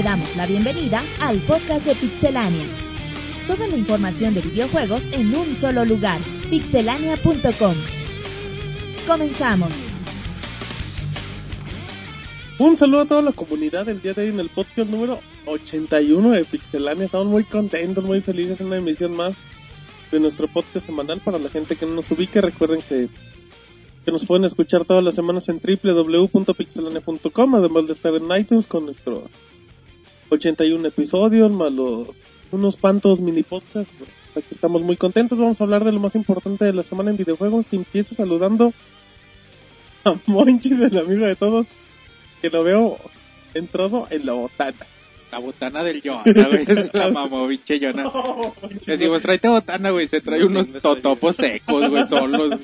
te damos la bienvenida al podcast de Pixelania. Toda la información de videojuegos en un solo lugar, pixelania.com. Comenzamos. Un saludo a toda la comunidad del día de hoy en el podcast número 81 de Pixelania. Estamos muy contentos, muy felices en una emisión más de nuestro podcast semanal. Para la gente que no nos ubique, recuerden que, que nos pueden escuchar todas las semanas en www.pixelania.com, además de estar en iTunes con nuestros 81 episodios, más los, unos cuantos mini podcasts. Aquí estamos muy contentos. Vamos a hablar de lo más importante de la semana en videojuegos. Y empiezo saludando a Monchis, el amigo de todos que lo veo entrado en la botana. La botana del Jonah, güey. Es la mamoviche Jonah. Decimos, tráete botana, güey. Se trae unos totopos secos, güey, solos.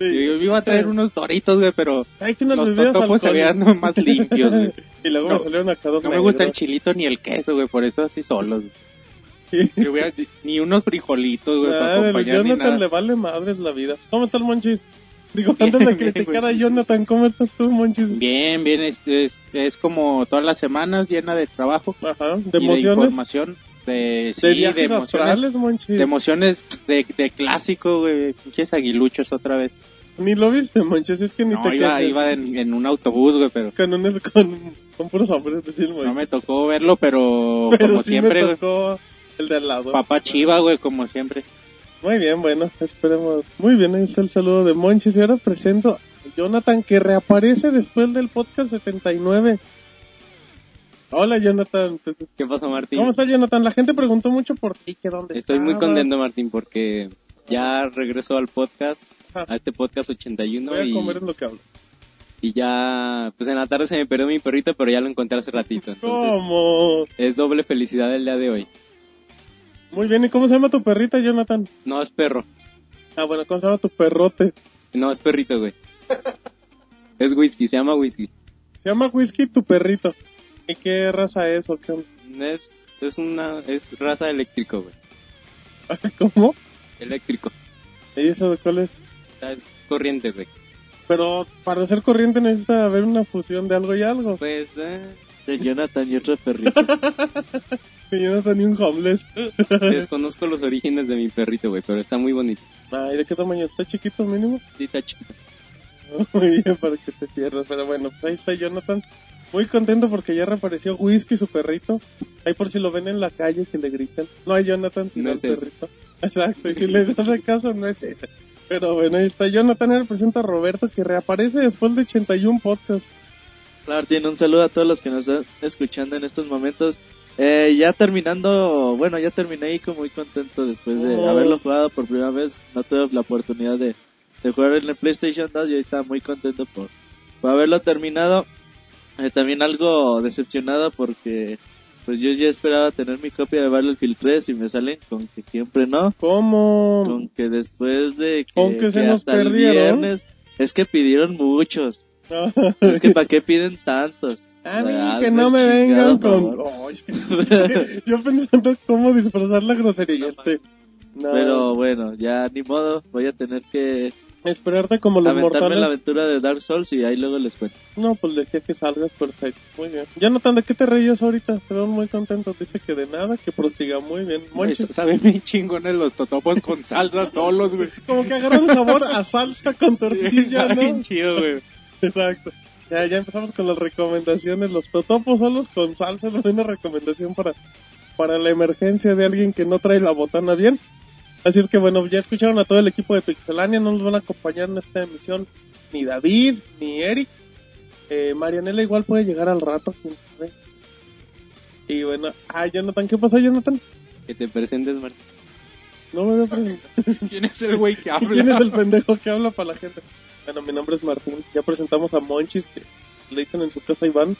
Y yo iba a traer unos doritos, güey, pero unas los totopos se veían más limpios, güey. y luego No, me salieron acá dos No me gusta el chilito ni el queso, güey, por eso así solos. Sí. Hubiera- ni unos frijolitos, güey, para Nada, del acompañar ni Jonathan nada. le vale madres la vida. ¿Cómo está el Monchis? Digo, Bien, antes de bien, criticar güey. a Jonathan, ¿cómo estás tú, Monchis? Bien, bien, es, es, es como todas las semanas llena de trabajo Ajá, de y de emociones. información. De, sí, de emociones, astrales, de emociones de, de clásico, güey, pinches aguiluchos otra vez. Ni lo viste, Monchis, es que ni No, te iba, iba en, en un autobús, güey, pero Con, unos- con, con puros hombres, decir, no me tocó verlo, pero, Pero como sí siempre, me güey, tocó el de al lado. papá chiva, güey, como siempre. Muy bien, bueno, esperemos. Muy bien, ahí está el saludo de Monchis. Y ahora presento a Jonathan, que reaparece después del podcast 79. Hola, Jonathan. ¿Qué pasa, Martín? ¿Cómo está, Jonathan? La gente preguntó mucho por ti, que dónde Estoy muy contento, Martín, porque ya regreso al podcast, a este podcast 81 Voy a y, comer en lo que hablo. y ya, pues en la tarde se me perdió mi perrito, pero ya lo encontré hace ratito. Entonces, ¿Cómo? es doble felicidad el día de hoy. Muy bien, ¿y cómo se llama tu perrita, Jonathan? No es perro, Ah, bueno, ¿cómo se llama tu perrote? no es perrito, güey. es whisky, se llama whisky. Se llama Whisky tu perrito. ¿Y qué raza es o qué? Es, es una, es raza eléctrico, güey. ¿Cómo? Eléctrico. ¿Y eso de cuál es? Es corriente, güey. Pero para ser corriente necesita haber una fusión de algo y algo. Pues, eh, de Jonathan y otro perrito. Y Jonathan y un homeless. desconozco los orígenes de mi perrito, güey, pero está muy bonito. Ay, ¿de qué tamaño? ¿Está chiquito mínimo? Sí, está chiquito. Muy bien, para que te pierdas. Pero bueno, pues ahí está Jonathan. Muy contento porque ya reapareció Whisky, su perrito. Ahí por si lo ven en la calle que le gritan. No hay Jonathan, sino No el ese. perrito. Exacto, y si les hace caso, no es ese. Pero bueno, ahí está Jonathan. Ahora presenta a Roberto que reaparece después de 81 podcasts. Claro, tiene un saludo a todos los que nos están escuchando en estos momentos. Eh, ya terminando, bueno, ya terminé y como muy contento después de Oh. haberlo jugado por primera vez. No tuve la oportunidad de, de jugar en el PlayStation 2 y ahorita muy contento por, por haberlo terminado. Eh, también algo decepcionado porque pues yo ya esperaba tener mi copia de Battlefield 3 y me salen con que siempre no. ¿Cómo? Con que después de que, Con que se nos perdieron. viernes, es que pidieron muchos. Es que para qué piden tantos. A mí Ah, que no me vengan con... yo pensando cómo disfrazar la grosería este. No. Pero bueno, ya ni modo, voy a tener que Esperarte como los aventarme mortales. la aventura de Dark Souls y ahí luego les cuento. No, pues de que, que salgas perfecto. Muy bien. Jonathan, ¿de qué te reías ahorita? Te veo muy contento. Dice que de nada, que prosiga muy bien. Monchis, Eso Saben bien chingones los totopos con salsa solos, güey. como que agarran sabor a salsa con tortilla, bien ¿no? chido, güey. Exacto. Ya, ya empezamos con las recomendaciones. Los totopos solos con salsa es una recomendación para, para la emergencia de alguien que no trae la botana bien. Así es que bueno, ya escucharon a todo el equipo de Pixelania, no nos van a acompañar en esta emisión ni David, ni Eric. Eh, Marianela igual puede llegar al rato, quién sabe. Y bueno, ah, Jonathan, ¿qué pasó, Jonathan? Que te presentes, Martín. No me veo presentado. ¿Quién es el güey que habla? ¿Quién es el pendejo que habla para la gente? Bueno, mi nombre es Martín. Ya presentamos a Monchis, que le dicen en su casa Iván.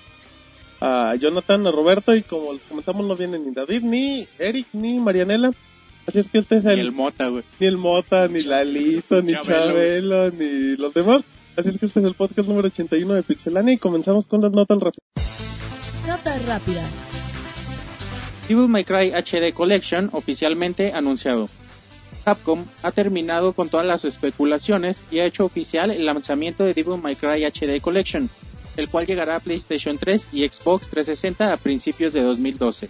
A Jonathan, a Roberto, y como les comentamos, no vienen ni David, ni Eric, ni Marianela. Así es que este es el, el mota, güey. ni el Mota, ni Lalito, ni Chabelo. Chabelo, ni los demás. Así es que este es el podcast número 81 de Pixelania y comenzamos con las notas rápidas. Notas rápidas. Devil May Cry HD Collection oficialmente anunciado. Capcom ha terminado con todas las especulaciones y ha hecho oficial el lanzamiento de Devil May Cry HD Collection. el cual llegará a PlayStation 3 y Xbox 360 a principios de 2012.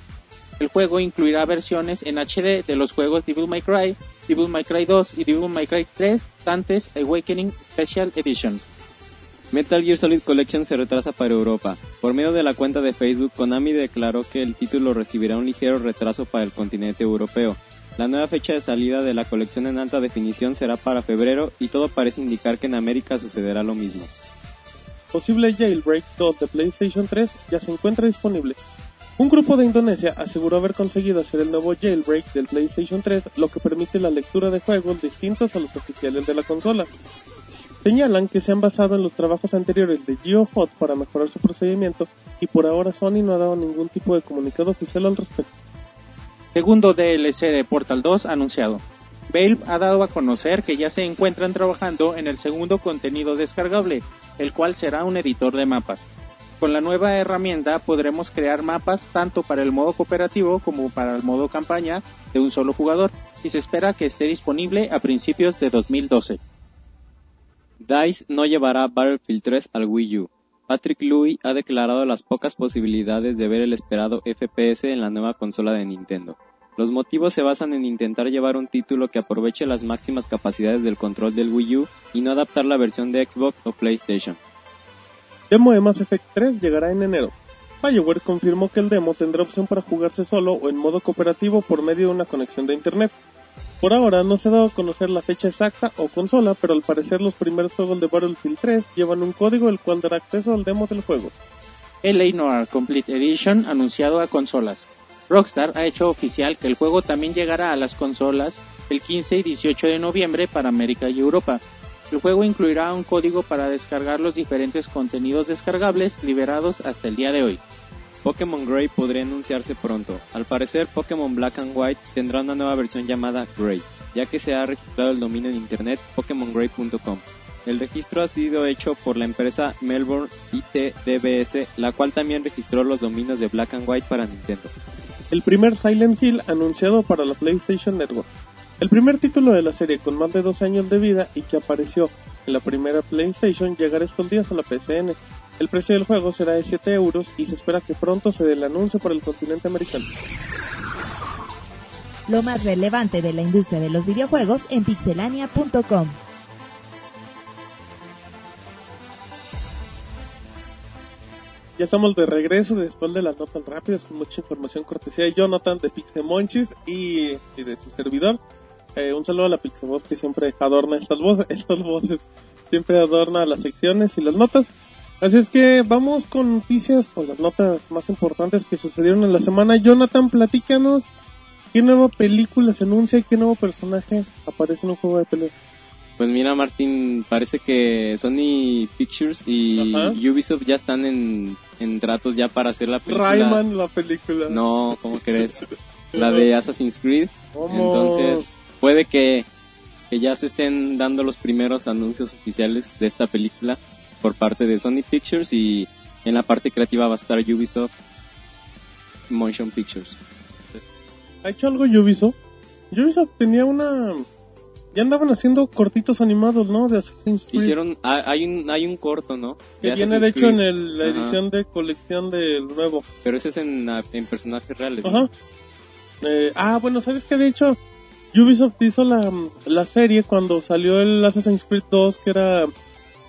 El juego incluirá versiones en HD de los juegos Devil May Cry, Devil May Cry 2 y Devil May Cry 3 Dante's Awakening Special Edition. Metal Gear Solid Collection se retrasa para Europa. Por medio de la cuenta de Facebook, Konami declaró que el título recibirá un ligero retraso para el continente europeo. La nueva fecha de salida de la colección en alta definición será para febrero y todo parece indicar que en América sucederá lo mismo. Posible Jailbreak 2 de PlayStation 3 ya se encuentra disponible. Un grupo de Indonesia aseguró haber conseguido hacer el nuevo jailbreak del PlayStation 3, lo que permite la lectura de juegos distintos a los oficiales de la consola. Señalan que se han basado en los trabajos anteriores de GeoHot para mejorar su procedimiento y por ahora Sony no ha dado ningún tipo de comunicado oficial al respecto. Segundo DLC de Portal 2 anunciado. Valve ha dado a conocer que ya se encuentran trabajando en el segundo contenido descargable, el cual será un editor de mapas. Con la nueva herramienta podremos crear mapas tanto para el modo cooperativo como para el modo campaña de un solo jugador y se espera que esté disponible a principios de 2012. DICE no llevará Battlefield 3 al Wii U. Patrick Louis ha declarado las pocas posibilidades de ver el esperado FPS en la nueva consola de Nintendo. Los motivos se basan en intentar llevar un título que aproveche las máximas capacidades del control del Wii U y no adaptar la versión de Xbox o PlayStation. Demo de Mass Effect 3 llegará en enero. BioWare confirmó que el demo tendrá opción para jugarse solo o en modo cooperativo por medio de una conexión de internet. Por ahora no se ha dado a conocer la fecha exacta o consola, pero al parecer los primeros juegos de Battlefield 3 llevan un código el cual dará acceso al demo del juego. LA Noir Complete Edition anunciado a consolas. Rockstar ha hecho oficial que el juego también llegará a las consolas el 15 y 18 de noviembre para América y Europa. El juego incluirá un código para descargar los diferentes contenidos descargables liberados hasta el día de hoy. Pokémon Grey podría anunciarse pronto. Al parecer, Pokémon Black and White tendrá una nueva versión llamada Grey, ya que se ha registrado el dominio en internet pokemongray.com. El registro ha sido hecho por la empresa Melbourne ITDBS, la cual también registró los dominios de Black and White para Nintendo. El primer Silent Hill anunciado para la PlayStation Network. El primer título de la serie con más de dos años de vida y que apareció en la primera PlayStation llegará estos días a la PCN. El precio del juego será de 7 euros y se espera que pronto se dé el anuncio para el continente americano. Lo más relevante de la industria de los videojuegos en pixelania.com. Ya estamos de regreso después de las notas rápidas con mucha información cortesía de Jonathan de Pixemonchis y, y de su servidor. Eh, un saludo a la Pixevoz que siempre adorna estas voces, estas voces siempre adorna las secciones y las notas. Así es que vamos con noticias, con las notas más importantes que sucedieron en la semana. Jonathan, platícanos qué nueva película se anuncia y qué nuevo personaje aparece en un juego de pelea. Pues mira, Martín, parece que Sony Pictures y Ajá. Ubisoft ya están en, en tratos ya para hacer la película. Rayman, la película. No, ¿cómo crees? La de Assassin's Creed. ¿Cómo? Entonces, puede que, que ya se estén dando los primeros anuncios oficiales de esta película por parte de Sony Pictures y en la parte creativa va a estar Ubisoft Motion Pictures. ¿Ha hecho algo Ubisoft? Ubisoft tenía una... Ya andaban haciendo cortitos animados, ¿no? De Assassin's Creed. Hicieron, hay un, hay un corto, ¿no? Que viene de hecho en el- la Ajá. edición de colección del nuevo. Pero ese es en, en personajes reales. ¿no? Ajá. Eh, ah, bueno, ¿sabes qué? De hecho, Ubisoft hizo la, la serie cuando salió el Assassin's Creed 2, que era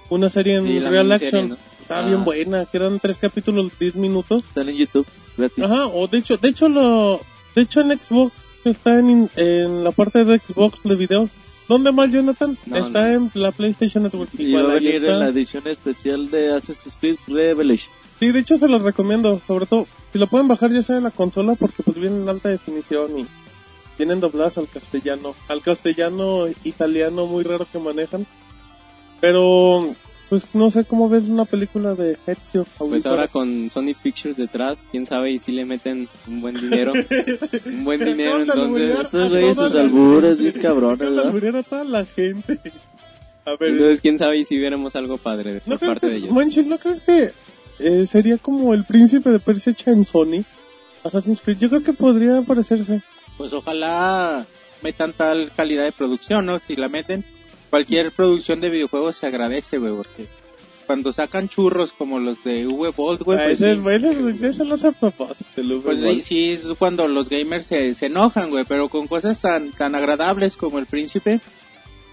una serie en Sí, real action. ¿no? Estaba Ah. bien buena, que eran tres capítulos, 10 minutos. Están en YouTube, gratis. Ajá, o de hecho, de hecho lo, de hecho en Xbox está en, en la parte de Xbox de videos. ¿Dónde más, Jonathan? No, está no. en la PlayStation Network. Y va a venir está. en la edición especial de Assassin's Creed Revelation. Sí, de hecho se los recomiendo, sobre todo si lo pueden bajar ya sea en la consola porque pues viene en alta definición y vienen dobladas al castellano, al castellano italiano muy raro que manejan. Pero pues no sé cómo ves una película de Ezio Pues ahora con Sony Pictures detrás, quién sabe y si le meten un buen dinero. un buen dinero, entonces. Estos güeyes sus albures bien cabrones, ¿verdad? a toda la gente. A ver, Entonces, quién sabe y si viéramos algo padre de- ¿no por parte que, de ellos. Monchis, ¿no crees que eh, sería como el príncipe de Persia hecha en Sony? Assassin's Creed, yo creo que podría parecerse. Pues ojalá metan tal calidad de producción, ¿no? Si la meten, cualquier producción de videojuegos se agradece, güey, porque cuando sacan churros como los de V Bolt, güey, Ah, pues, ese, sí, lo hace a propósito, el pues sí, sí, es cuando los gamers se, se enojan, güey, pero con cosas tan, tan agradables como el príncipe,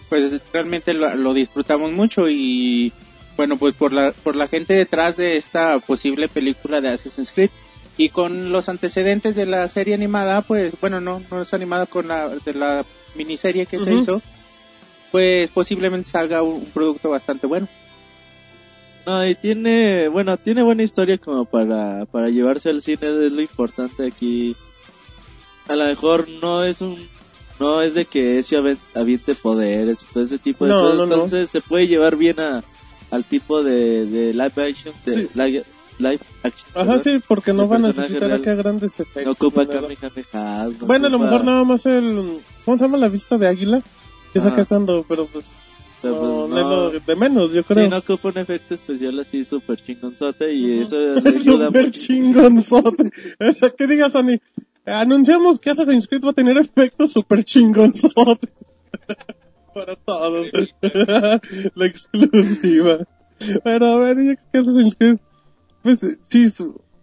pues realmente lo, lo disfrutamos mucho y bueno, pues por la, por la gente detrás de esta posible película de Assassin's Creed y con los antecedentes de la serie animada, pues bueno, no, no es animada con la, de la miniserie que se hizo, pues posiblemente salga un, un producto bastante bueno. No, y tiene, bueno, tiene buena historia como para, para llevarse al cine, es lo importante aquí. A lo mejor no es un, no es de que ese aviente poderes todo ese tipo de No, cosas, no, no. entonces se puede llevar bien a, al tipo de, de live action, de Sí. live, live action. Ajá, sí, porque no El va a necesitar acá grandes efectos. No ocupa. Kamehamehas, no Bueno, a lo ocupa- mejor nada más el... ¿Cómo se llama la vista de águila? Que saca cuando... Pero pues... pero, no, pues, no de menos, yo Sí, creo. no ocupa un efecto especial así súper chingonzote y eso le ayuda mucho. chingonzote. ¿Qué diga Sony? Anunciamos que Assassin's Creed va a tener efectos super chingonzote. Para todos. la exclusiva. Pero a ver, yo creo que Assassin's Creed, pues sí,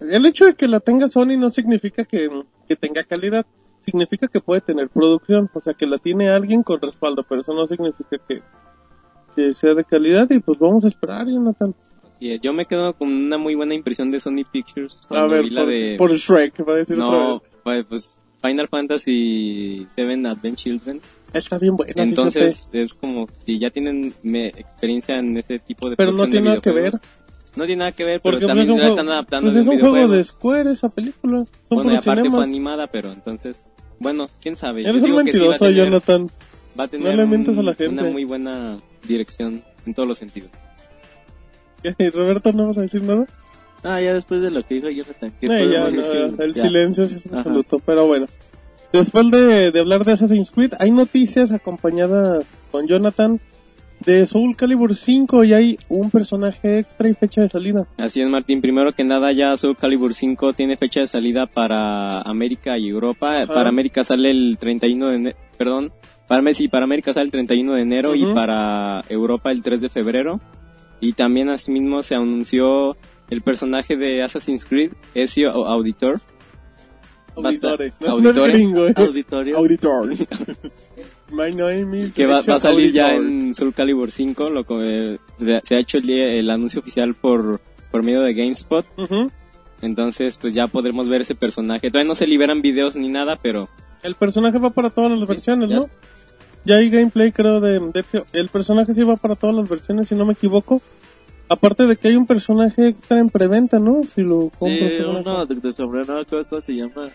el hecho de que la tenga Sony no significa que, que tenga calidad. Significa que puede tener producción. O sea, que la tiene alguien con respaldo. Pero eso no significa que, que sea de calidad. Y pues vamos a esperar, Jonathan. Así es, yo me quedo con una muy buena impresión de Sony Pictures. A ver, por, de... por Shrek, va a decir otra no, vez. pues, pues Final Fantasy VII Advent Children. Está bien buena. fíjate. Entonces es como si ya tienen me, experiencia en ese tipo de Pero no tiene nada que ver. No tiene nada que ver, pero Porque pues, también es un la juego, están adaptando pues de es un un juego videojuego. de Square esa película. Son Bueno, y aparte fue cinemas. animada, pero entonces, bueno, quién sabe. Yo Eres un digo que sí va a mentiroso, tener- Jonathan. Va a tener le mientas a un- la gente. una muy buena dirección en todos los sentidos. ¿Y Roberto, ¿no vas a decir nada? Ah, ya después de lo que dijo Jonathan, ¿qué No, ya, no, decir? el Ya. silencio es absoluto, pero bueno. Después de, de hablar de Assassin's Creed, hay noticias acompañadas con Jonathan de Soul Calibur 5 y hay un personaje extra y fecha de salida. Así es, Martín. Primero que nada, ya Soul Calibur 5 tiene fecha de salida para América y Europa. Ajá. Para América sale el 31 de enero, perdón. Para, sí, para América sale el 31 de enero y para Europa el 3 de febrero. Y también asimismo se anunció el personaje de Assassin's Creed, Ezio Auditor. Basta. Auditore. No, no Auditore. es gringo, eh. Auditorio. Auditor. My name is que va, va a salir ya en Soul Calibur 5. Lo, eh, se ha hecho el, día- el anuncio oficial por, por medio de GameSpot. Ujú. Entonces, pues ya podremos ver ese personaje. Todavía no se liberan videos ni nada, pero El personaje va para todas las Sí, versiones, ya ¿no? Ya hay gameplay, creo, de, de. El personaje sí va para todas las versiones, si no me equivoco. Aparte de que hay un personaje extra en preventa, ¿no? Si lo Sí, compras. una uno de, de sombrero, cómo se llama.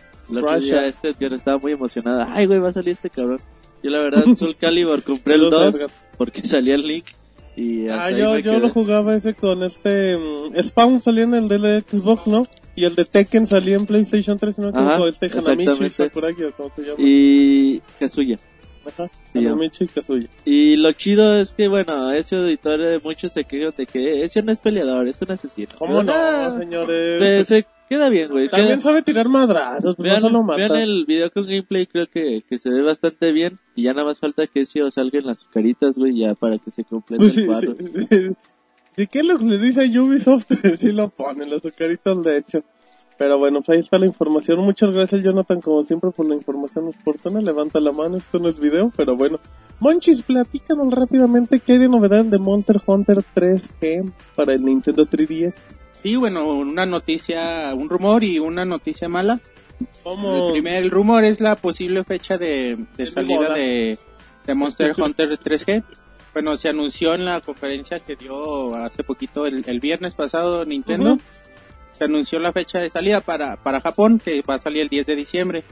Día este Edgar estaba muy emocionada. Ay, güey, va a salir este cabrón. Yo la verdad, Soul Calibur compré el Los 2 Edgar. porque salía el link. Y Ah, yo, yo lo jugaba ese con este... mm, Spawn salía en el de Xbox, ¿no? Y el de Tekken salía en PlayStation 3, ¿no? Ajá, Como este Hanamichi exactamente. Sakuragi, o como se llama. Y Kazuya. Ajá, Sí, Hanamichi Kazuya. Y lo chido es que, bueno, ese auditorio de muchos se quejan de que ese no es peleador, es un asesino. ¿Cómo no, Ah, señores? Se, se queda bien, güey. También Queda- sabe tirar madrazos, pues Vean, no solo mata. vean el video con gameplay, creo que, que se ve bastante bien. Y ya nada más falta que Ezio salga en las caritas, güey, ya para que se complete Pues el sí, cuadro. sí, sí. Si Kellogg le dice a Ubisoft, sí lo ponen, los azucaritos de hecho. Pero bueno, pues ahí está la información. Muchas gracias, Jonathan, como siempre, por la información oportuna. Levanta la mano, esto no es video, pero bueno. Monchis, platícanos rápidamente qué hay de novedad de Monster Hunter 3G para el Nintendo 3DS. Sí, bueno, una noticia, un rumor y una noticia mala. ¿Cómo? El primer rumor es la posible fecha de, salida de, de Monster Hunter 3G. Bueno, se anunció en la conferencia que dio hace poquito, el, el viernes pasado, Nintendo. Se anunció la fecha de salida para, para Japón, que va a salir el 10 de diciembre.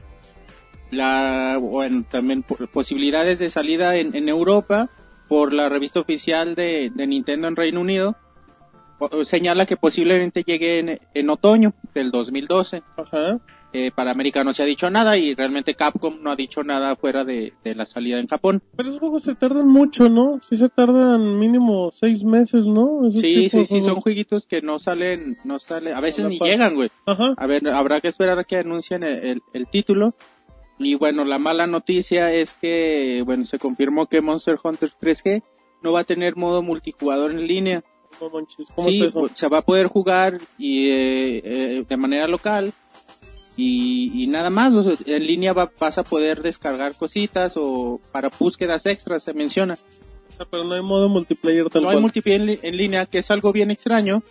La, bueno, también posibilidades de salida en, en Europa por la revista oficial de, de Nintendo en Reino Unido. Señala que posiblemente llegue en, en otoño del 2012. Ajá. Eh, para América no se ha dicho nada y realmente Capcom no ha dicho nada fuera de, de la salida en Japón. Pero esos juegos se tardan mucho, ¿no? Sí se tardan mínimo seis meses, ¿no? Sí, sí, sí, son jueguitos que no salen, no salen, a veces A ni par. llegan, güey. Ajá. A ver, habrá que esperar a que anuncien el, el- el título. Y bueno, la mala noticia es que, bueno, se confirmó que Monster Hunter 3G no va a tener modo multijugador en línea. No manches, ¿cómo Sí, es eso? pues, se va a poder jugar y, eh, eh, de manera local y, y nada más. o sea, en línea va- vas a poder descargar cositas o para búsquedas extras, se menciona. O sea, pero no hay modo multiplayer tal No hay multiplayer en, en línea, que es algo bien extraño,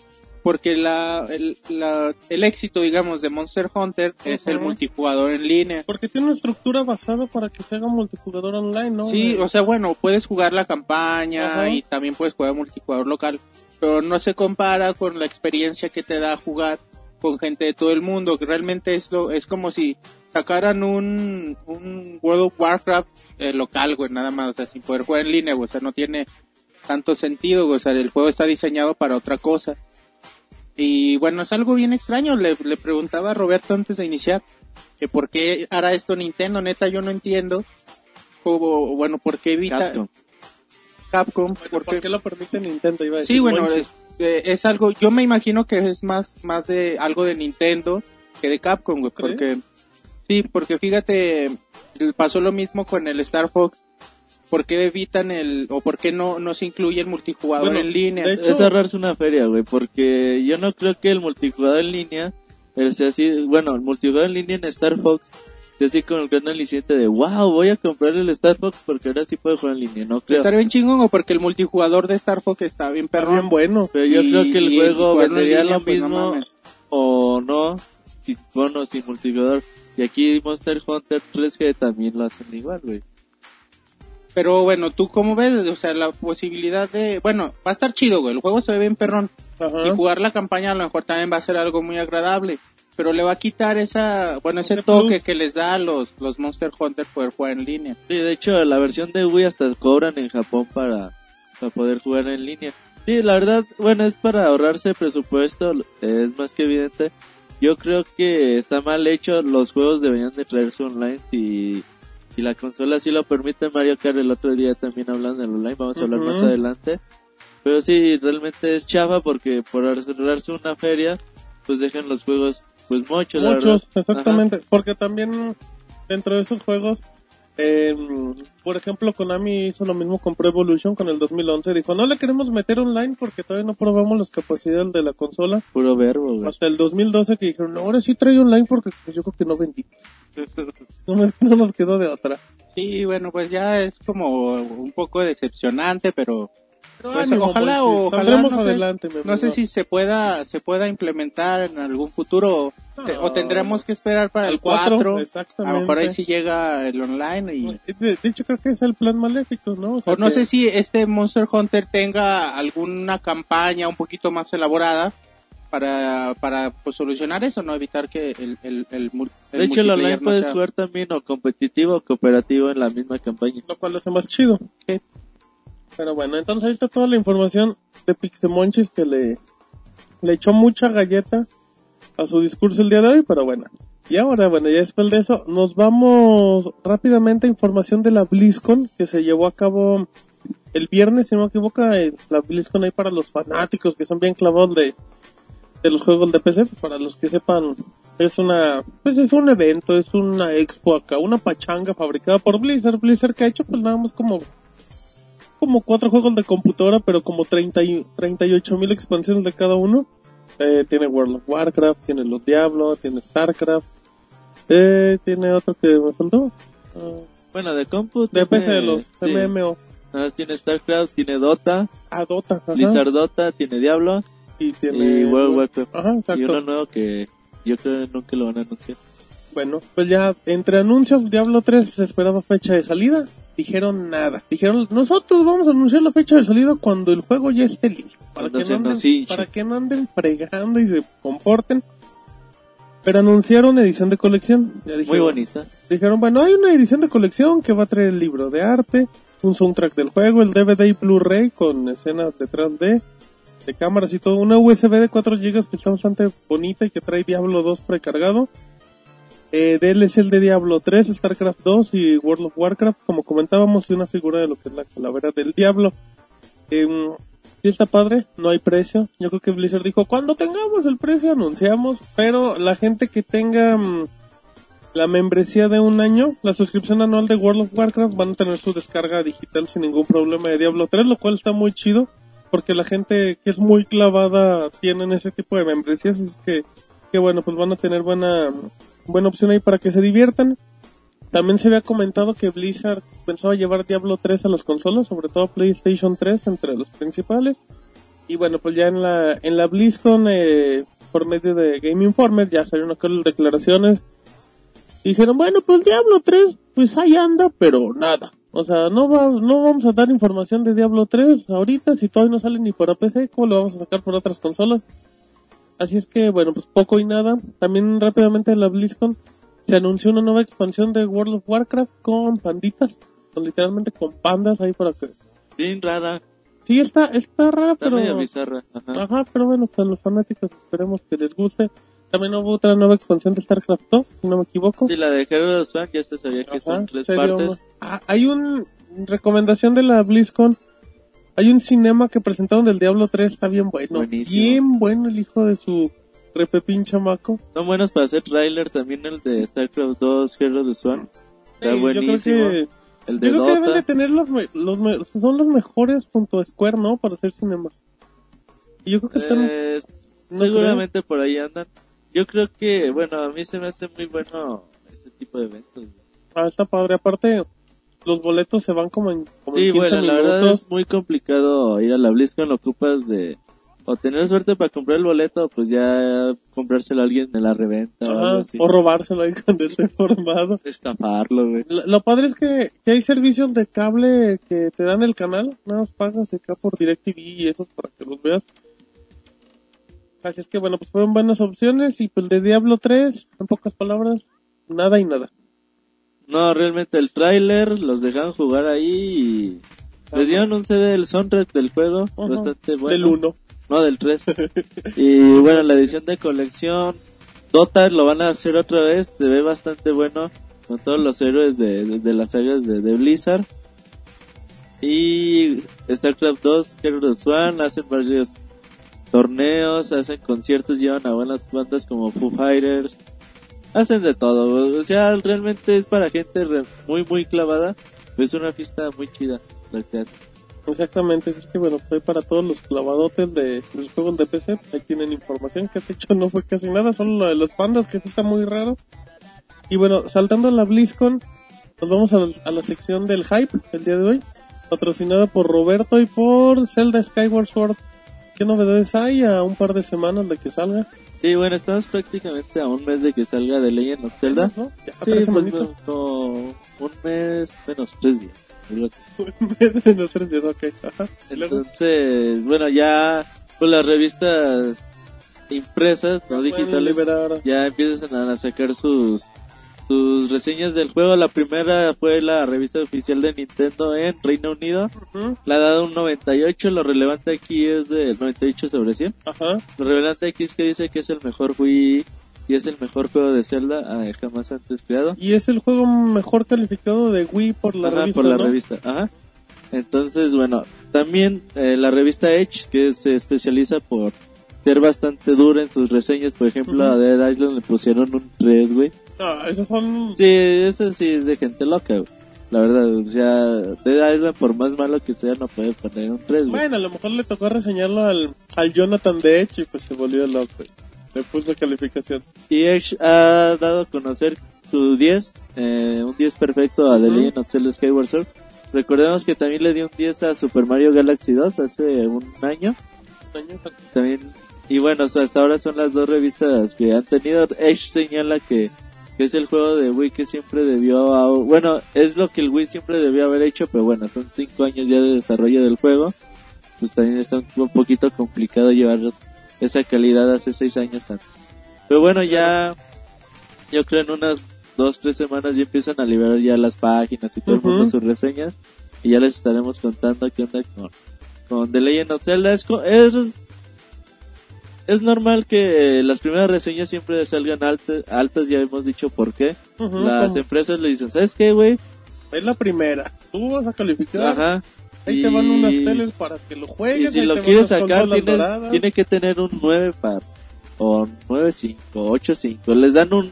porque la, el, la- el éxito, digamos, de Monster Hunter es el multijugador en línea. Porque tiene una estructura basada para que se haga multijugador online, ¿no? Sí, o sea, bueno, puedes jugar la campaña y también puedes jugar multijugador local, pero no se compara con la experiencia que te da jugar con gente de todo el mundo, que realmente es lo, es como si sacaran un, un World of Warcraft eh, local, güey, nada más, o sea, sin poder jugar en línea, güey, o sea, no tiene tanto sentido, güey, o sea, el juego está diseñado para otra cosa. Y bueno, es algo bien extraño, le, le preguntaba a Roberto antes de iniciar, que por qué hará esto Nintendo, neta, yo no entiendo. O, o, bueno, ¿por qué evita Capcom. Capcom? Bueno, ¿Por ¿Por qué- lo permite Nintendo? Iba a decir, Sí, bueno, es, eh, es algo, yo me imagino que es más, más de algo de Nintendo que de Capcom, porque, sí, porque fíjate, pasó lo mismo con el Star Fox, ¿por qué evitan el, o por qué no, no se incluye el multijugador Bueno, en línea? de hecho- Es ahorrarse una feria, güey, porque yo no creo que el multijugador en línea, el sea así, bueno, el multijugador en línea en Star Fox, sea así con el gran aliciente de, wow, voy a comprar el Star Fox porque ahora sí puedo jugar en línea, no creo. Estar bien chingón, o porque el multijugador de Star Fox está bien Está perrón. bien bueno. Pero yo Y- creo que el juego vendería lo pues, no mismo o no, si, bueno, sin multijugador. Y aquí Monster Hunter 3G también lo hacen igual, güey. Pero bueno, ¿tú cómo ves? O sea, la posibilidad de... Bueno, va a estar chido, güey. El juego se ve bien perrón. Ajá. Y jugar la campaña a lo mejor también va a ser algo muy agradable. Pero le va a quitar esa... Bueno, ese toque plus. que les da a los, los Monster Hunter poder jugar en línea. Sí, de hecho, la versión de Wii hasta cobran en Japón para, para poder jugar en línea. Sí, la verdad, bueno, es para ahorrarse presupuesto, es más que evidente. Yo creo que está mal hecho, los juegos deberían de traerse online si, si la consola sí lo permite. Mario Kart el otro día también hablando del online, vamos a hablar más adelante. Pero sí, realmente es chafa porque por ahorrarse una feria, pues dejan los juegos, pues mucho, la Muchos, verdad. exactamente. Porque también dentro de esos juegos, eh, por ejemplo, Konami hizo lo mismo con Pro Evolution con el 2011. Dijo, no le queremos meter online porque todavía no probamos las capacidades de la consola. Puro verbo, güey. Hasta el 2012 que dijeron, no, ahora sí trae online porque yo creo que no vendí. No, me- no nos quedó de otra. Sí, bueno, pues ya es como un poco decepcionante, pero... Pero Pues, ánimo, ojalá, ojalá, no sé. adelante, No sé si se pueda se pueda implementar en algún futuro o, te- o tendremos que esperar para el Al cuatro, 4. A lo mejor ahí sí llega el online y... De, de hecho, creo que es el plan maléfico, ¿no? sea O no que- sé si este Monster Hunter tenga alguna campaña un poquito más elaborada para, para pues, solucionar eso, no evitar que el, el, el, De hecho, el online no puedes sea- jugar también o competitivo o cooperativo en la misma campaña. lo cual lo hace más chido. Pero bueno, entonces ahí está toda la información de Pixemonchis que le, le echó mucha galleta a su discurso el día de hoy, pero bueno. Y ahora, bueno, ya después de eso, nos vamos rápidamente a información de la BlizzCon que se llevó a cabo el viernes, si no me equivoco, eh, la BlizzCon ahí para los fanáticos que son bien clavados de, de los juegos de PC, pues para los que sepan, es una, pues es un evento, es una expo acá, una pachanga fabricada por Blizzard, Blizzard que ha hecho pues nada más como como cuatro juegos de computadora, pero como 30 y 38 mil expansiones de cada uno. Eh, tiene World of Warcraft, tiene los Diablo, tiene StarCraft, eh, tiene otro que me faltó. Ah, Bueno, de compu. de PC de los sí. MMO. Nada más tiene StarCraft, tiene Dota, Ah, Dota. Blizzard Dota, tiene Diablo y tiene y World. Ajá, Y uno nuevo que yo creo que nunca lo van a anunciar. Bueno, pues ya entre anuncios Diablo 3 se esperaba fecha de salida. Dijeron nada. Dijeron, nosotros vamos a anunciar la fecha de salida cuando el juego ya esté listo. Para, que no, anden, para que no anden fregando y se comporten. Pero anunciaron edición de colección. Ya Muy dijeron, bonita. Dijeron, bueno, hay una edición de colección que va a traer el libro de arte, un soundtrack del juego, el DVD y Blu-ray con escenas detrás de, de cámaras y todo, una USB de 4 GB que está bastante bonita y que trae Diablo 2 precargado. Eh, DLC el de Diablo 3, StarCraft 2 y World of Warcraft, como comentábamos, y una figura de lo que es la calavera del Diablo. Eh, está padre, no hay precio. Yo creo que Blizzard dijo, cuando tengamos el precio anunciamos, pero la gente que tenga mm, la membresía de un año, la suscripción anual de World of Warcraft van a tener su descarga digital sin ningún problema de Diablo 3, lo cual está muy chido. Porque la gente que es muy clavada tienen ese tipo de membresías, es que, que bueno, pues van a tener buena, buena opción ahí para que se diviertan. También se había comentado que Blizzard pensaba llevar Diablo 3 a las consolas, sobre todo PlayStation 3 entre los principales. Y bueno, pues ya en la, en la BlizzCon, eh, por medio de Game Informer, ya salieron las declaraciones. Dijeron, bueno, pues Diablo 3, pues ahí anda, pero nada. O sea, no, va, no vamos a dar información de Diablo 3 ahorita, si todavía no sale ni para PC, ¿cómo lo vamos a sacar por otras consolas? Así es que, bueno, pues poco y nada. También rápidamente en la BlizzCon se anunció una nueva expansión de World of Warcraft con panditas, con literalmente con pandas ahí para que... Bien rara. Sí, está, está rara, Está pero... medio bizarra. Ajá. Ajá, pero bueno, pues a los fanáticos esperemos que les guste. También hubo otra nueva expansión de StarCraft 2, si no me equivoco. Sí, la de Hero Swan ya se sabía que Ajá, son tres partes. Ah, hay un recomendación de la BlizzCon. Hay un cinema que presentaron del Diablo 3, está bien bueno. Buenísimo. Bien bueno el hijo de su repepín chamaco. Son buenos para hacer trailer. También el de StarCraft 2, Hero de Swan. Está Sí, buenísimo. Yo creo que, El yo que deben de tener los, me- los me- son los mejores junto a Square, ¿no? Para hacer cinemas. Y yo creo que están... Eh, ¿No seguramente por ahí andan. Yo creo que, bueno, a mí se me hace muy bueno ese tipo de eventos. Ah, está padre. Aparte, los boletos se van como en, como en Sí, 15 bueno, la verdad es muy complicado ir a la BlizzCon, ocupas de o tener suerte para comprar el boleto, pues ya comprárselo a alguien en la reventa o algo Ajá, así. o robárselo ahí cuando esté formado. Estafarlo, güey. Lo, lo padre es que, que hay servicios de cable que te dan el canal, nada más pagas acá por DirecTV y esos para que los veas. Así es que bueno, pues fueron buenas opciones y pues de Diablo 3, en pocas palabras, nada y nada. No, realmente el tráiler los dejaron jugar ahí y les dieron un CD del soundtrack del juego, Ajá. bastante bueno. Del 1. No, del 3. y bueno, la edición de colección, Dota lo van a hacer otra vez, se ve bastante bueno con todos los héroes de, de, de las sagas de, de Blizzard. Y StarCraft 2, Hero of Swan, hacen varios torneos, hacen conciertos, llevan a buenas bandas como Foo Fighters, hacen de todo, o sea, realmente es para gente re- muy muy clavada, es una fiesta muy chida la que hacen. Exactamente, es que bueno, fue para todos los clavadotes de los juegos de PC, ahí tienen información que de hecho no fue casi nada, solo lo de los pandas que sí está muy raro. Y bueno, saltando a la BlizzCon, nos vamos a, a la sección del hype el día de hoy, patrocinada por Roberto y por Zelda Skyward Sword. ¿Qué novedades hay a un par de semanas de que salga? Sí, bueno, estamos prácticamente a un mes de que salga de Legend of Zelda. ¿No? Ya, Sí, pues no, no, un mes menos tres días. algo así. no, tres días, ok. Ajá. Entonces, bueno, ya con las revistas impresas, no digitales, ya empiezan a sacar sus sus reseñas del juego. La primera fue la revista oficial de Nintendo en Reino Unido. La ha dado un 98. Lo relevante aquí es del 98 sobre 100. Ajá. Lo relevante aquí es que dice que es el mejor Wii y es el mejor juego de Zelda ah, jamás antes creado. Y es el juego mejor calificado de Wii por la Ajá, revista, por la ¿no? revista. Ajá. Entonces, bueno, también eh, la revista Edge, que se especializa por ser bastante dura en sus reseñas. Por ejemplo, Ujú. a Dead Island le pusieron un 3, güey. Ah, esos son... Sí, eso sí es de gente loca, güey. La verdad, o sea, Dead Island, por más malo que sea, no puede poner un 3, güey. Bueno, a lo mejor le tocó reseñarlo al, al Jonathan de Edge y pues se volvió loco. y Le puso calificación. Y Edge ha dado a conocer su 10, eh, un 10 perfecto a The. Legend of Zelda Skyward Sword. Recordemos que también le dio un 10 a Super Mario Galaxy 2 hace un año. También, y bueno, o sea, hasta ahora son las dos revistas que han tenido. Edge señala que, que es el juego de Wii que siempre debió, a- bueno, es lo que el Wii siempre debió haber hecho, pero bueno, son 5 años ya de desarrollo del juego. Pues también está un, poquito complicado llevar esa calidad hace 6 años antes. Pero bueno, ya, yo creo en unas 2, 3 semanas ya empiezan a liberar ya las páginas y todo el mundo sus reseñas. Y ya les estaremos contando qué onda con, con The Legend of Zelda. Es, es, es normal que las primeras reseñas siempre salgan altas, altas ya hemos dicho por qué. Ujú, Las como- empresas le dicen, ¿sabes qué, güey? Es la primera. Tú vas a calificar. Ajá. Ahí Y- te van unas teles para que lo juegues. Y si ahí lo quieres las sacar, consolas tiene, que tener un 9 par. O 9.5, 8.5. Les dan un,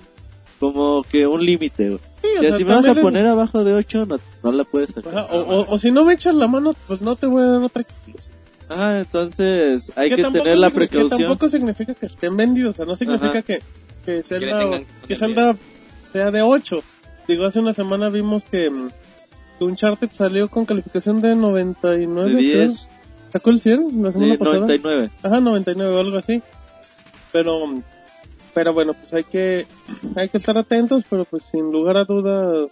como que un límite, güey. Sí, o O sea, si me vas a es- poner abajo de 8, no, no la puedes sacar. Ajá, o, o- o si no me echas la mano, pues no te voy a dar otra exclusiva. Ah, entonces hay que, tener la significa- Que precaución. tampoco significa que estén vendidos, o sea, no significa Ajá. que, que Zelda, tengan que Zelda sea de 8. Digo, hace una semana vimos que, mm, que Uncharted salió con calificación de 99. De creo. 10, ¿Sacó el 100 la sí, semana pasada? 99. Ajá, 99 o algo así. Pero, pero bueno, pues hay que, hay que estar atentos, pero pues sin lugar a dudas,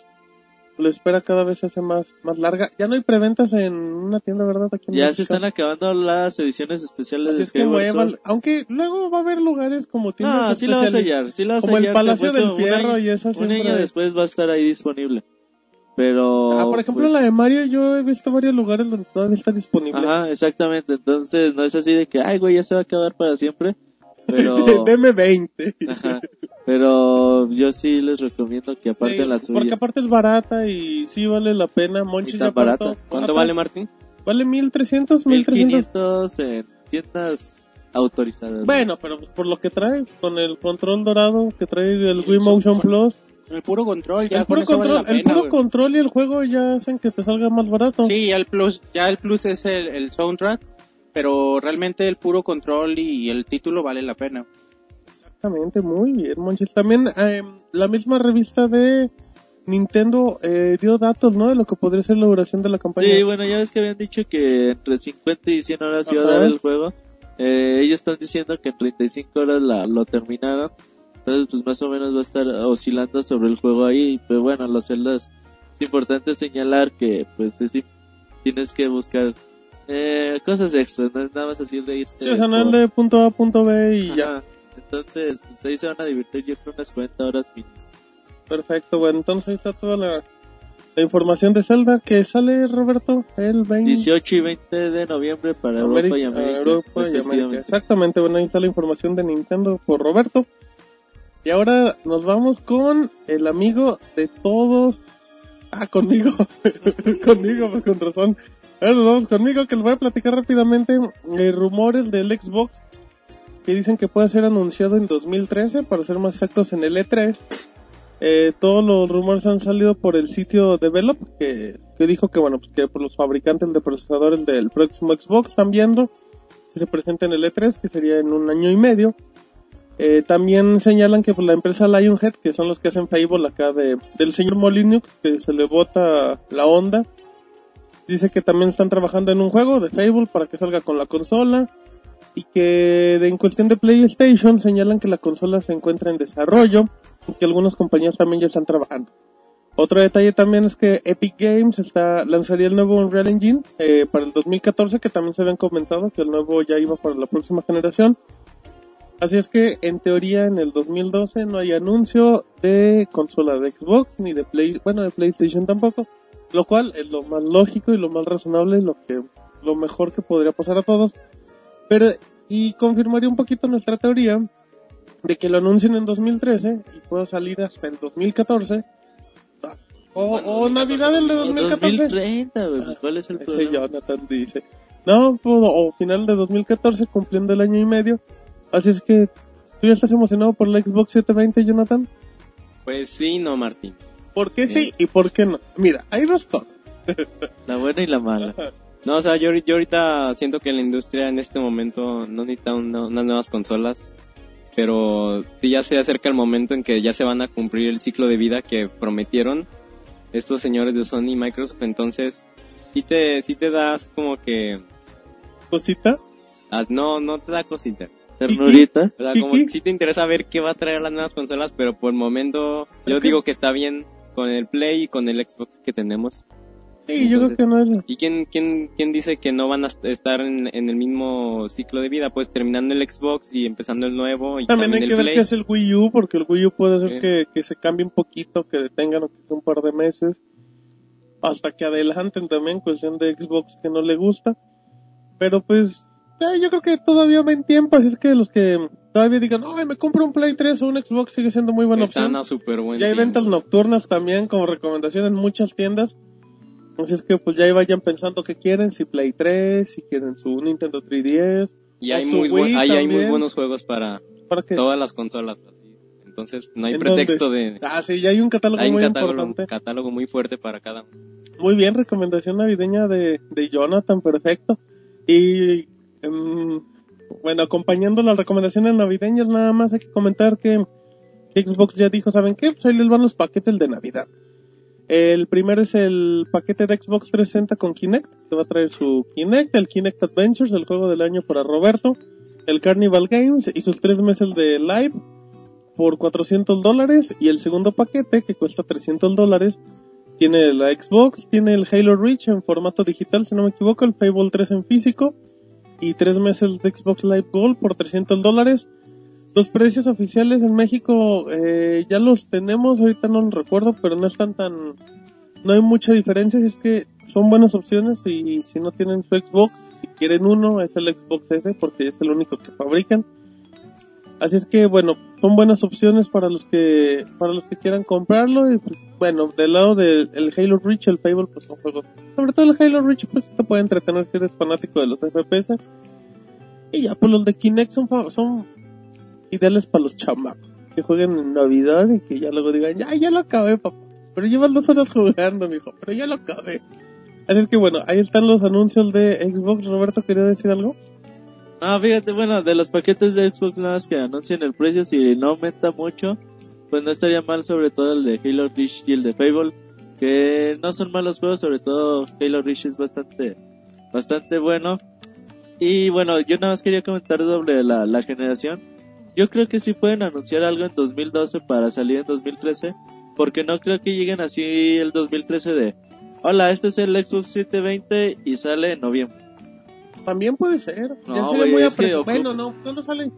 la espera cada vez se hace más, más larga. Ya no hay preventas en una tienda, ¿verdad? Aquí en Ya México. se están acabando las ediciones especiales Así de es que muevan, aunque luego va a haber lugares como tiendas No, sí la vas a hallar, sí la vas a como el hallar, te Palacio del Fierro año- y esas Un año hay. después va a estar ahí disponible. Pero... Ah, por ejemplo, pues, la de Mario yo he visto varios lugares donde todavía está disponible. Ajá, exactamente. Entonces, no es así de que, ay, güey, ya se va a acabar para siempre. Pero... Deme 20. Ajá. Pero yo sí les recomiendo que aparte Sí, la suya. Porque aparte es barata y sí vale la pena. Monchi ¿Y ya barata? ¿Cuánto vale, Martín? Vale 1300, 1300. 1500 en tiendas autorizadas. Bueno, pero pues por lo que trae, con el control dorado que trae el Wii Motion Plus, El puro control, ya el con puro, vale control, la el pena, puro control y el juego ya hacen que te salga más barato. Sí, ya el plus, ya el plus es el, el soundtrack, pero realmente el puro control y el título vale la pena. Exactamente, muy bien, Monchis. También eh, la misma revista de Nintendo eh, dio datos, ¿no? De lo que podría ser la duración de la campaña. Sí, bueno, ya ves que habían dicho que entre 50 y 100 horas iba a dar el juego. Eh, ellos están diciendo que en 35 horas la, lo terminaron. Entonces, pues más o menos va a estar oscilando sobre el juego ahí. Pero bueno, los celdas es importante señalar que, pues, es tienes que buscar eh, cosas extras. No es nada más así de irte. Sí, o sea, no de punto A a punto B y ya. Entonces, pues ahí se van a divertir yo creo unas 40 horas mínimo. Perfecto, bueno, entonces ahí está toda la, la información de Zelda que sale, Roberto, el 20 18 y 20 de noviembre para Europa y América- América. Europa y América. Exactamente, bueno, ahí está la información de Nintendo por Roberto. Y ahora nos vamos con el amigo de todos. Ah, conmigo. conmigo, pues con razón. Ahora nos vamos conmigo que les voy a platicar rápidamente eh, rumores del Xbox que dicen que puede ser anunciado en 2013, para ser más exactos en el E3. Eh, todos los rumores han salido por el sitio Develop, que, que dijo que bueno, pues que por los fabricantes de procesadores del próximo Xbox están viendo si se presenta en el E3, que sería en un año y medio. Eh, también señalan que pues, la empresa Lionhead, que son los que hacen Fable acá de, del señor Molinux, que se le bota la onda, dice que también están trabajando en un juego de Fable para que salga con la consola y que en cuestión de PlayStation señalan que la consola se encuentra en desarrollo y que algunas compañías también ya están trabajando. Otro detalle también es que Epic Games está, lanzaría el nuevo Unreal Engine eh, para el 2014, que también se habían comentado que el nuevo ya iba para la próxima generación. Así es que en teoría en el 2012 no hay anuncio de consola de Xbox ni de Play, bueno de PlayStation tampoco, lo cual es lo más lógico y lo más razonable y lo que lo mejor que podría pasar a todos. Pero y confirmaría un poquito nuestra teoría de que lo anuncien en 2013 y pueda salir hasta el 2014 o, o Navidad del de O 2014. 2030, güey, pues, ¿cuál es el Ese problema? Jonathan dice. No, pues, o final de 2014 cumpliendo el año y medio. Así es que tú ya estás emocionado por la Xbox 720, Jonathan. Pues sí, no, Martín. ¿Por qué sí y por qué no? Mira, hay dos cosas. La buena y la mala. No, o sea, yo, yo ahorita siento que la industria en este momento no necesita una- unas nuevas consolas, pero sí ya se acerca el momento en que ya se van a cumplir el ciclo de vida que prometieron estos señores de Sony y Microsoft, entonces sí te, sí te das como que, Cosita. ah, no, no te da cosita. Ternurita. O sea, Kiki. como que sí te interesa ver qué va a traer las nuevas consolas, pero por el momento yo digo que está bien con el Play y con el Xbox que tenemos. Sí, yo creo que no es. ¿Y quién, quién, quién dice que no van a est- estar en, en el mismo ciclo de vida? Pues terminando el Xbox y empezando el nuevo y También también, hay que ver qué es el Wii U, porque el Wii U puede ser que, que se cambie un poquito, que detengan sea un par de meses, hasta que adelanten también, cuestión de Xbox que no le gusta. Pero pues, yo creo que todavía ven tiempo, así es que los que todavía digan, ay, me compro un Play 3 o un Xbox sigue siendo muy buena Están opción. a súper buen Ya hay ventas nocturnas también como recomendación en muchas tiendas. Así es que pues ya vayan pensando qué quieren, si Play 3, si quieren su Nintendo 3DS, Y hay muy, Wii ahí hay muy buenos juegos para para todas las consolas. Entonces no hay ¿En pretexto de... Ah, sí, ya hay un catálogo Hay un muy catálogo, importante. catálogo muy fuerte para cada uno. Muy bien, recomendación navideña de, de Jonathan, perfecto. Y em, bueno, acompañando las recomendaciones navideñas, nada más hay que comentar que, que Xbox ya dijo, ¿saben qué? Pues ahí les van los paquetes de Navidad. El primero es el paquete de Xbox 360 con Kinect, que va a traer su Kinect, el Kinect Adventures, el juego del año para Roberto, el Carnival Games y sus tres meses de live por 400 dólares y el segundo paquete que cuesta 300 dólares tiene la Xbox, tiene el Halo Reach en formato digital si no me equivoco, el Fable 3 en físico y tres meses de Xbox Live Gold por 300 dólares. Los precios oficiales en México eh, ya los tenemos, ahorita no los recuerdo, pero no están tan... No hay mucha diferencia, es que son buenas opciones y si no tienen su Xbox, si quieren uno, es el Xbox S porque es el único que fabrican. Así es que bueno, son buenas opciones para los que para los que quieran comprarlo y pues, bueno, del lado del el Halo Reach, el Fable pues son juegos. Sobre todo el Halo Reach pues te puede entretener si eres fanático de los FPS. Y ya pues los de Kinect son son ideales para los chamacos que jueguen en Navidad y que ya luego digan, "Ya ya lo acabé, papá." Pero llevas dos horas jugando, mijo, pero ya lo acabé. Así es que bueno, ahí están los anuncios de Xbox. Roberto, ¿quería decir algo? No, fíjate, bueno, de los paquetes de Xbox nada más que anuncien el precio, si no aumenta mucho, pues no estaría mal sobre todo el de Halo Reach y el de Fable, que no son malos juegos, sobre todo Halo Reach es bastante, bastante bueno. Y bueno, yo nada más quería comentar sobre la, la generación. Yo creo que sí pueden anunciar algo en 2012 para salir en 2013, porque no creo que lleguen así el 2013 de, hola, este es el Xbox 720 y sale en noviembre. También puede ser. No, ya sería güey, muy es que Bueno, no, ¿cuándo salen?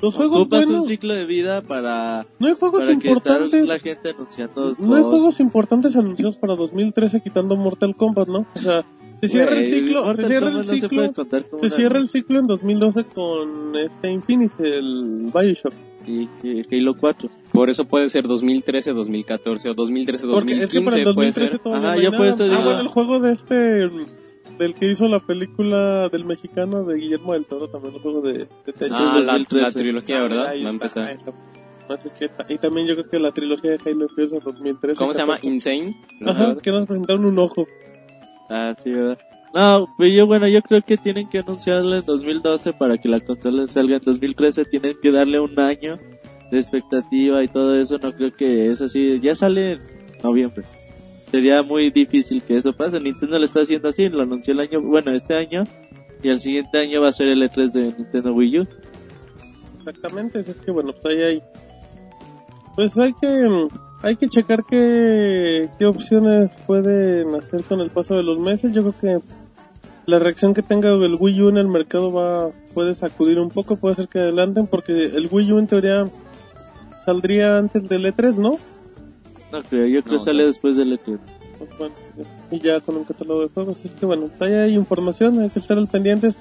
Los juegos Ocupas buenos. un ciclo de vida para, No hay juegos para que estar importantes. la gente anunciando No hay juegos. juegos importantes anunciados para 2013 quitando Mortal Kombat, ¿no? O sea, se cierra el ciclo, se cierra el Kombat no se ciclo, puede se cierra el ciclo en 2012 con este Infinity, el Bioshock. y, y Halo 4. Por eso puede ser 2013, 2014 o 2013, Porque es que para el 2015 puede 2013 ser. Ajá, por nada. eso Ah, bueno, el juego de este del que hizo la película del mexicano de Guillermo del Toro, también el juego de, de Tetris. Ah, la, 2013. la trilogía, ¿verdad? Va a empezar. Más es que y también yo creo que la trilogía de Halo empieza en 2013. ¿Cómo se llama? 14. Insane. Ajá, que nos presentaron un ojo. Ah, sí, ¿verdad? No, pero yo, bueno, yo creo que tienen que anunciarlo en 2012 para que la consola salga en 2013. Tienen que darle un año de expectativa y todo eso. No creo que es así. Ya sale en noviembre. Sería muy difícil que eso pase. Nintendo lo está haciendo así. Lo anunció el año, bueno, este año. Y el siguiente año va a ser el E3 de Nintendo Wii U. Exactamente, es que bueno, pues ahí hay. Pues hay que hay que checar qué, qué opciones pueden hacer con el paso de los meses. Yo creo que la reacción que tenga el Wii U en el mercado va puede sacudir un poco, puede ser que adelanten porque el Wii U en teoría saldría antes del E3, ¿no? No creo, yo creo No, que sale no. después del E E3. Pues bueno, y ya con un catálogo de juegos. Es que bueno, ahí hay información, hay que estar al pendientes.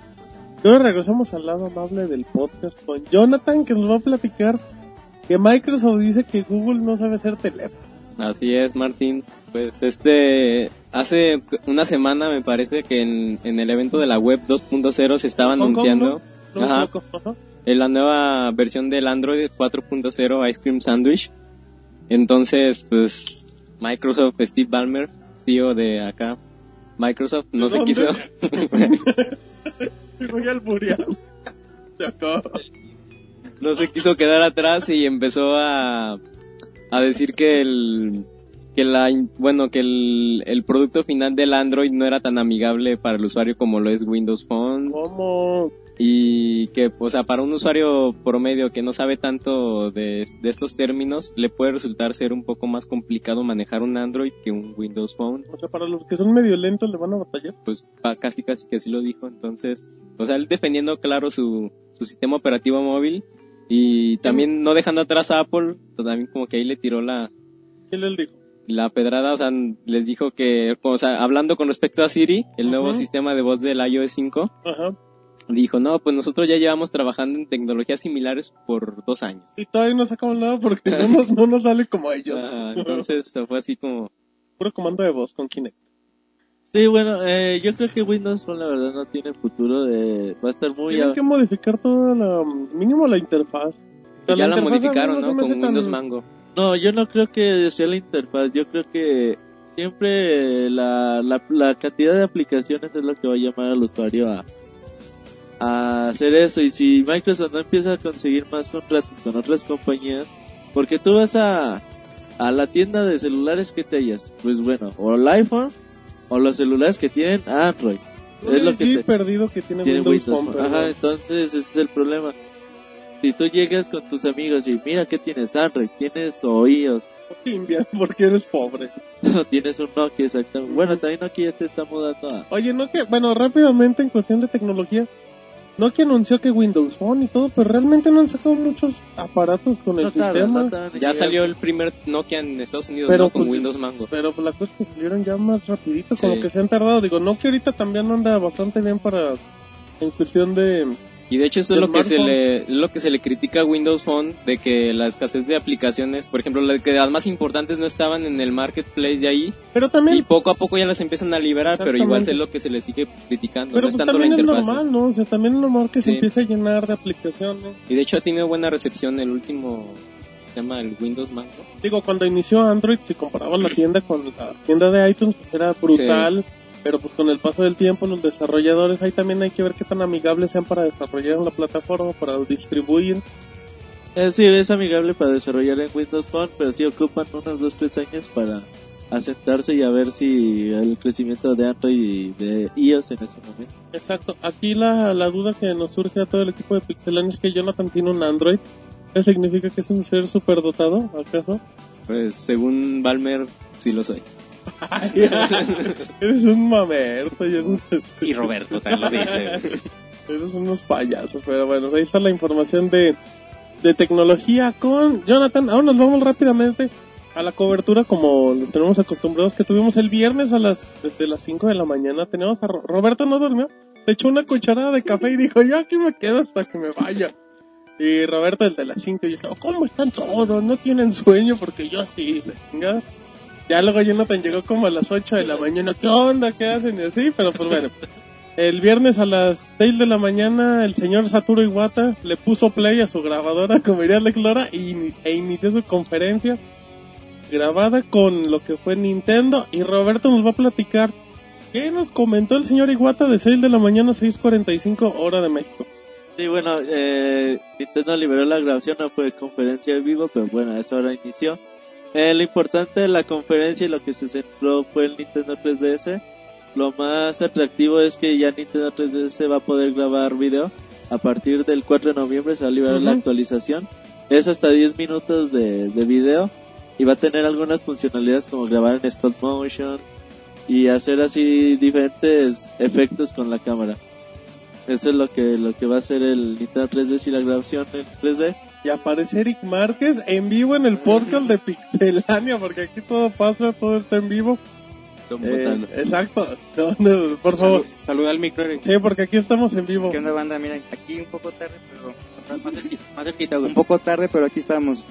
Y ahora regresamos al lado amable del podcast con Jonathan, que nos va a platicar que Microsoft dice que Google no sabe hacer teléfono. Así es, Martín. Pues este, hace una semana me parece que en, en el evento de la web 2.0 se estaba anunciando ¿no? No, Ajá. en la nueva versión del Android 4.0 Ice Cream Sandwich. Entonces, pues Microsoft, Steve Ballmer, CEO de acá, Microsoft, no ¿De se dónde? quiso, voy a alburear. Se acabó. No se quiso quedar atrás y empezó a, a decir que el que la bueno que el, el producto final del Android no era tan amigable para el usuario como lo es Windows Phone ¿Cómo? y que o sea para un usuario promedio que no sabe tanto de, de estos términos le puede resultar ser un poco más complicado manejar un Android que un Windows Phone O sea, para los que son medio lentos le van a batallar. pues pa- casi casi que así lo dijo entonces o sea él defendiendo claro su, su sistema operativo móvil y también no dejando atrás a Apple también como que ahí le tiró la ¿Qué les dijo? la pedrada, o sea, les dijo que, o sea, hablando con respecto a Siri, el nuevo sistema de voz del iOS 5, Ajá. dijo, no, pues nosotros ya llevamos trabajando en tecnologías similares por dos años. Y todavía no sacamos nada porque no nos, no nos sale como ellos. Ah, entonces fue así como, Puro comando de voz con Kinect. Sí, bueno, eh, yo creo que Windows Phone la verdad no tiene futuro. De, va a estar muy... Tienen a- que modificar toda la, mínimo la interfaz. O sea, ya la modificaron, ¿no? Con tan- Windows Mango. No, yo no creo que sea la interfaz. Yo creo que siempre la, la, la cantidad de aplicaciones es lo que va a llamar al usuario a, a hacer eso. Y si Microsoft no empieza a conseguir más contratos con otras compañías, porque tú vas a, a la tienda de celulares que te hallas, pues bueno, o el iPhone o los celulares que tienen Android. Es lo que te- perdido que tiene, tiene Windows, Windows. Phone. Ajá, entonces ese es el problema. Si tú llegas con tus amigos y mira que tienes Android, tienes o iOS, Symbian, porque eres pobre. o tienes un Nokia exactamente. Bueno, también Nokia ya se está mudando a... Oye, Nokia, bueno, rápidamente en cuestión de tecnología, Nokia anunció que Windows Phone y todo, pero realmente no han sacado muchos aparatos con el No sistema. no Ya salió el primer Nokia en Estados Unidos Pero, ¿no? con pues, Windows Mango. Pero pues, la cosa es que salieron ya más rapidito, Sí. como que se han tardado. Digo, Nokia ahorita también anda bastante bien para, en cuestión de... Y de hecho eso es lo que se le lo que se le critica a Windows Phone de que la escasez de aplicaciones, por ejemplo, las que las más importantes no estaban en el marketplace de ahí Pero y también, poco a poco ya las empiezan a liberar, pero igual es lo que se le sigue criticando, pero no es pues tanto la también es interfaz. normal, ¿no? O sea, también es normal que se empiece a llenar de aplicaciones. Y de hecho ha tenido buena recepción el último se llama el Windows Mango. Digo, cuando inició Android, si comparaba la tienda con la tienda de iTunes, pues era brutal. Pero pues con el paso del tiempo, los desarrolladores ahí también hay que ver qué tan amigables sean para desarrollar en la plataforma, para distribuir. Es decir, es amigable para desarrollar en Windows Phone, pero sí ocupan unos 2-3 años para asentarse y a ver si el crecimiento de Android y de iOS en ese momento. Exacto. Aquí la, la duda que nos surge a todo el equipo de Pixelan es que Jonathan tiene un Android. ¿Qué significa que es un ser superdotado, acaso? Pues según Balmer sí lo soy. Eres un mamerto, Jonathan. Y Roberto también lo dice. Eres unos payasos, pero bueno, ahí está la información de, de tecnología con Jonathan. Ahora nos vamos rápidamente a la cobertura como los tenemos acostumbrados que tuvimos el viernes a las desde las 5 de la mañana. Teníamos a Ro- Roberto no durmió, se echó una cucharada de café y dijo, yo aquí me quedo hasta que me vaya. Y Roberto el de las 5 dijo, ¿cómo están todos? No tienen sueño porque yo sí, venga. Ya luego Jonathan llegó como a las 8 de la mañana, ¿qué onda? ¿Qué hacen? Y así, pero pues bueno. El viernes a las 6 de la mañana, el señor Saturo Iwata le puso play a su grabadora, como diría Alex Lora, y, e inició su conferencia grabada con lo que fue Nintendo. Y Roberto nos va a platicar qué nos comentó el señor Iwata de 6 de la mañana a 6.45 hora de México. Sí, bueno, eh, Nintendo liberó la grabación, no fue conferencia en vivo, pero bueno, a esa hora inició. Eh, lo importante de la conferencia y lo que se centró fue el Nintendo 3DS. Lo más atractivo es que ya Nintendo 3DS va a poder grabar video. A partir del 4 de noviembre se va a liberar la actualización. Es hasta 10 minutos de, de video y va a tener algunas funcionalidades como grabar en stop motion y hacer así diferentes efectos con la cámara. Eso es lo que lo que va a hacer el Nintendo 3DS y la grabación en 3D. Y aparece Eric Márquez en vivo en el podcast de Pixelania, porque aquí todo pasa, todo está en vivo. Eh, exacto. No, no, por favor. Saluda al micro, Eric. Sí, porque aquí estamos en vivo. ¿Qué onda, banda? Mira, aquí un poco tarde, pero... Más cerquita, más cerquita. Un poco tarde, pero aquí estamos.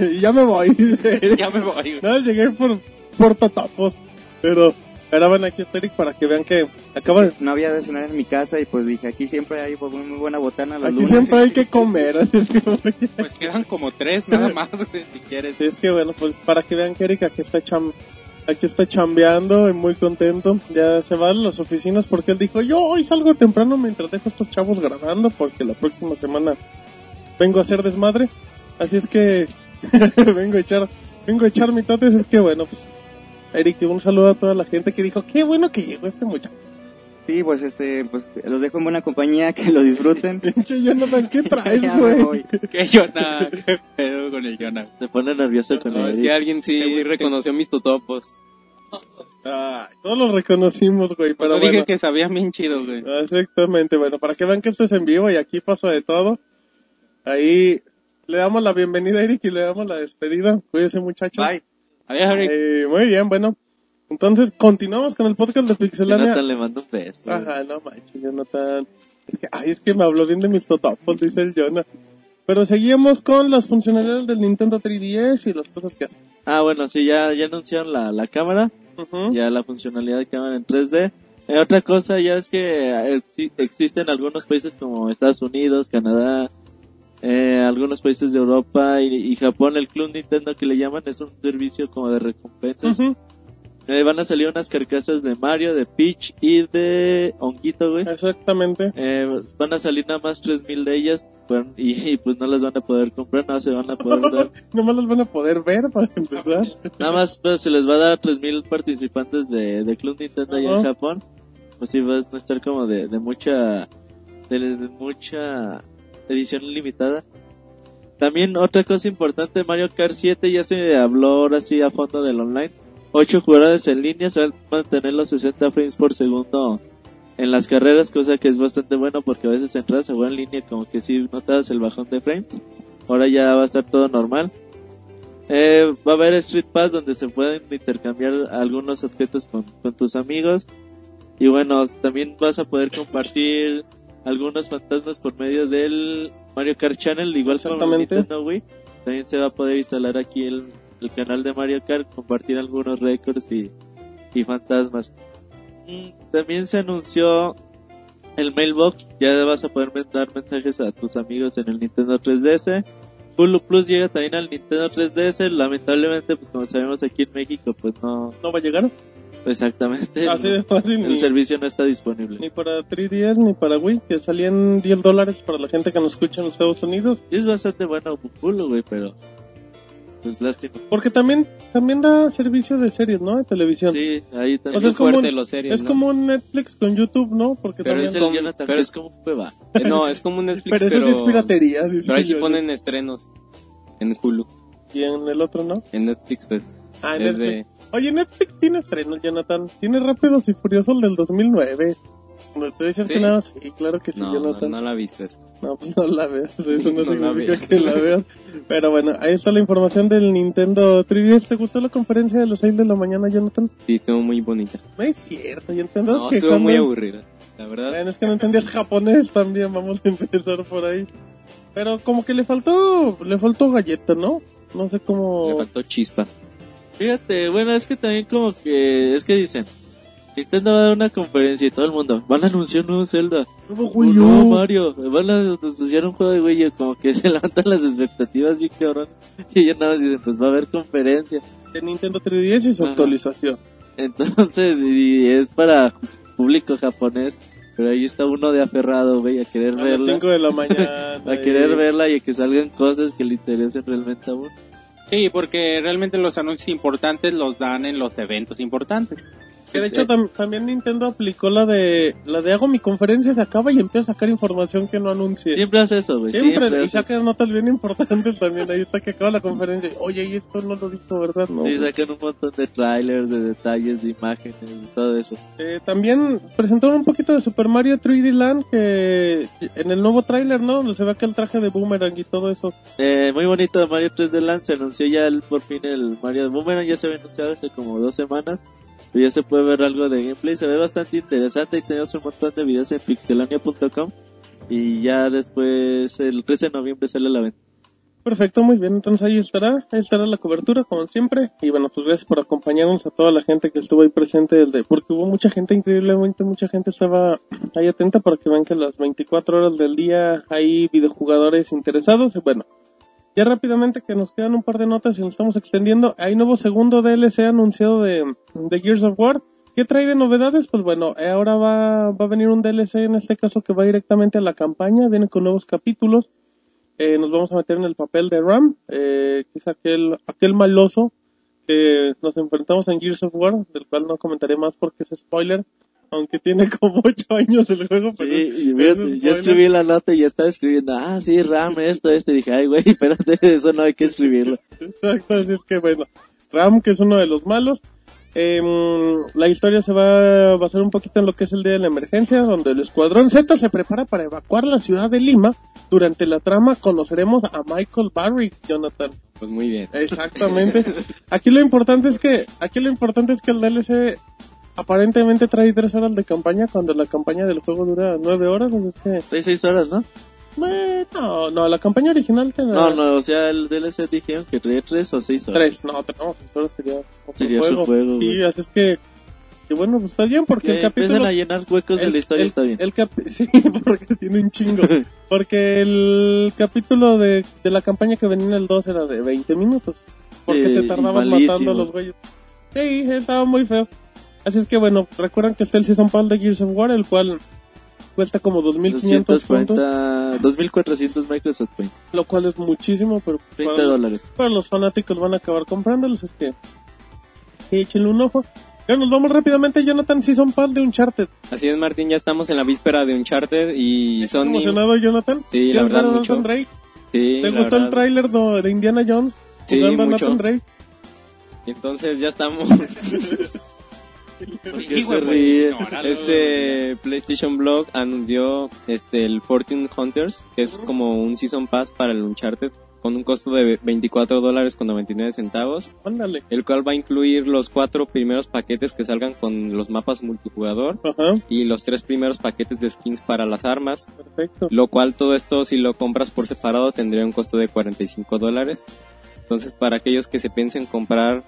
y ya me voy. Ya me voy, güey. No, llegué por, por totapos. Pero, bueno, aquí Eric para que vean que acaba de... No había de cenar en mi casa y pues dije, aquí siempre hay pues, muy buena botana los Aquí lunes. siempre hay que comer. Así es que, Pues quedan como tres nada más, si quieres. Sí, es que bueno, pues para que vean que Eric aquí está cham aquí está chambeando y muy contento. Ya se va a las oficinas porque él dijo, yo hoy salgo temprano mientras dejo a estos chavos grabando porque la próxima semana vengo a hacer desmadre. Así es que vengo a echar, vengo a echar mitotes. Es que bueno, pues Eric, un saludo a toda la gente que dijo, qué bueno que llegó este muchacho. Sí, pues este, pues los dejo en buena compañía, que lo disfruten. Pinche Jonathan, ¿qué traes, güey? ¿Qué Jonah? ¿Qué pedo con el Jonah? Se pone nervioso con No, el es que alguien sí reconoció mis totopos. Ay, todos lo reconocimos, güey, pero bueno. dije que sabía bien chido, güey. Exactamente, bueno, para que vean que esto es en vivo y aquí pasa de todo. Ahí le damos la bienvenida a Eric y le damos la despedida. Cuídese muchachos. Bye. Adiós, Eric. Eh, muy bien, bueno. Entonces, continuamos con el podcast de Pixelania. Jonathan le manda un beso. Ajá, no manches, Jonathan. Es que, ay, es que me habló bien de mis totopos, dice el Jonah. Pero seguimos con las funcionalidades del Nintendo 3DS y las cosas que hace. Ah, bueno, sí, ya, ya anunciaron la, la cámara, Ujú. ya la funcionalidad de cámara en 3D. Eh, otra cosa ya es que eh, exi- existen algunos países como Estados Unidos, Canadá, eh, algunos países de Europa y, y Japón, el Club Nintendo que le llaman es un servicio como de recompensas Ujú. Eh, van a salir unas carcasas de Mario, de Peach y de Honguito, güey. Exactamente. Eh, van a salir nada más 3000 de ellas y, y, pues no las van a poder comprar, nada más se van a poder dar. Nomás las van a poder ver para empezar. Nada más pues, se les va a dar a 3000 participantes de, de Club Nintendo allá en. Japón. Pues sí, va a estar como de, de mucha de, de mucha edición limitada. También otra cosa importante, Mario Kart 7 ya se habló ahora sí a fondo del online. 8 jugadores en línea se van a mantener los 60 frames por segundo en las carreras, cosa que es bastante bueno porque a veces entras a jugar en línea como que sí notas el bajón de frames. Ahora ya va a estar todo normal. Eh, va a haber Street Pass donde se pueden intercambiar algunos objetos con tus amigos. Y bueno, también vas a poder compartir algunos fantasmas por medio del Mario Kart Channel, igual como. Nintendo Wii. También se va a poder instalar aquí el, el canal de Mario Kart, compartir algunos récords y, y fantasmas. Mm, También se anunció el mailbox, ya vas a poder mandar mensajes a tus amigos en el Nintendo 3DS. Hulu Plus llega también al Nintendo 3DS, lamentablemente pues como sabemos aquí en México pues no No va a llegar. exactamente Así el, de fácil. el Ni, servicio no está disponible. ni para 3DS ni para Wii, que salían 10 dólares para la gente que nos escucha en los Estados Unidos. Es bastante bueno Hulu, güey, pero pues lástima. Porque también también da servicio de series, ¿no? De televisión. Sí, ahí O también. sea, es es como fuerte un- los series, es ¿no? como un Netflix con YouTube, ¿no? Porque Pero también... es el como- Jonathan, pero es- como un cueva. Eh, No, es como un Netflix, Pero pero... eso sí es piratería. dice Pero ahí sí ponen estrenos en Hulu. Y en el otro, ¿no? En Netflix, pues, Ah, en Netflix. de... Oye, Netflix tiene estrenos, Jonathan. Tiene Rápidos y Furiosos del 2009. No, Tú dices ¿Sí? que nada, sí, claro que sí, No, no, Jonathan. no la viste. No, pues no la veas, eso no, No la significa veas. que la veas. Pero bueno, ahí está la información del Nintendo 3DS. ¿Te gustó la conferencia de los 6 de la mañana, Jonathan? Sí, estuvo muy bonita. No es cierto, entendés No, que estuvo cuando- muy aburrida. La verdad, Bueno, es que no entendías japonés también, vamos a empezar por ahí. Pero como que le faltó, le faltó galleta, ¿no? No sé cómo... le faltó chispa. Fíjate, bueno, es que también como que, es que dicen, Nintendo va a dar una conferencia y todo el mundo, van a anunciar un nuevo Zelda. Nuevo Oh, Wii no, U. Mario, van a anunciar un juego de Wii U, como que se levantan las expectativas bien cabrón. Y ya nada más dicen, pues va a haber conferencia. de Nintendo 3DS y su Ajá. actualización. Entonces, y es para público japonés, pero ahí está uno de aferrado, güey, a querer A las verla. 5 de la mañana. A querer verla y a que salgan cosas que le interesen realmente a uno. Sí, porque realmente los anuncios importantes los dan en los eventos importantes. Que de hecho tam- también Nintendo aplicó la de la de hago mi conferencia, se acaba y empieza a sacar información que no anuncie. Siempre hace eso, güey. Siempre, Siempre, y saca notas bien importantes también. Ahí está que acaba la conferencia. Oye, y esto no lo dijo, ¿verdad? No. Sí, sacan un montón de trailers, de detalles, de imágenes, de todo eso. Eh, también presentaron un poquito de Super Mario 3D Land que en el nuevo tráiler, ¿no? Donde se ve que el traje de Boomerang y todo eso. Eh, muy bonito Mario 3D Land, se anunció ya el- por fin el Mario Boomerang, ya se había anunciado hace como dos semanas. Ya se puede ver algo de gameplay, se ve bastante interesante y tenemos un montón de videos en pixelania.com. Y ya después, el 13 de noviembre sale a la venta. Perfecto, muy bien. Entonces ahí estará, ahí estará la cobertura como siempre. Y bueno, pues gracias por acompañarnos a toda la gente que estuvo ahí presente desde, porque hubo mucha gente, increíblemente mucha gente estaba ahí atenta para que vean que las 24 horas del día hay videojugadores interesados. Y bueno, ya rápidamente que nos quedan un par de notas y nos estamos extendiendo. Hay nuevo segundo DLC anunciado de, de Gears of War. ¿Qué trae de novedades? Pues bueno, eh, ahora va, va a venir un DLC en este caso que va directamente a la campaña, viene con nuevos capítulos. Eh, nos vamos a meter en el papel de Ram, eh, que es aquel, aquel maloso que nos enfrentamos en Gears of War, del cual no comentaré más porque es spoiler, aunque tiene como 8 años el juego. Sí, pero y yo spoiler. escribí la nota y ya estaba escribiendo, ah, sí, RAM, esto, esto. Y dije, ay, güey, espérate, eso no hay que escribirlo. Exacto, así es que bueno, Ram, que es uno de los malos. Em, la historia se va a basar un poquito en lo que es el día de la emergencia, donde el Escuadrón Z se prepara para evacuar la ciudad de Lima. Durante la trama conoceremos a Michael Barry, Jonathan. Pues muy bien. Exactamente. Aquí lo importante es que, aquí lo importante es que el DLC aparentemente trae tres horas de campaña cuando la campaña del juego dura nueve horas, así es que, Trae seis horas, ¿no? eh, no, no, la campaña original tiene No, no, o sea, el DLC dijeron que trae tres o seis horas. tres, no, tenemos seis horas sería otro Sería su juego, Sí, güey. así es que, que bueno, pues está bien porque Que el capítulo empiecen a llenar huecos de la historia, el- está bien. el capi- sí, porque tiene un chingo. Porque el capítulo de, de la campaña que venía en el 2 era de 20 minutos. Porque Sí, te tardaban matando a los güeyes. Sí, estaba muy feo. Así es que bueno, recuerdan que está el Season Pass de Gears of War, el cual cuesta como 2.500 puntos, 240, 2400 Microsoft Point. lo cual es muchísimo, pero 30 para, dólares. para los fanáticos van a acabar comprándolos, es que, que échenle un ojo. Ya nos vamos rápidamente, Jonathan, Season Pass de Uncharted. Así es, Martín, ya estamos en la víspera de Uncharted y ¿Estás Sony... emocionado, Jonathan? Sí, la ¿Quieres verdad, mucho. Drake? Sí, ¿Te la gustó el verdad. tráiler de de Indiana Jones? Sí, jugando a mucho. Nathan Drake? Entonces ya estamos... ¿Por qué se ríe? Este PlayStation Blog anunció este el Fortune Hunters, que es como un Season Pass para el Uncharted con un costo de 24 dólares con 99 centavos, Ándale. el cual va a incluir los cuatro primeros paquetes que salgan con los mapas multijugador Ajá, y los tres primeros paquetes de skins para las armas, perfecto. lo cual todo esto si lo compras por separado tendría un costo de 45 dólares. Entonces para aquellos que se piensen comprar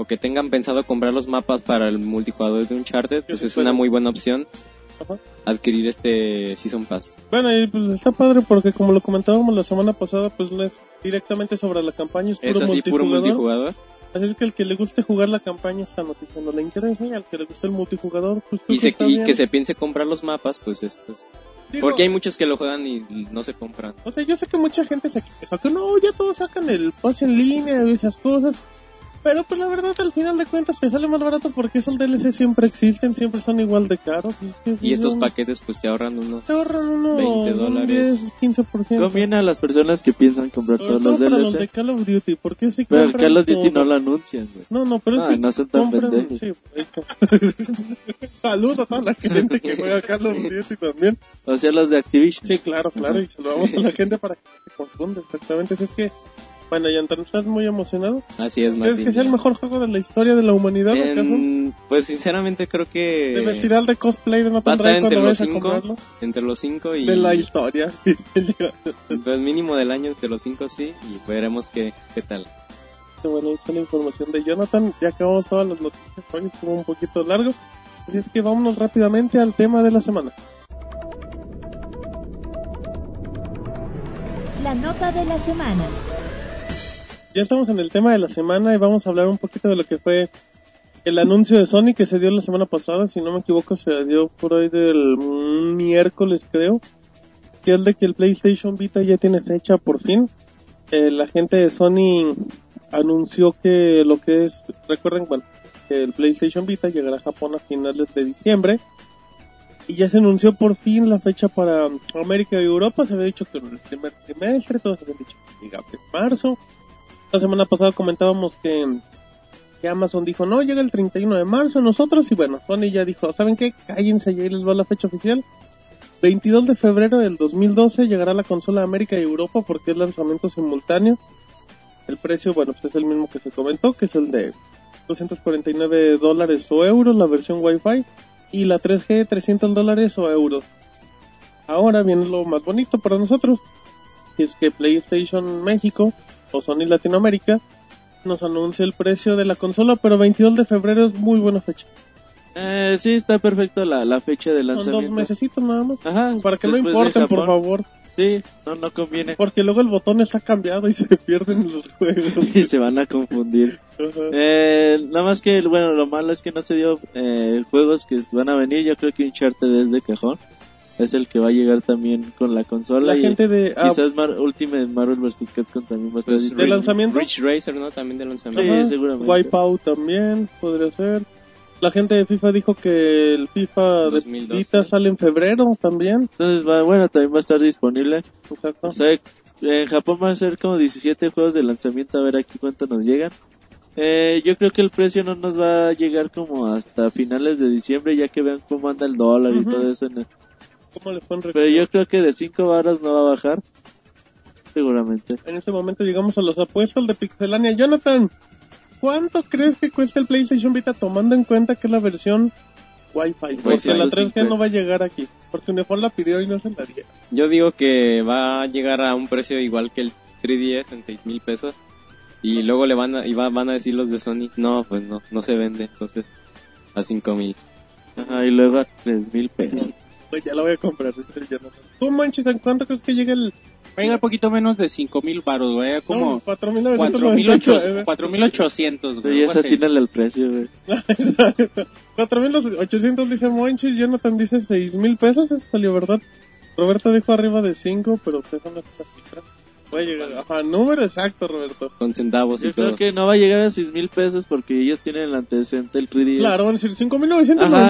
o que tengan pensado comprar los mapas para el multijugador de Uncharted, pues es una muy buena opción Ajá. adquirir este Season Pass. Bueno, y pues está padre porque como lo comentábamos la semana pasada, pues no es directamente sobre la campaña, es puro, Es así puro multijugador. multijugador. Así es que el que le guste jugar la campaña esta noticia no le interesa y al que le guste el multijugador, pues Y, se- y que se piense comprar los mapas, pues estos. Digo, Porque hay muchos que lo juegan y no se compran. O sea, yo sé que mucha gente se queja que no, ya todos sacan el pase en línea y esas cosas. Pero pues la verdad al final de cuentas te sale más barato porque esos DLC siempre existen, siempre son igual de caros. Es que, Y estos no, paquetes pues te ahorran unos... te ahorran unos 20 un dólares. 10, 15%. Conviene a las personas que piensan comprar todos todo los para los de DLC. Call of Duty, porque si Pero el Call of Duty todo. no lo anuncian, güey. No, no, pero Ay, sí no sean tan compran- pendejos. sí, Saludos a toda la gente que juega Call of Duty también. O sea, los de Activision. Sí, claro, claro, y saludamos a la gente para que se confunda exactamente. Es que, bueno, Yantan, ¿estás muy emocionado? Así es, ¿Crees Martín. que sea el mejor juego de la historia de la humanidad? En- Pues sinceramente creo ¿Te que... vestirá el de cosplay de Nathan Drake entre cuando los vayas a cinco, comprarlo? entre los cinco y... De la historia. Pues mínimo del año, entre los cinco sí, y veremos qué, qué tal. bueno, esa es la información de Jonathan. Ya acabamos todas las noticias. Hoy estuvo un poquito largo. Así es que vámonos rápidamente al tema de la semana. La nota de la semana. Ya estamos en el tema de la semana y vamos a hablar un poquito de lo que fue el anuncio de Sony que se dio la semana pasada, si no me equivoco se dio por ahí del miércoles creo, que es de que el PlayStation Vita ya tiene fecha por fin. Eh, la gente de Sony anunció que lo que es, recuerden, bueno, que el PlayStation Vita llegará a Japón a finales de diciembre. Y ya se anunció por fin la fecha para América y Europa. Se había dicho que en el primer trimestre, todos habían dicho que llegaba en marzo. La semana pasada comentábamos que, que Amazon dijo, no, llega el 31 de marzo nosotros. Y bueno, Sony ya dijo, ¿saben qué? Cállense, ya ahí les va la fecha oficial. 22 de febrero del 2012 llegará la consola a América y Europa porque es lanzamiento simultáneo. El precio, bueno, pues es el mismo que se comentó, que es el de 249 dólares o euros, la versión Wi-Fi. Y la 3G, 300 dólares o euros. Ahora viene lo más bonito para nosotros. Y es que PlayStation México o Sony Latinoamérica nos anuncia el precio de la consola, pero 22 de febrero es muy buena fecha. Eh, sí, está perfecto la, la fecha de Son lanzamiento. dos mesecitos nada más. Ajá, Para que no importen, por favor. Sí, no, no conviene. Porque luego el botón está cambiado y se pierden los juegos. y se van a confundir. Eh, nada más que, bueno, lo malo es que no se dio eh, juegos que van a venir. Yo creo que Uncharted es de cajón. Es el que va a llegar también con la consola. La y gente de... ah, quizás Mar Ultimate Marvel vs. Capcom también va a estar Pues, disponible. ¿De lanzamiento? Rich Racer, ¿no? También de lanzamiento. Sí, Ajá. seguramente. Wipeout también podría ser. La gente de FIFA dijo que el FIFA de 2012. Vita sale en febrero también. Entonces, va, bueno, también va a estar disponible. Exacto. O sea, en Japón va a ser como 17 juegos de lanzamiento, a ver aquí cuánto nos llegan. Eh, yo creo que el precio no nos va a llegar como hasta finales de diciembre, ya que vean cómo anda el dólar y todo eso. en el- ¿Cómo le fue en Pero yo creo que de 5 varas no va a bajar. Seguramente. En este momento llegamos a los apuestas de Pixelania. Jonathan, ¿cuánto crees que cuesta el PlayStation Vita tomando en cuenta que es la versión Wi-Fi? Porque Wi-Fi, la sí, 3G pues. no va a llegar aquí. Porque Unifón la pidió y no se la dieron. Yo digo que va a llegar a un precio igual que el 3DS en 6 mil pesos. Y luego le van a, y va- van a decir los de Sony, no, pues no, no se vende, entonces a 5 mil. Ajá, y luego a 3 mil pesos. Pues ya la voy a comprar. ¿Tú, Manches, en cuánto crees que llegue el Va a llegar poquito menos de 5000 baros, güey. No, Como 4.998. 4800, güey. Esa así. tiene el precio, güey. 4.800 dice Monchi, Jonathan dice 6.000 pesos, eso salió verdad. Roberto dijo arriba de 5, pero eso no es esta cifra. A llegar, ajá, número exacto, Roberto. Con centavos y Yo creo que no va a llegar a 6 mil pesos porque ellos tienen el antecedente del 3DS. Claro, van a decir Ajá,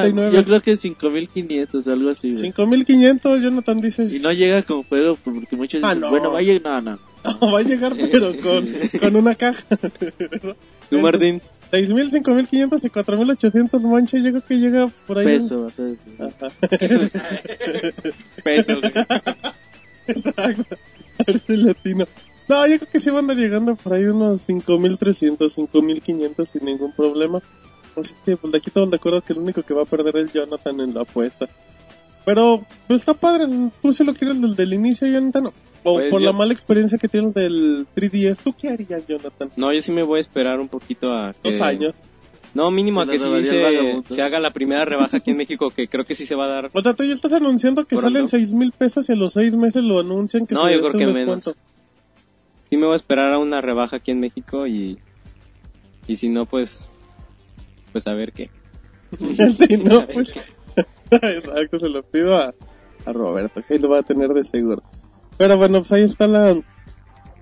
5.999. yo creo que 5500, algo así, güey. 5.500, Jonathan dice. Y no llega con juego porque muchos Ah, dicen, no. bueno, va a llegar, no, no. No, va a llegar, pero con, con una caja. ¿Tú, Martín? 6.000, 5.500 y 4.800 Monchi, yo creo que llega por ahí. Peso, a. Ajá. Peso, güey. Exacto. A ver si latino. No, yo creo que sí van a andar llegando por ahí unos 5300, 5500 sin ningún problema. Así que, pues de aquí todos de acuerdo que el único que va a perder es Jonathan en la apuesta. Pero, pues está padre. Tú si lo quieres desde el inicio, Jonathan. O Pues por yo- la mala experiencia que tienes del 3DS, ¿tú qué harías, Jonathan? No, yo sí me voy a esperar un poquito a que... Dos años. No, mínimo a que sí se, haga la primera rebaja aquí en México, que creo que sí se va a dar. O sea, tú ya estás anunciando que salen 6 mil pesos y a los 6 meses lo anuncian que No, se yo creo que menos. descuento. Sí me voy a esperar a una rebaja aquí en México y... Y si no, pues... Pues a ver qué. Sí, no, pues. Exacto, se lo pido a, a Roberto, que ahí lo va a tener de seguro. Pero bueno, pues ahí está la,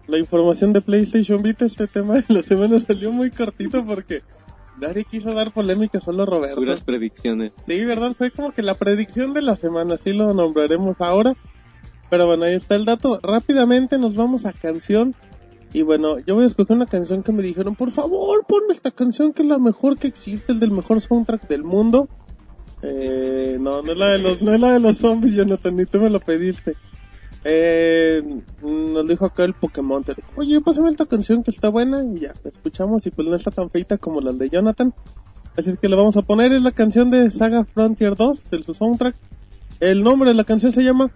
la información de PlayStation Vita. Este tema de la semana salió muy cortito porque nadie quiso dar polémica, solo Roberto. Puras predicciones. Sí, ¿verdad? Fue como que la predicción de la semana, así lo nombraremos ahora. Pero bueno, ahí está el dato. Rápidamente nos vamos a canción. Y bueno, yo voy a escoger una canción que me dijeron, por favor, ponme esta canción que es la mejor que existe, el del mejor soundtrack del mundo. Eh, no, no es la de los, no es la de los zombies, Jonathan, ni tú me lo pediste. Eh, nos dijo acá el Pokémon, te dijo, oye, pásame esta canción que está buena y ya, la escuchamos y pues no está tan feita como las de Jonathan. Así es que le vamos a poner, es la canción de Saga Frontier 2, del su soundtrack. El nombre de la canción se llama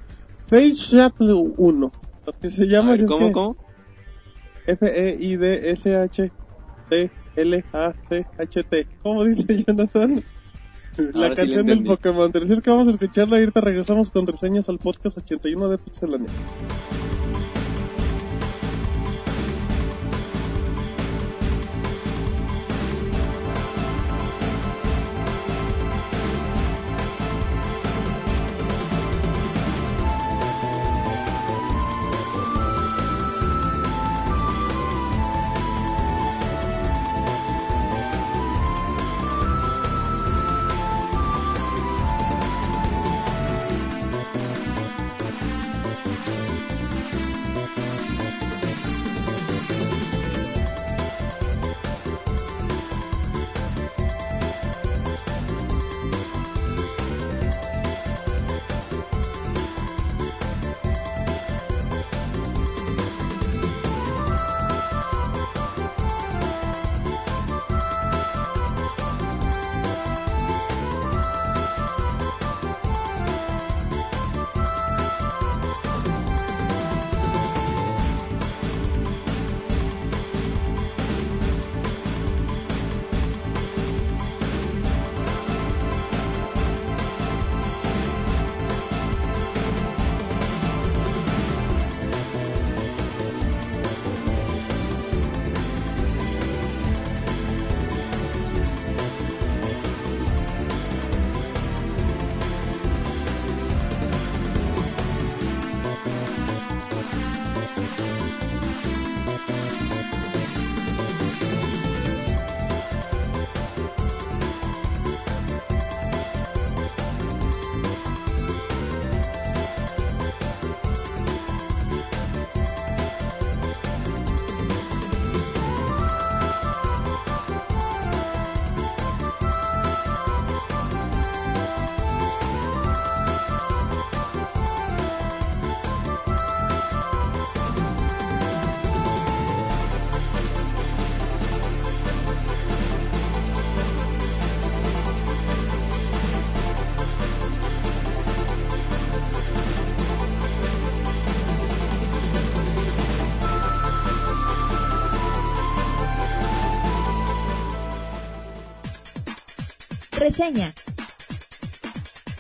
Face Shuttle 1. Lo que se llama ver, es ¿Cómo, que- cómo? F-E-I-D-S-H-C-L-A-C-H-T. ¿Cómo dice Jonathan? La Ahora sí le canción del. Pokémon. Así es que vamos a escucharla y ahorita regresamos con reseñas al podcast 81 de Pixelania.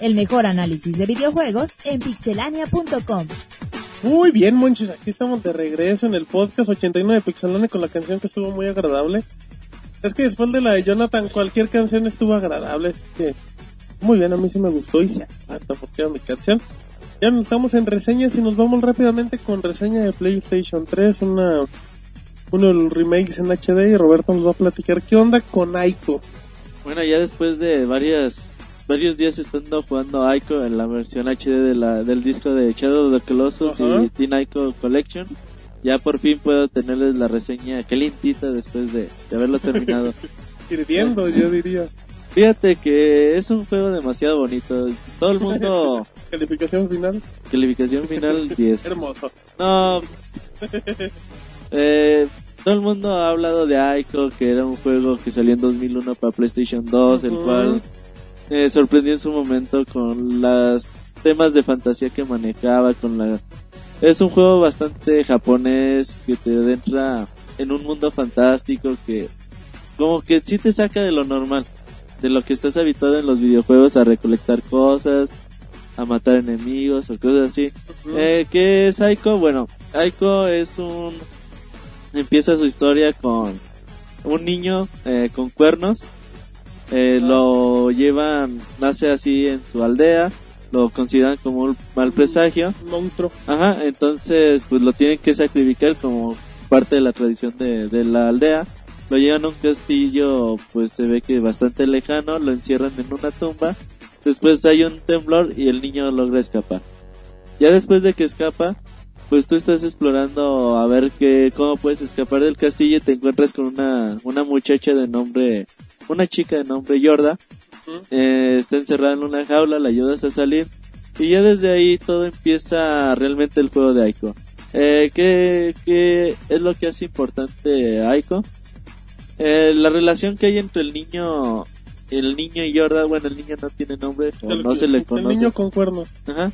El mejor análisis de videojuegos en pixelania.com. Muy bien, Monchis, aquí estamos de regreso en el podcast 89 de Pixelone con la canción que estuvo muy agradable. Es que después de la de Jonathan, cualquier canción estuvo agradable, que muy bien, a mí sí me gustó y se aguanta porque era mi canción. Ya nos estamos en reseñas y nos vamos rápidamente con reseña de PlayStation 3, una uno de los remakes en HD y Roberto nos va a platicar qué onda con Aiko. Bueno, ya después de varias varios días estando jugando Aiko en la versión HD de la, del disco de Shadow of the Colossus y Teen Aiko Collection, ya por fin puedo tenerles la reseña calientita después de, de haberlo terminado. Hirviendo, yo diría. Fíjate que es un juego demasiado bonito. Todo el mundo, Calificación final, calificación final 10. hermoso. No. Eh, todo el mundo ha hablado de Aiko, que era un juego que salió en 2001 para PlayStation 2, el cual eh, sorprendió en su momento con los temas de fantasía que manejaba, con la... Es un juego bastante japonés que te adentra en un mundo fantástico que como que sí te saca de lo normal, de lo que estás habituado en los videojuegos a recolectar cosas, a matar enemigos o cosas así. Eh, ¿Qué es Aiko? Bueno, Aiko es un... Empieza su historia con un niño eh, con cuernos. Eh, Lo llevan, nace así en su aldea. Lo consideran como un mal presagio. Un monstruo. Ajá, entonces pues lo tienen que sacrificar como parte de la tradición de, de la aldea. Lo llevan a un castillo, pues se ve que bastante lejano, lo encierran en una tumba. Después hay un temblor y el niño logra escapar. Ya después de que escapa, pues tú estás explorando a ver que, cómo puedes escapar del castillo y te encuentras con una, una muchacha de nombre, una chica de nombre Yorda. Eh, está encerrada en una jaula, la ayudas a salir. Y ya desde ahí todo empieza realmente el juego de Aiko. Eh, ¿qué, qué es lo que hace importante Aiko? Eh, la relación que hay entre el niño, el niño y Yorda, bueno, el niño no tiene nombre, o El- no se le el conoce. niño con cuernos. Ajá.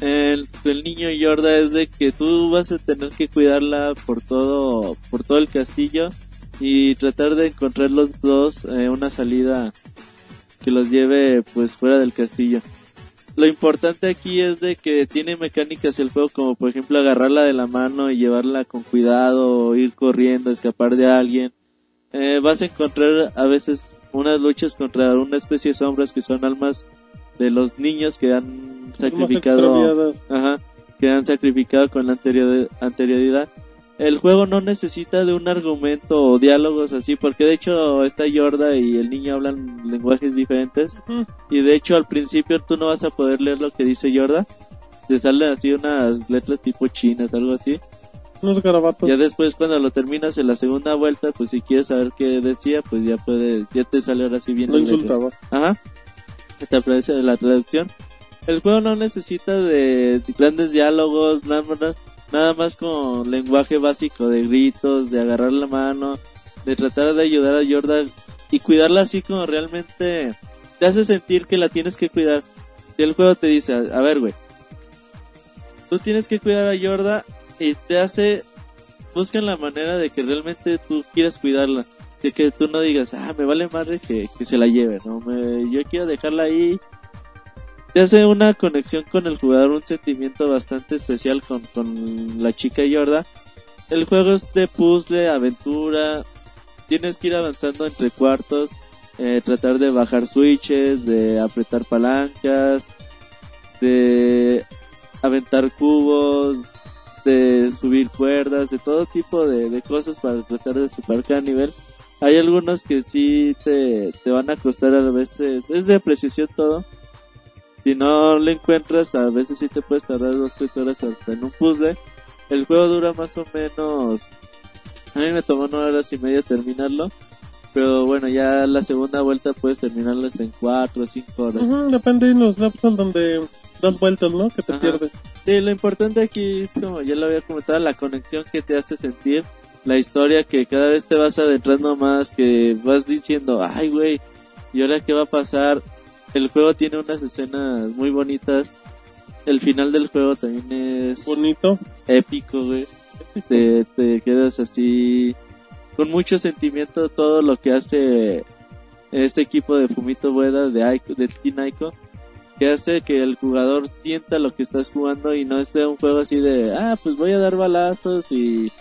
El, el niño Yorda es de que tú vas a tener que cuidarla por todo, por todo el castillo y tratar de encontrar los dos eh, una salida que los lleve pues fuera del castillo. Lo importante aquí es de que tiene mecánicas el juego como por ejemplo agarrarla de la mano y llevarla con cuidado, ir corriendo, escapar de alguien. Eh, vas a encontrar a veces unas luchas contra una especie de sombras que son almas de los niños que han sacrificado. Ajá, que han sacrificado con la anterior- anterioridad. El juego no necesita de un argumento o diálogos así, porque de hecho esta Yorda y el niño hablan lenguajes diferentes. Y de hecho al principio tú no vas a poder leer lo que dice Yorda. Te salen así unas letras tipo chinas, algo así. Unos garabatos. Ya después cuando lo terminas en la segunda vuelta, pues si quieres saber qué decía, pues ya puedes, ya te sale ahora sí bien Lo insultaba. Ajá. Te aparece la traducción. El juego no necesita de grandes diálogos, nada nada más con lenguaje básico de gritos, de agarrar la mano, de tratar de ayudar a Yorda y cuidarla así como realmente te hace sentir que la tienes que cuidar. Si el juego te dice, a, a ver, güey, tú tienes que cuidar a Yorda y te hace, buscan la manera de que realmente tú quieras cuidarla. Así que tú no digas, ah, me vale madre que, que se la lleve, no, yo quiero dejarla ahí. Te hace una conexión con el jugador, un sentimiento bastante especial con, con la chica Yorda. El juego es de puzzle, aventura, tienes que ir avanzando entre cuartos, eh, tratar de bajar switches, de apretar palancas, de aventar cubos, de subir cuerdas, de todo tipo de, de cosas para tratar de superar cada nivel. Hay algunos que sí te, te van a costar a veces, es de apreciación todo. Si no lo encuentras, a veces sí te puedes tardar dos, tres horas hasta en un puzzle. El juego dura más o menos, a mí me tomó nueve horas y media terminarlo. Pero bueno, ya la segunda vuelta puedes terminarlo hasta en cuatro o cinco horas. Ujú, depende de los lapsos donde das vueltas, ¿no? Que te Ajá. pierdes. Sí, lo importante aquí es como ya lo había comentado, la conexión que te hace sentir, la historia que cada vez te vas adentrando más, que vas diciendo, ay güey, ¿y ahora qué va a pasar? El juego tiene unas escenas muy bonitas, el final del juego también es Bonito. épico, güey. Te, te quedas así con mucho sentimiento todo lo que hace este equipo de Fumito Bueda de Aiko, de Aiko. que hace que el jugador sienta lo que estás jugando y no sea un juego así de, ah, pues voy a dar balazos y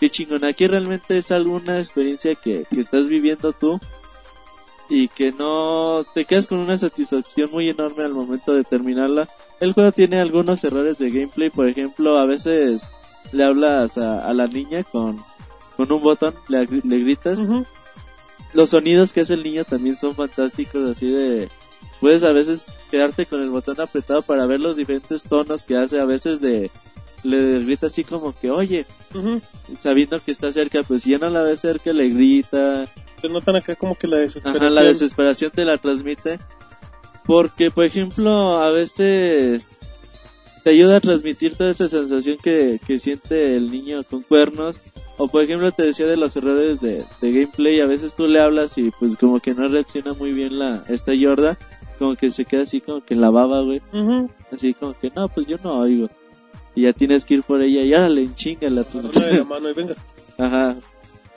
qué chingón. Aquí realmente es alguna experiencia que, que estás viviendo tú y que no te quedas con una satisfacción muy enorme al momento de terminarla. El juego tiene algunos errores de gameplay, por ejemplo, a veces le hablas a, a la niña con, con un botón, le, le gritas. Los sonidos que hace el niño también son fantásticos, así de... Puedes a veces quedarte con el botón apretado para ver los diferentes tonos que hace, a veces de... Le grita así como que, oye, sabiendo que está cerca, pues si ya no la ve cerca, le grita, Se notan acá como que la desesperación. Ajá, la desesperación te la transmite. Porque, por ejemplo, a veces te ayuda a transmitir toda esa sensación que, que siente el niño con cuernos. O, por ejemplo, te decía de los errores de, de gameplay. A veces tú le hablas y, pues, como que no reacciona muy bien la esta Yorda. Como que se queda así, como que en la baba, güey. Así como que, no, pues yo no oigo. Y ya tienes que ir por ella y órale, en chinga la Agarrarla de la mano y venga. Ajá.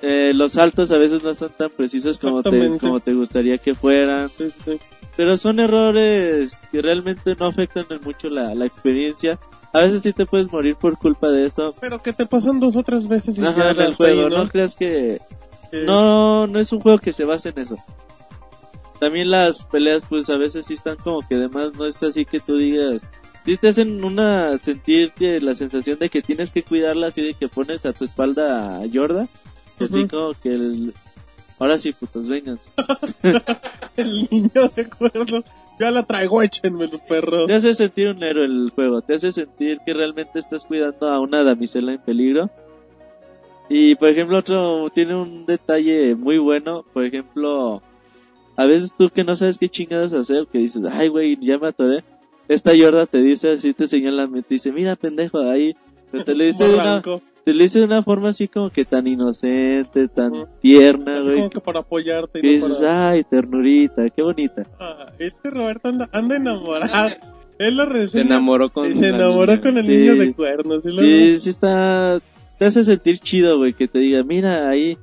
Eh, los saltos a veces no son tan precisos como te, como te gustaría que fueran. Sí, sí. Pero son errores que realmente no afectan en mucho la, la experiencia. A veces sí te puedes morir por culpa de eso. Pero que te pasan dos o tres veces y Ajá, en el hasta ahí, juego. No creas que... Sí. No, no es un juego que se base en eso. También las peleas pues a veces sí están como que además no es así que tú digas... Sí te hacen una sentir que la sensación de que tienes que cuidarla así de que pones a tu espalda a Yorda. que Así Ujú. como que el... Ahora sí, putos, vengan. El niño de acuerdo. Ya la traigo, échenme los perros. Te hace sentir un héroe el juego, te hace sentir que realmente estás cuidando a una damisela en peligro. Y por ejemplo, otro tiene un detalle muy bueno, por ejemplo, a veces tú que no sabes qué chingados hacer, que dices, ay güey, ya me atoré. Esta Yorda te dice así, te señala, te dice, mira pendejo, ahí. Pero te lo dice de una, te lo dice de una forma así como que tan inocente, tan Ujú. tierna, güey. como que para apoyarte Que y no dices, para... ay, ternurita, qué bonita. Ah, este Roberto anda, anda enamorado. Él lo Se reseña enamoró con y se enamoró niña. con el Sí. niño de cuernos. Y luego, Sí, sí está, te hace sentir chido, güey, que te diga, mira, ahí,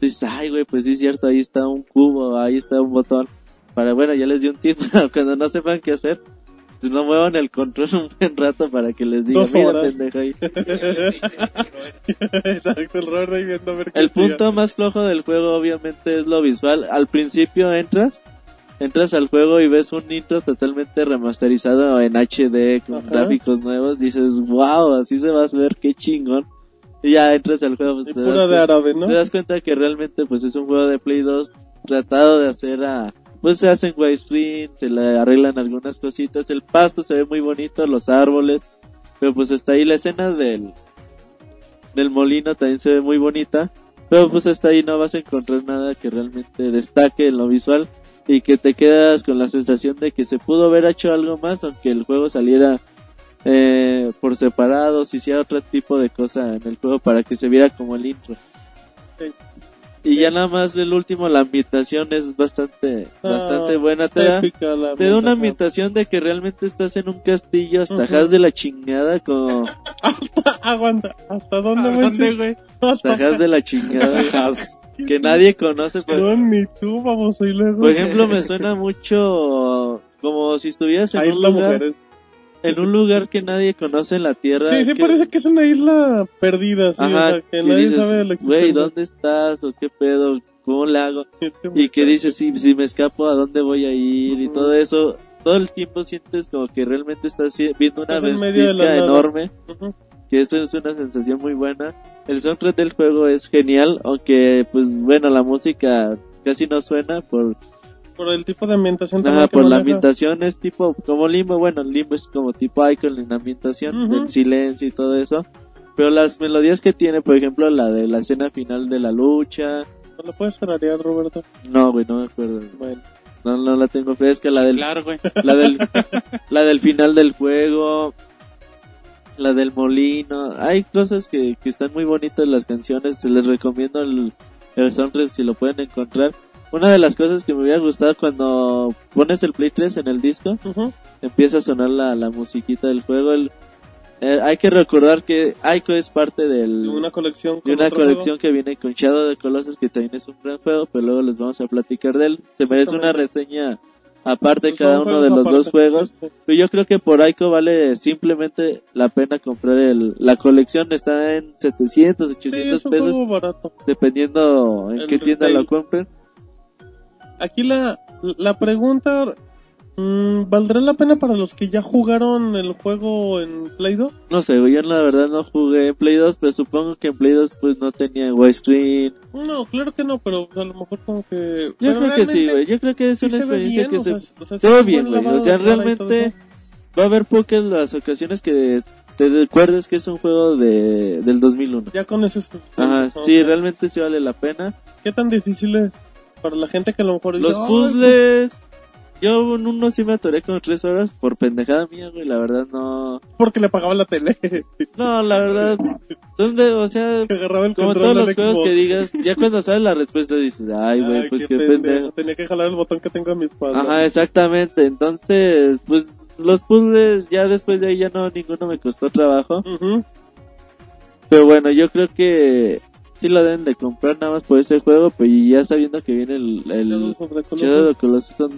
dices, ay, güey, pues sí es cierto, ahí está un cubo, ahí está un botón. Para, bueno, ya les di un tip, cuando no sepan qué hacer, pues no muevan el control un buen rato para que les diga, Dos mira, horas. pendejo ahí. Exacto, el Roberto ahí viendo a ver qué El hacía. punto más flojo del juego obviamente es lo visual. Al principio entras, entras al juego y ves un intro totalmente remasterizado en HD con Ajá. gráficos nuevos, dices, wow, así se va a ver, qué chingón. Y ya entras al juego, pues, te, das de árabe, ¿no? te das cuenta que realmente pues es un juego de Play 2 tratado de hacer a... Pues se hacen widescreen, se le arreglan algunas cositas, el pasto se ve muy bonito, los árboles, pero pues hasta ahí la escena del, del molino también se ve muy bonita, pero pues hasta ahí no vas a encontrar nada que realmente destaque en lo visual y que te quedas con la sensación de que se pudo haber hecho algo más aunque el juego saliera eh, por separado, si hiciera otro tipo de cosa en el juego para que se viera como el intro. Y ya nada más el último, la ambientación es bastante, bastante Ah, buena, te da, te da una ambientación. de que realmente estás en un castillo hasta jas de la chingada con Aguanta, ¿hasta dónde, dónde, güey? hasta jas de la chingada que nadie conoce. Por, No, ni tú, vamos, y luego. por ejemplo, me suena mucho como si estuvieras en A un lugar, Mujeres. En un lugar que nadie conoce en la tierra. Sí, sí, que- parece que es una isla perdida, sí, Ajá, o sea, que que nadie dices, sabe de la existencia. güey, ¿dónde estás? ¿O qué pedo? ¿Cómo le hago? Y que dices, si, si me escapo, ¿a dónde voy a ir? Y todo eso. Todo el tiempo sientes como que realmente estás viendo una la nada. enorme. Que eso es una sensación muy buena. El soundtrack del juego es genial, aunque, pues bueno, la música casi no suena por, Por el tipo de ambientación ajá, por la ambientación. Es tipo, como Limbo, bueno, Limbo es como tipo Icon en la ambientación, Ujú. del silencio y todo eso. Pero las melodías que tiene, por ejemplo, la de la escena final de la lucha, ¿No lo puedes tararear, Roberto? no, güey, no me acuerdo. Bueno. No, no la tengo fresca, la del, Claro, güey. la del, la del final del juego, la del molino. Hay cosas que, que están muy bonitas las canciones, se les recomiendo el, el soundtrack si lo pueden encontrar. Una de las cosas que me hubiera gustado cuando pones el Play 3 en el disco, empieza a sonar la, la musiquita del juego. El, eh, hay que recordar que Aiko es parte del, De una colección. de una colección que viene con Shadow de Colossus que también es un gran juego, pero luego les vamos a platicar de él. Se merece una reseña aparte Pues cada uno de los aparte, dos juegos. sí, sí. Pero yo creo que por Ico vale simplemente la pena comprar el, la colección. Está en 700, Sí, 800 es un pesos, barato. dependiendo en El qué tienda lo compren. Aquí la, la pregunta, mm, ¿valdrá la pena para los que ya jugaron el juego en Play 2? No sé, yo la verdad no jugué en Play 2, pero supongo que en Play 2 pues no tenía widescreen. No, claro que no, pero a lo mejor como que... Yo pero creo que sí, güey, yo creo que es sí una experiencia bien, que se... o sea, se ve bien, güey, o sea, realmente va a haber pocas las ocasiones que te recuerdes que es un juego de del 2001. Ya con eso es Ajá, suficiente, sí, realmente sí vale la pena. ¿Qué tan difícil es para la gente que a lo mejor dice, Los "Ay, puzzles, yo en uno sí me atoré con tres horas por pendejada mía, güey, la verdad no... porque le pagaba la tele, No, la verdad, son de, o sea, que agarraba el como todos los juegos que digas, ya cuando sabes la respuesta dices, ay, güey, Ay, pues qué qué pendejo, pendejo. Tenía que jalar el botón que tengo a mi espalda. Ajá, exactamente. Entonces, pues los puzzles ya después de ahí ya no ninguno me costó trabajo. Ujú. Pero bueno, yo creo que sí lo deben de comprar nada más por ese juego, pero ya sabiendo que viene el, el Shadow of Colossus. Son,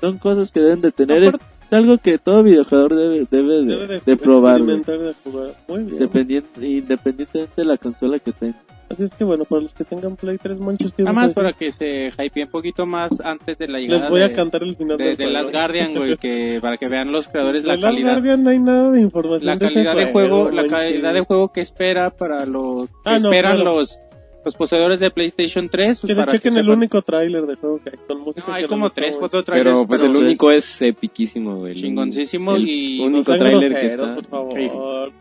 son cosas que deben de tener. Es algo que todo videojugador debe, debe, de, probar, de jugar. Muy bien. Dependiente, independientemente de la consola que tenga. Así es que bueno, para los que tengan Play 3 manches, Nada más para que se hypeen un poquito más antes de la llegada les voy a de, cantar el final de, del de Guardian, güey, que para que vean los creadores la De Last calidad. Guardian no hay nada de información. la calidad de juego, la calidad de juego que espera para los que Ah, no, esperan claro. los los poseedores de PlayStation 3 pues, Que se chequen el sepan. único tráiler de juego que hay con música. No, hay que como tres, cuatro trailers, Pero pues el pero- único es epiquísimo, güey. El- Chingoncísimo el y- único tráiler que está. por favor.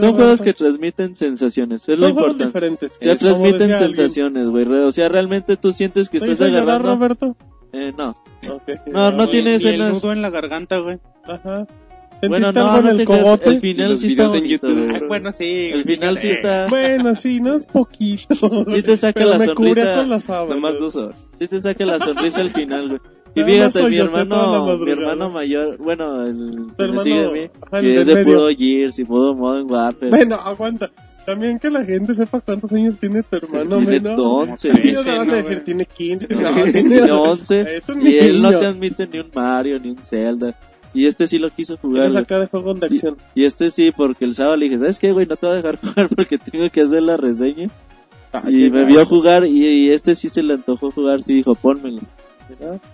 Son juegos que transmiten sensaciones, es son lo juegos importante. diferentes. Ya transmiten sensaciones, güey. Re- O sea, realmente tú sientes que ¿te estás hizo llorar, agarrando. Roberto? Eh, no. Ok. No, no Y- tiene el escenas. nudo en la garganta, güey. Ajá. Bueno, ¿Sentiste no, no el cogote? El final sí está en bonito, YouTube. Ay, bueno, sí. El final sí está. Bueno, sí, no es poquito. Sí te saca Pero la me sonrisa. con las sábanas. Nomás dos horas. Sí te saca la sonrisa al final, güey. Y fíjate, mi hermano, mi hermano mayor, bueno, el que hermano, sigue a mí, que es de medio. puro Gears y modo Modern Warfare. Bueno, aguanta. También que la gente sepa cuántos años tiene tu hermano, Tiene menos. 11, Sí, güey. ellos van a no, decir, tiene 15. No, no, tiene 11 Es un y él no niño. te admite ni un Mario, ni un Zelda. Y este sí lo quiso jugar. Es acá de juegos de acción. Y este sí, porque el sábado le dije, ¿sabes qué, güey? No te voy a dejar jugar porque tengo que hacer la reseña. y me vio jugar y, y este sí se le antojó jugar, sí dijo, pónmelo.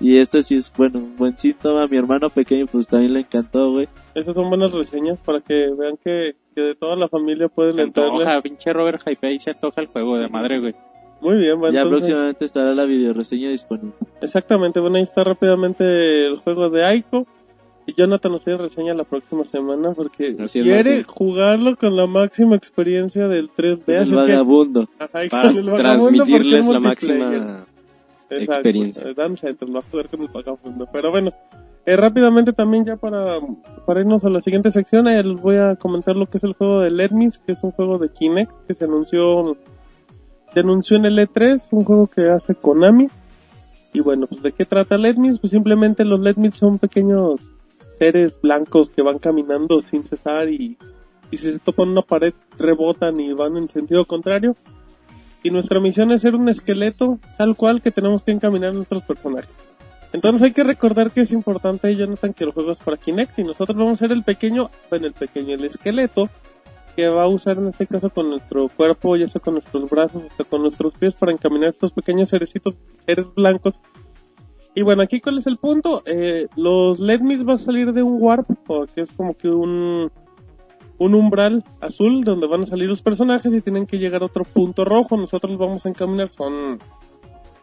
Y este sí es, bueno, un buen síntoma. Mi hermano pequeño pues también le encantó, güey. Esas son buenas reseñas para que vean que, que de toda la familia pueden Se entrarle. antoja, pinche Robert Hype y se antoja el juego de madre, güey. Muy bien, bueno, ya entonces, próximamente estará la videoreseña disponible. exactamente, bueno, ahí está rápidamente el juego de Aiko. Y Jonathan nos tiene reseña la próxima semana porque Así quiere jugarlo con la máxima experiencia del 3D. El que- vagabundo. Ajá, Para el vagabundo transmitirles es la máxima. Experiencia. Eh, Dan Center lo va a jugar con el vagabundo. Pero bueno, eh, rápidamente también ya para, para irnos a la siguiente sección, eh, les voy a comentar lo que es el juego de Letmis, que es un juego de Kinect que se anunció se anunció en el E3, un juego que hace Konami. Y bueno, pues de qué trata Letmis? Pues simplemente los Letmis son pequeños seres blancos que van caminando sin cesar y, y si se topan una pared rebotan y van en sentido contrario. Y nuestra misión es ser un esqueleto tal cual que tenemos que encaminar a nuestros personajes. Entonces hay que recordar que es importante, Jonathan, que el juego es para Kinect y nosotros vamos a ser el pequeño, bueno, el pequeño, el esqueleto que va a usar en este caso con nuestro cuerpo, ya sea con nuestros brazos, hasta con nuestros pies para encaminar estos pequeños cerecitos, seres blancos. Y bueno, aquí cuál es el punto, eh, los Letmis va a salir de un warp, que es como que un, un umbral azul donde van a salir los personajes y tienen que llegar a otro punto rojo. Nosotros vamos a encaminar, son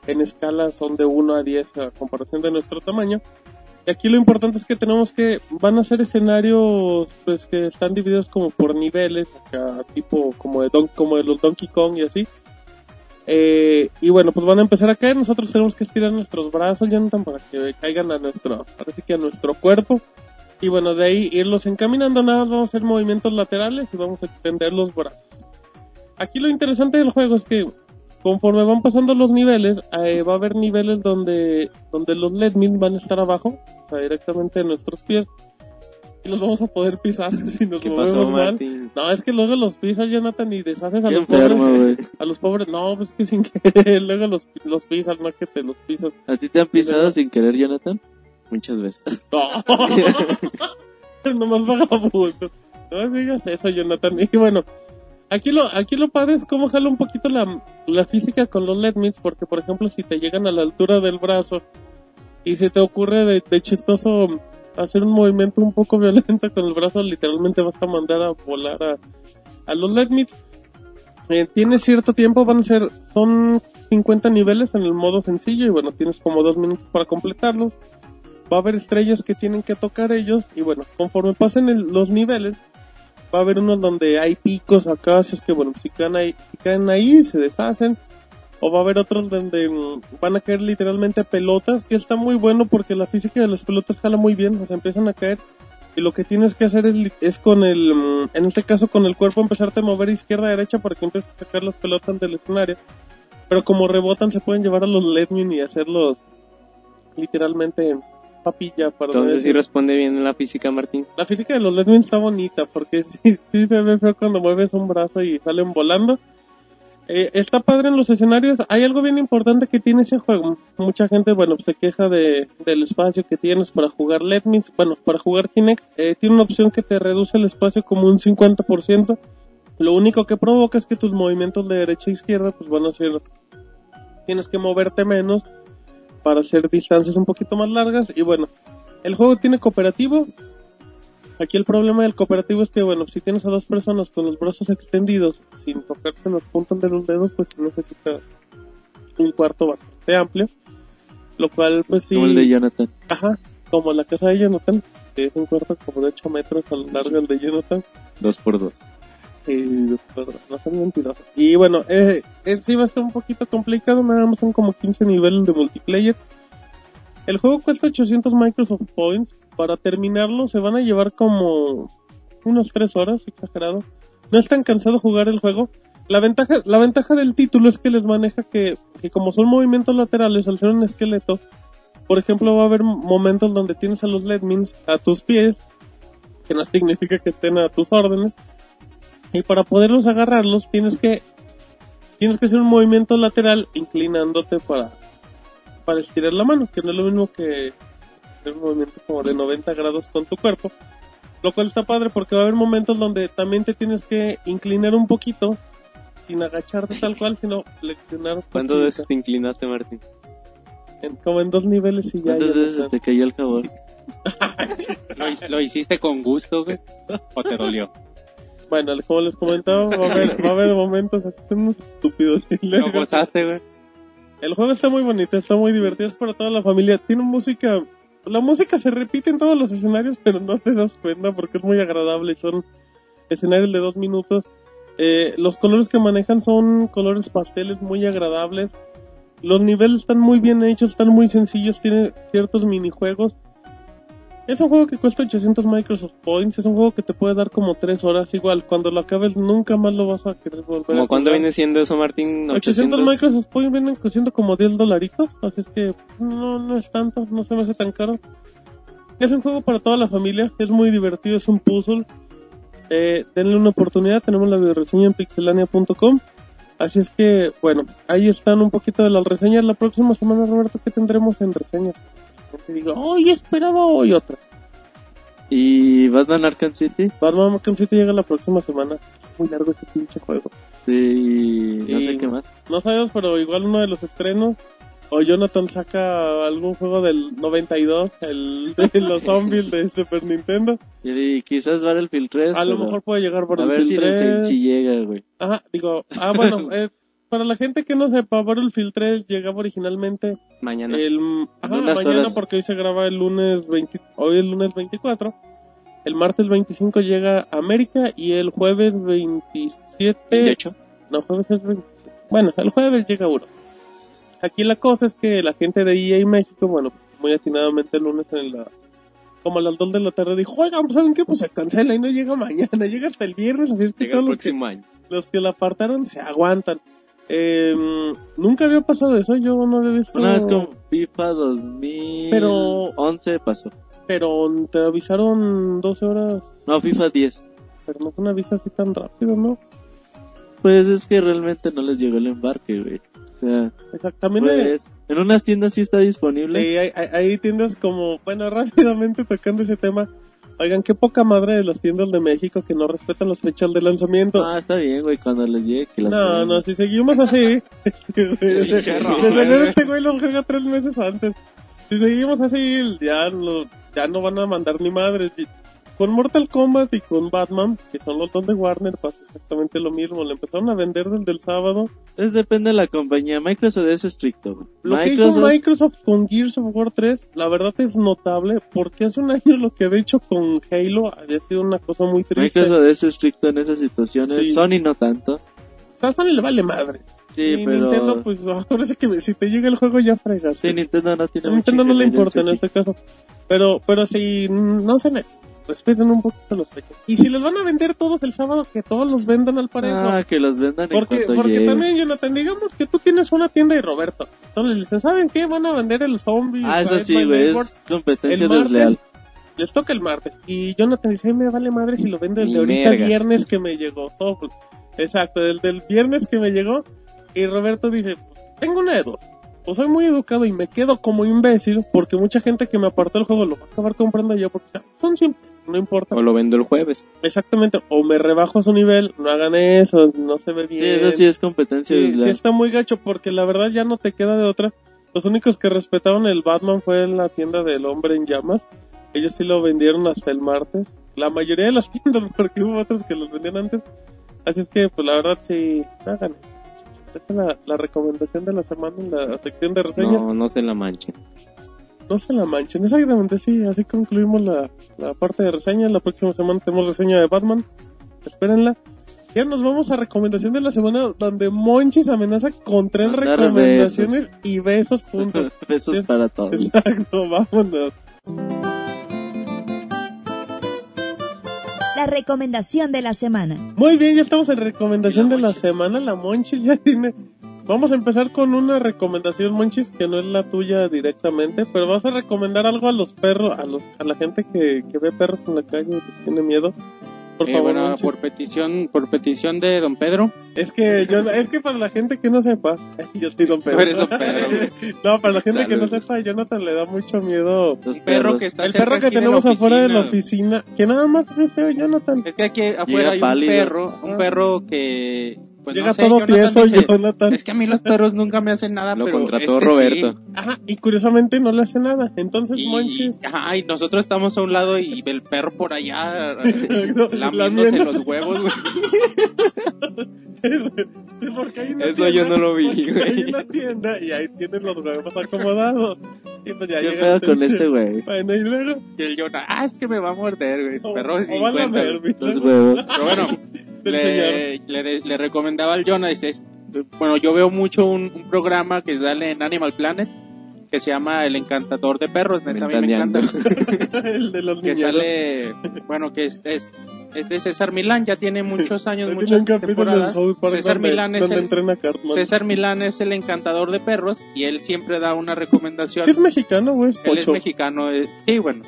en escala, son de 1 a 10 a comparación de nuestro tamaño. Y aquí lo importante es que tenemos que, van a ser escenarios pues que están divididos como por niveles, acá tipo como de, Don, como de los Donkey Kong y así. Eh, y bueno, pues van a empezar a caer, nosotros tenemos que estirar nuestros brazos, Jonathan, para que caigan a nuestro, parece que a nuestro cuerpo. Y bueno, de ahí irlos encaminando, nada más vamos a hacer movimientos laterales y vamos a extender los brazos. Aquí lo interesante del juego es que conforme van pasando los niveles, eh, va a haber niveles donde, donde los Ledmin van a estar abajo, o sea, directamente en nuestros pies. y los vamos a poder pisar si nos ¿Qué movemos pasó, mal. Martín? No, es que luego los pisas, Jonathan, y deshaces a los enfermo, pobres. A los pobres, no, pues que sin querer, luego los, los pisas, no que te los pisas. ¿A ti te han pisado sin querer, Jonathan? Muchas veces. No, nomás vagabundo. No digas eso, Jonathan. Y bueno, aquí lo, aquí lo padre es cómo jala un poquito la, la física con los Letmins, porque por ejemplo, si te llegan a la altura del brazo y se te ocurre de, chistoso hacer un movimiento un poco violento con el brazo, literalmente vas a mandar a volar a, a los Letmins. Eh, tiene cierto tiempo, van a ser, son 50 niveles en el modo sencillo y bueno, tienes como dos minutos para completarlos va a haber estrellas que tienen que tocar ellos y bueno, conforme pasen el- los niveles, va a haber unos donde hay picos, acacias que bueno, si caen ahí, si caen ahí se deshacen, o va a haber otros donde mm, van a caer literalmente pelotas, que está muy bueno porque la física de las pelotas jala muy bien, o sea, empiezan a caer y lo que tienes que hacer es, es con el, mm, en este caso con el cuerpo empezarte a mover izquierda a derecha para que empieces a sacar las pelotas del escenario. Pero como rebotan se pueden llevar a los Ledmin y hacerlos literalmente papilla para Entonces sí responde bien la física, Martín. la física de los Ledmin está bonita porque sí, sí se ve feo cuando mueves un brazo y salen volando. Eh, está padre en los escenarios. Hay algo bien importante que tiene ese juego. Mucha gente, bueno, se queja de, del espacio que tienes para jugar Ledmins. Bueno, para jugar Kinect, eh, tiene una opción que te reduce el espacio como un 50%. Lo único que provoca es que tus movimientos de derecha e izquierda pues van a ser... Tienes que moverte menos para hacer distancias un poquito más largas. Y bueno, el juego tiene cooperativo. Aquí el problema del cooperativo es que, bueno, si tienes a dos personas con los brazos extendidos sin tocarse los puntos de los dedos, pues necesita un cuarto bastante amplio. Lo cual, pues sí. Como el de Jonathan. Ajá, como la casa de Jonathan, que es un cuarto como de 8 metros a lo largo el de Jonathan. Dos por dos. Y, no son mentirosos. Y bueno, eh, eh, sí va a ser un poquito complicado, nada más son como 15 niveles de multiplayer. El juego cuesta 800 Microsoft Points. Para terminarlo se van a llevar como unos 3 horas, exagerado. No es tan cansado jugar el juego. La ventaja, la ventaja del título es que les maneja que, que como son movimientos laterales al ser un esqueleto, por ejemplo va a haber momentos donde tienes a los Ledmins a tus pies, que no significa que estén a tus órdenes, y para poderlos agarrarlos tienes que tienes que hacer un movimiento lateral inclinándote para para estirar la mano, que no es lo mismo que hacer un movimiento como de 90 grados con tu cuerpo. Lo cual está padre porque va a haber momentos donde también te tienes que inclinar un poquito sin agacharte tal cual, sino flexionar. un ¿Cuántas veces te inclinaste, Martín? En- como en dos niveles y ya. ¿Cuántas ya veces no te cayó el jabón? ¿Lo, hi- lo hiciste con gusto, güey? ¿O te dolió? Bueno, como les comentaba, va a haber, va a haber momentos unos estúpidos. ¿Lo gozaste, güey? El juego está muy bonito, está muy divertido, es para toda la familia. Tiene música, la música se repite en todos los escenarios, pero no te das cuenta porque es muy agradable. Son escenarios de dos minutos. Eh, los colores que manejan son colores pasteles muy agradables. Los niveles están muy bien hechos, están muy sencillos, tiene ciertos minijuegos. Es un juego que cuesta 800 Microsoft Points, es un juego que te puede dar como 3 horas. Igual, cuando lo acabes nunca más lo vas a querer volver a ¿Cómo cuánto jugar. viene siendo eso, Martín? 800 Microsoft Points vienen costando como 10 dolaritos, así es que no, no es tanto, no se me hace tan caro. Es un juego para toda la familia, es muy divertido, es un puzzle. Eh, denle una oportunidad, tenemos la videoreseña en pixelania.com. Así es que, bueno, ahí están un poquito de las reseñas. La próxima semana, Roberto, ¿qué tendremos en reseñas? Te digo, hoy esperaba hoy otra. ¿Y Batman Arkham City? Batman Arkham City llega la próxima semana. Es muy largo ese pinche juego. Sí, no Y- sé qué más. No sabemos, pero igual uno de los estrenos. O Jonathan saca algún juego del 92, el de los zombies de Super Nintendo. Y quizás Battlefield 3. A lo mejor puede llegar por A el ver si, Battlefield 3. si llega, güey. Ajá, digo, ah, bueno, eh, para la gente que no sepa, Battlefield 3 llegaba originalmente Mañana. el ajá, mañana horas. porque hoy se graba el lunes 20, hoy el lunes 24. El martes 25 llega a América y el jueves 27 28. no, jueves es 27. Bueno, el jueves llega uno. Aquí la cosa es que la gente de EA México, bueno, muy atinadamente el lunes en la... Como a las 2 de la tarde dijo, oigan, pues, ¿saben qué? Pues se cancela y no llega mañana, llega hasta el viernes, así es que Llega el todos los que, año. los que la apartaron se aguantan. Eh, nunca había pasado eso, yo no había visto... Una vez con FIFA 2011 Pero- pasó. pero te avisaron 12 horas, No, FIFA 10. pero no fue una avisa así tan rápido, ¿no? Pues es que realmente no les llegó el embarque, güey. O sea, Exactamente. pues, en unas tiendas sí está disponible. Sí, hay, hay, hay tiendas como, bueno, rápidamente tocando ese tema. Oigan, qué poca madre de las tiendas de México que no respetan las fechas de lanzamiento. Ah, está bien, güey, cuando les llegue que las no, traigan. no, si seguimos así. de seguro güey. este güey los juega tres meses antes. Si seguimos así, ya no, ya no van a mandar ni madres. Con Mortal Kombat y con Batman, que son los dos de Warner, pasa exactamente lo mismo. Le empezaron a vender desde el sábado. Es depende de la compañía. Microsoft es estricto. Lo que hizo Microsoft con Gears of War 3, la verdad es notable, porque hace un año lo que había hecho con Halo había sido una cosa muy triste. Microsoft es estricto en esas situaciones. Sí. Sony no tanto. O sea, a Sony le vale madre. Sí, y pero... Nintendo, pues, ahora sí que si te llega el juego ya fregas. Sí, Nintendo no tiene Nintendo no le importa en este caso. Pero, pero si no se le respeten un poquito los fechas. Y si los van a vender todos el sábado, que todos los vendan al parejo. Ah, que los vendan en porque cuanto porque llegue. también, Jonathan, digamos que tú tienes una tienda y Roberto. Entonces le dicen, ¿saben qué? Van a vender el zombie. Ah, eso sí, güey, Neighbor". es competencia El martes, desleal. Les toca el martes. Y Jonathan dice, "Ay, me vale madre si lo venden desde ahorita mergas. viernes que me llegó. So, pues, exacto, del, del viernes que me llegó. Y Roberto dice, tengo una de dos. O soy muy educado y me quedo como imbécil porque mucha gente que me apartó el juego lo va a acabar comprando yo porque son simples, no importa. O lo vendo el jueves. Exactamente, o me rebajo a su nivel, no hagan eso, no se ve bien. Sí, eso sí es competencia Sí, sí está muy gacho porque la verdad ya no te queda de otra. Los únicos que respetaron el Batman fue en la tienda del hombre en llamas. Ellos sí lo vendieron hasta el martes. La mayoría de las tiendas, porque hubo otros que los vendían antes. Así es que, pues la verdad sí, hagan. Esa es la, la recomendación de la semana en la sección de reseñas. No, no se la manchen. No se la manchen, exactamente sí. Así concluimos la, la parte de reseñas. La próxima semana tenemos reseña de Batman. Espérenla. Ya nos vamos a recomendación de la semana donde Monchis amenaza con tres Mandar recomendaciones y besos juntos. Besos Es- para todos. Exacto, vámonos. La recomendación de la semana. Muy bien, ya estamos en recomendación de la semana. La Monchis ya tiene. Vamos a empezar con una recomendación, Monchis, que no es la tuya directamente, pero vas a recomendar algo a los perros, a los, a la gente que, que ve perros en la calle y que tiene miedo. Por Eh, favor, bueno, Monchis. por petición, por petición de don Pedro. Es que yo, es que para la gente que no sepa, yo soy Don Pedro. Tú eres don Pedro, güey. no, para la gente que no sepa, Jonathan le da mucho miedo. Los perros. que está El cerca perro que tenemos afuera de la oficina. que nada más es feo, Jonathan. Es que aquí afuera hay un pálido. perro, un Ah. perro que pues, Llega no sé, todo Jonathan tieso, dice, Jonathan. Es que a mí los perros nunca me hacen nada, Lo pero contrató este Roberto. sí. Ajá, y curiosamente no le hace nada. Entonces, Y, Monchis. ajá, y nosotros estamos a un lado y el perro por allá No, lamiéndose lamiendo. los huevos, güey. Sí, porque hay una Eso yo no lo vi, güey. Hay una tienda y ahí tienen los huevos acomodados. Y pues ya ¿Qué pedo el- con este güey? Bueno, y luego. Y el Jonah, ah, es que me va a morder, güey. El perro o a. Los huevos. Pero bueno, Señor. le, le, le recomendaba al Jonah, dice, es- bueno, yo veo mucho un, un programa que sale en Animal Planet que se llama El Encantador de Perros, neta, a mí me encanta. el de los que niños. sale, bueno, que es, es, es de César Milán, ya tiene muchos años, muchas temporadas. César donde, Milán es el. César Milán es el encantador de perros y él siempre da una recomendación. ¿Sí es mexicano o es él es pocho? mexicano, es- sí, bueno,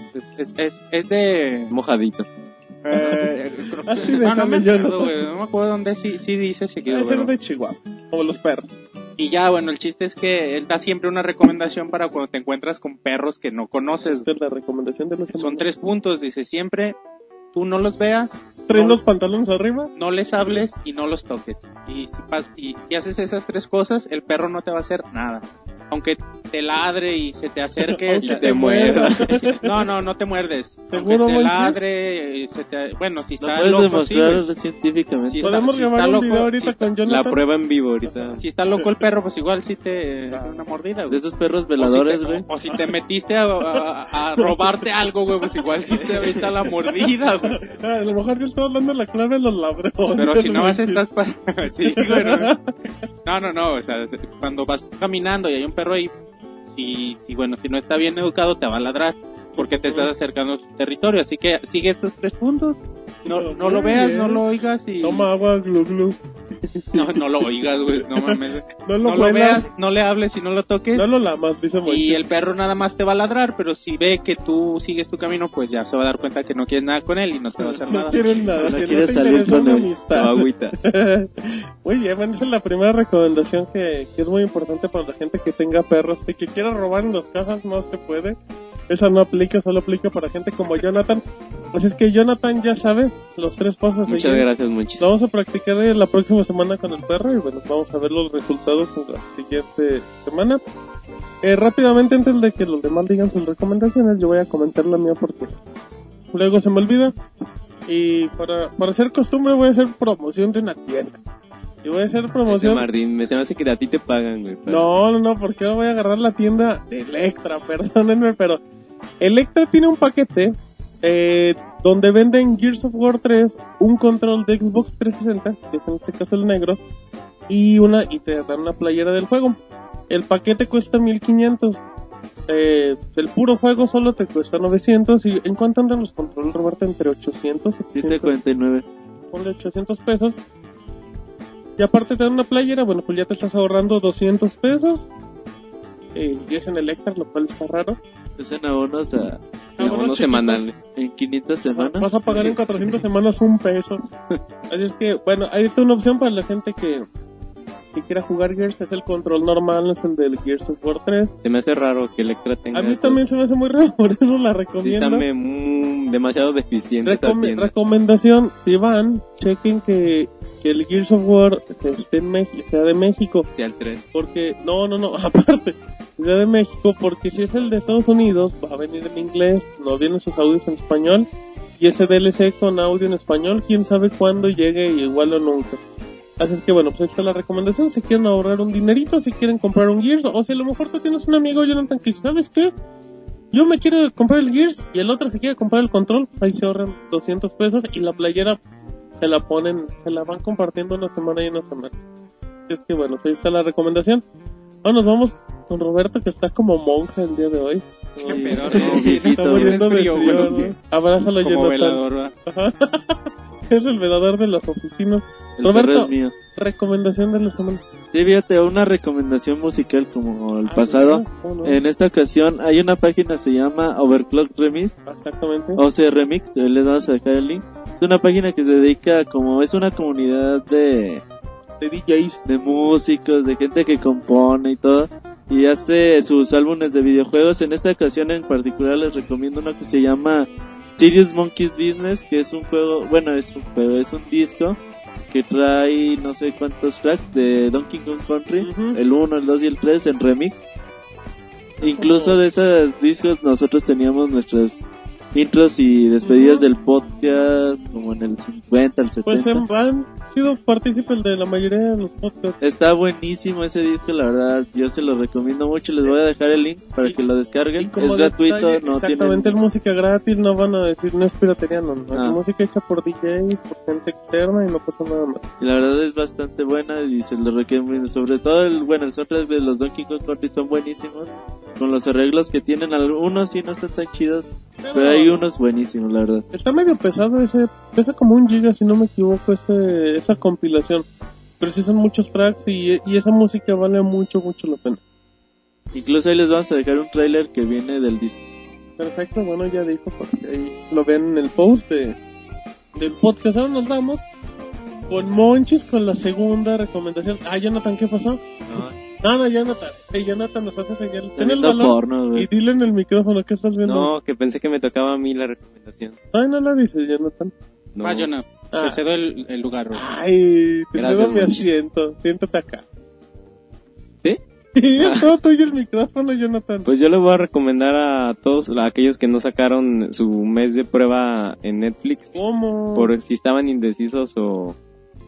es, es de... Mojadito. Eh, creo que- Así no, no me acuerdo, ¿no? güey, no me acuerdo dónde sí, sí dice seguido. Debe ser de Chihuahua, como los perros. Y ya, bueno, el chiste es que él da siempre una recomendación para cuando te encuentras con perros que no conoces. Esta es la recomendación de semana. Son tres puntos, dice siempre, tú no los veas, Traen no- los pantalones arriba. no les hables y no los toques. Y si, pas- y si haces esas tres cosas, el perro no te va a hacer nada. Aunque te ladre y se te acerque, se- te muerda. no, no, no te muerdes. Aunque ¿Seguro, te ladre, y se te... bueno, si Lo está puedes loco, sí, demostrar güey. científicamente. Está- Podemos si grabar está un loco, video ahorita si está- con Jonathan. La prueba en vivo ahorita. Si está loco el perro, pues igual sí te da una mordida, güey. De esos perros si te- veladores, güey. O si te metiste a, a- a robarte algo, güey, pues igual sí te avisa la mordida, güey. A lo mejor yo estaba dando la clave a los ladrones. Pero si no vas estás para... sí, güey, no. no, no, no, o sea, cuando vas caminando y hay un perro ahí, si, si, bueno, si no está bien educado te va a ladrar porque te estás acercando a su territorio, así que sigue estos tres puntos. No, no lo veas, bien. no lo oigas y... Toma agua, glu glu. No, no lo oigas, güey, no mames. No lo, No lo huelas, veas, no le hables y no lo toques. no lo lamas, dice y Monchis. el perro nada más te va a ladrar, pero si ve que tú sigues tu camino, pues ya se va a dar cuenta que no quieres nada con él y no te va a hacer No nada. quieren nada, No que quiere no te salir con él. Agüita. Muy bien, bueno, esa es la primera recomendación que, que es muy importante para la gente que tenga perros y que quiera robar en las casas, no se puede. Esa no aplica, solo aplica para gente como Jonathan. Así es que Jonathan, ya sabes, los tres pasos Muchas gracias. Lo vamos a practicar la próxima semana con el perro y bueno, vamos a ver los resultados en la siguiente semana. Eh, rápidamente, antes de que los demás digan sus recomendaciones, yo voy a comentar la mía porque luego se me olvida. Y para, para hacer costumbre voy a hacer promoción de una tienda. Y voy a hacer Ese promoción... Martín, me se me hace que a ti te pagan, güey. para- No, no, no, porque ahora voy a agarrar la tienda de Electra, perdónenme, pero Electra tiene un paquete eh, donde venden Gears of War 3, un control de Xbox 360, que es en este caso el negro, y una y te dan una playera del juego. El paquete cuesta 1500. Eh, el puro juego solo te cuesta 900 y en cuánto andan los controles Roberto entre 800 y 700 749. ponle 800 pesos. Y aparte te dan una playera, bueno, pues ya te estás ahorrando 200 pesos. Eh, y es en Electra, lo cual está raro. Es en abonos a, Ah, abonos semanales. en 500 semanas. Vas a pagar en 400 semanas un peso. Así es que, bueno, ahí está una opción para la gente que, que quiera jugar Gears. Es el control normal, no es el del Gears of War 3. Se me hace raro que Electra tenga A mí estos- también se me hace muy raro, por eso la Sí, recomiendo. están me- mm, demasiado deficientes esa Recom- recomendación, si van, chequen que, que el Gears of War esté en México, sea de México. Sí, al 3. Porque, no, no, no, aparte, Ciudad de México, porque si es el de Estados Unidos, va a venir en inglés, no vienen sus audios en español, y ese DLC con audio en español, quién sabe cuándo llegue, igual o nunca. Así es que bueno, pues ahí está la recomendación, si quieren ahorrar un dinerito, si quieren comprar un Gears, o si a lo mejor tú tienes un amigo, Jonathan, que ¿sabes qué? Yo me quiero comprar el Gears y el otro se quiere comprar el control, ahí se ahorran 200 pesos y la playera se la ponen, se la van compartiendo una semana y una semana. Así es que bueno, pues ahí está la recomendación. Ahora nos vamos con Roberto que está como monja el día de hoy. Qué pedo, no, ¿no? viejito, Está muriendo de frío, frío, güey. ¿no? Abrázalo, Jonathan. velador. es el velador de las oficinas. El Roberto. perro es mío. Recomendación de la semana. Sí, fíjate, una recomendación musical como el Ah, pasado. En esta ocasión hay una página se llama Overclock Remix Exactamente. o sea Remix, les vamos a dejar el link. Es una página que se dedica como es una comunidad de De DJs. de músicos, de gente que compone y todo. Y hace sus álbumes de videojuegos. En esta ocasión en particular les recomiendo uno que se llama Serious Monkeys Business, que es un juego, bueno, es un juego, es un disco que trae no sé cuántos tracks de Donkey Kong Country, el 1, el 2 y el 3 en remix. Incluso de esos discos nosotros teníamos nuestras intros y despedidas del podcast como en el 50, el 70. Pues han sido partícipes de la mayoría de los podcasts. Está buenísimo ese disco, la verdad. Yo se lo recomiendo mucho. Les voy a dejar el link para que lo descarguen. Es gratuito, detalle, no exactamente, es música gratis, no van a decir, no es piratería, no, no. Ah. Es música hecha por DJs, por gente externa y no pasa nada más. Y la verdad es bastante buena y se lo recomiendo. Sobre todo, el, bueno, el soundtrack de los Donkey Kong Country son buenísimos. Con los arreglos que tienen, algunos sí no están tan chidos, pero hay unos buenísimos, la verdad. Está medio pesado ese, pesa como un giga si no me equivoco ese, esa compilación. Pero sí son muchos tracks y, y esa música vale mucho, mucho la pena. Incluso ahí les vamos a dejar un trailer que viene del disco. Perfecto, bueno ya dijo, porque ahí lo ven en el post de, del podcast. Ahora nos vamos con Monchis con la segunda recomendación. Ah, Jonathan, ¿qué pasó? No, no, Jonathan. Hey, Jonathan nos hace señal. Ten el balón porno, y dile en el micrófono que estás viendo. No, que pensé que me tocaba a mí la recomendación. Ay, no lo dices, Jonathan. No. Va, Jonah, Ah. te cedo el, el lugar. Ay, te Gracias, cedo mi asiento. Siéntate acá. ¿Sí? Es todo tuyo el micrófono, Jonathan. Pues yo le voy a recomendar a todos a aquellos que no sacaron su mes de prueba en Netflix ¿Cómo? por si estaban indecisos o,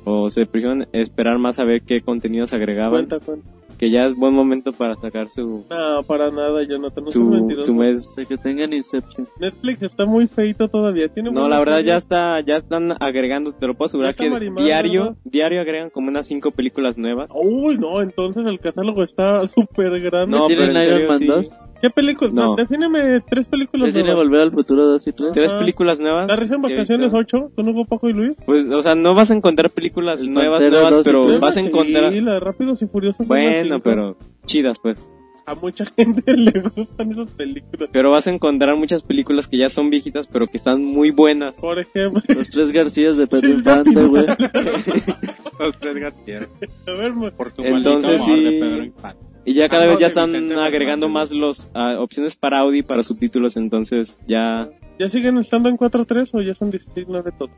o se prefirieron esperar más a ver qué contenidos agregaban, Cuenta, cuenta. Que ya es buen momento para sacar su No, para nada, Jonathan. No su, su mes. De que tengan Inception. Netflix está muy feito todavía. Tiene No, la verdad ya está, ya están agregando, te lo puedo asegurar que marimado, diario, ¿verdad? diario agregan como unas cinco películas nuevas. Uy, no, entonces el catálogo está súper grande. No, ¿Tienen pero en Iron serio, Man sí. 2? ¿Qué película? No. Defíneme tres películas ¿Ya tiene nuevas. Volver al Futuro 2 y 3? Tres películas nuevas. La risa en vacaciones visto. 8, con Hugo, Paco y Luis. Pues, o sea, no vas a encontrar películas El nuevas, Pantera nuevas, pero tres. vas a encontrar... Sí, la de Rápidos y Furiosos. las Bueno, pero chidas, pues. A mucha gente le gustan esas películas. Pero vas a encontrar muchas películas que ya son viejitas, pero que están muy buenas. Por ejemplo, Los tres Garcías de Pedro Sí, Infante, güey. a ver, Por tu Entonces, maldito amor de sí. Pedro Infante. Y ya cada Ah, vez ya están Vicente agregando Fernández. más los ah, opciones para audio y para subtítulos, entonces ya ¿ya siguen estando en 4.3 o ya son 16.9 todos?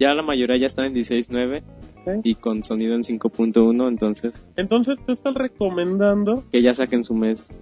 ya la mayoría ya están en 16.9 Ok. y con sonido en 5.1, entonces Entonces, tú estás recomendando que ya saquen su mes.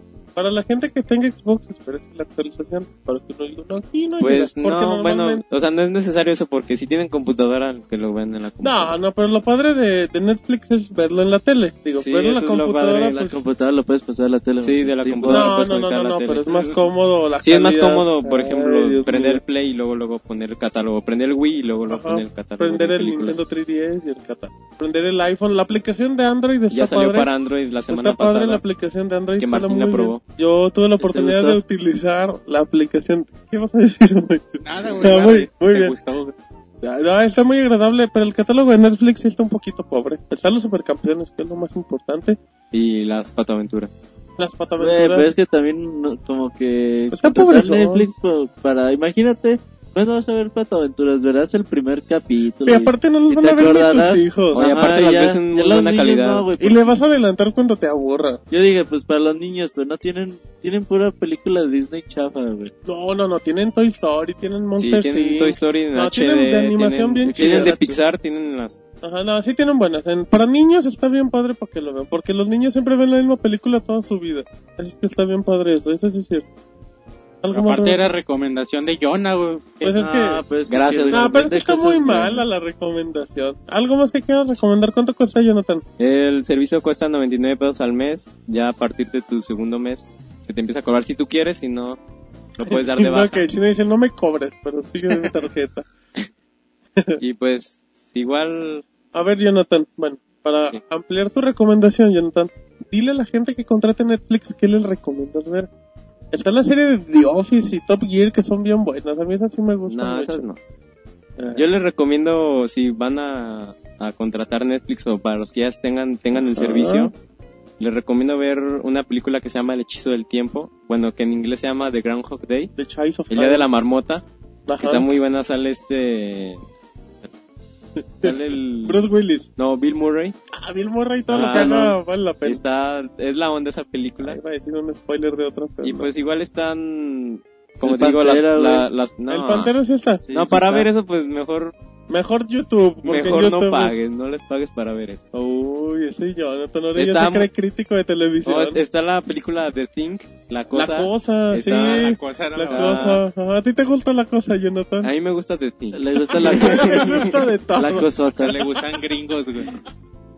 Para la gente que tenga Xbox, espérese la actualización. Para que no diga, no, aquí no Pues llega, no, bueno, o sea, no es necesario eso porque si tienen computadora, que lo vean en la No, computadora. no, pero lo padre de, de Netflix es verlo en la tele. Digo, Sí, verlo en la lo computadora, padre, En la pues... computadora lo puedes pasar a la tele. Sí, de la Sí, computadora. No, puedes no, no, no, la no, tele. pero es más cómodo la Sí, es más calidad. cómodo, por ejemplo, Ay, prender el. Play y luego luego poner el catálogo, prender el Wii y luego luego Ajá, poner el catálogo. Prender de el. Nintendo 3DS y el catálogo. Prender el iPhone. La aplicación de Android está Ya salió padre. para Android la semana Está padre pasada. la aplicación de Android. que la probó. Yo tuve la ¿Te oportunidad de utilizar la aplicación. ¿Qué vas a decir, Alexis? Nada, güey. No, nada, muy- güey. muy ¿Te bien. gustó, güey? No, está muy agradable, pero el catálogo de Netflix sí está un poquito pobre. Están los supercampeones, que es lo más importante. Y las pataventuras. Las Güey, pataventuras. pero es que también no, como que Está pobrezón. Netflix po- para imagínate cuando vas a ver Pato Aventuras verás el primer capítulo y aparte no los van a ver ni tus hijos. Oye, aparte las ya- ves en muy buena calidad. no, Y le vas a adelantar cuando te aburra. yo dije pues para los niños pero no tienen tienen pura película de Disney chafa güey No, no, no. Tienen Toy Story, tienen Sí, Monster tienen Inc. Toy Story en No, HD. tienen de animación bien Tienen de chida. Pixar, tienen las... Ajá, no, sí tienen buenas. En- para niños está bien padre para que lo vean. Porque los niños siempre ven la misma película toda su vida. Así es que está bien padre eso. Eso sí es cierto. Aparte era recomendación de Jonah, güey. Pues es Ah, que... pues que Gracias, No, pero es que está muy mala la recomendación. ¿Algo más que quieras recomendar? ¿Cuánto cuesta, Jonathan? El servicio cuesta 99 pesos al mes. Ya a partir de tu segundo mes se te empieza a cobrar si tú quieres, si no, lo puedes dar de No, baja. que Chino dice, no me cobres, pero sigue de mi tarjeta. Y pues, igual... A ver, Jonathan, bueno, para Sí. ampliar tu recomendación, Jonathan, dile a la gente que contrate Netflix qué les recomiendas ver. Está la serie de The Office y Top Gear que son bien buenas. A mí esas sí me gustan No, mucho. esas no. Ah. Yo les recomiendo, si van a, a contratar Netflix o para los que ya tengan, tengan el Ajá. servicio, les recomiendo ver una película que se llama El Hechizo del Tiempo. Bueno, que en inglés se llama The Groundhog Day. The Child of El Día de la Marmota. Ajá. Que está muy buena, sale este... Sale el... Bruce Willis. No, Bill Murray. Ah, Bill Murray, todo Ah, lo que haga no. vale la pena. Está, es la onda esa película. Iba a decir un spoiler de otra, Y no. pues igual están, como El te digo, las, Pantera, la- las- no, El Pantero sí está. Sí, no, sí para está. ver eso pues mejor, Mejor YouTube. porque mejor en no YouTube- pagues, no les pagues para ver eso. Uy, ese Jonathan ya Está se cree crítico de televisión. No, es- está la película The Thing, La Cosa. la cosa, sí. está- La cosa era La la- cosa. Ajá, ¿A ti te gusta la cosa, Jonathan? A mí me gusta The Thing. le gusta la Me gusta de todo. la cosota Le gustan gringos, güey.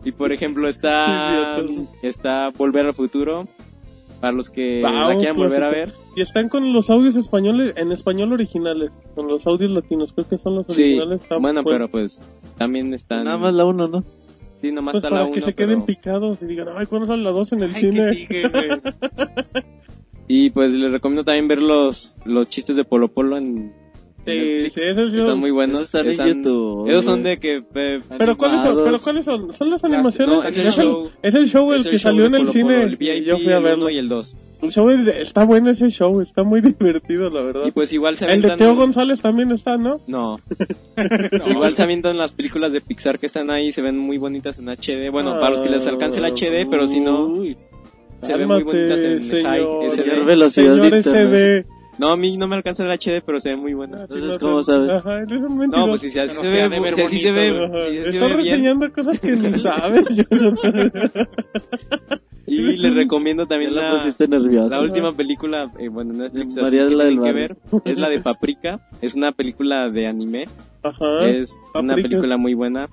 Y por ejemplo está, está Volver al Futuro, para los que Wow, la quieran volver a ver. Y están con los audios españoles, en español originales, con los audios latinos, creo que son los Sí, originales. bueno, bueno. pero pues también están... nada más la uno no Sí, nomás Pues está para la que uno, se queden pero- picados y digan, ay, ¿cuándo sale la 2 en el Ay, cine? que sigue, güey. Y pues les recomiendo también ver los, los chistes de Polo Polo en Sí, sí, esos yo- Están muy buenos. Esos están en Están- YouTube, Esos son de que... eh, Pero ¿cuáles son? ¿Pero cuáles son? ¿Son las animaciones? no, es el es, show. el, es el show el es que show salió de en el Polo cine. Polo, el VIP, yo fui a el verlo. y el 2. El show es- está bueno ese show, está muy divertido, la verdad. Y pues igual se el de. Teo González también está, ¿no? No. Igual se avientan las películas de Pixar que están ahí, se ven muy bonitas en HD. Bueno, para los que les alcance el HD, pero si no, Uy, se ven muy bonitas en señor, high señor SD. velocidad señor de internet. SD. No, a mí no me alcanza el HD, pero se ve muy buena. Entonces, ¿cómo sabes? Ajá, eres un No, mentiroso. pues si, así se ve, si así se ve, si así se Estás ve bien. reseñando cosas que ni sabes. Y les recomiendo también la nerviosa la última película, eh, bueno, Netflix, así María que la del que ver, es la de Paprika. Es una película de anime, Ajá. es una Paprika. película muy buena.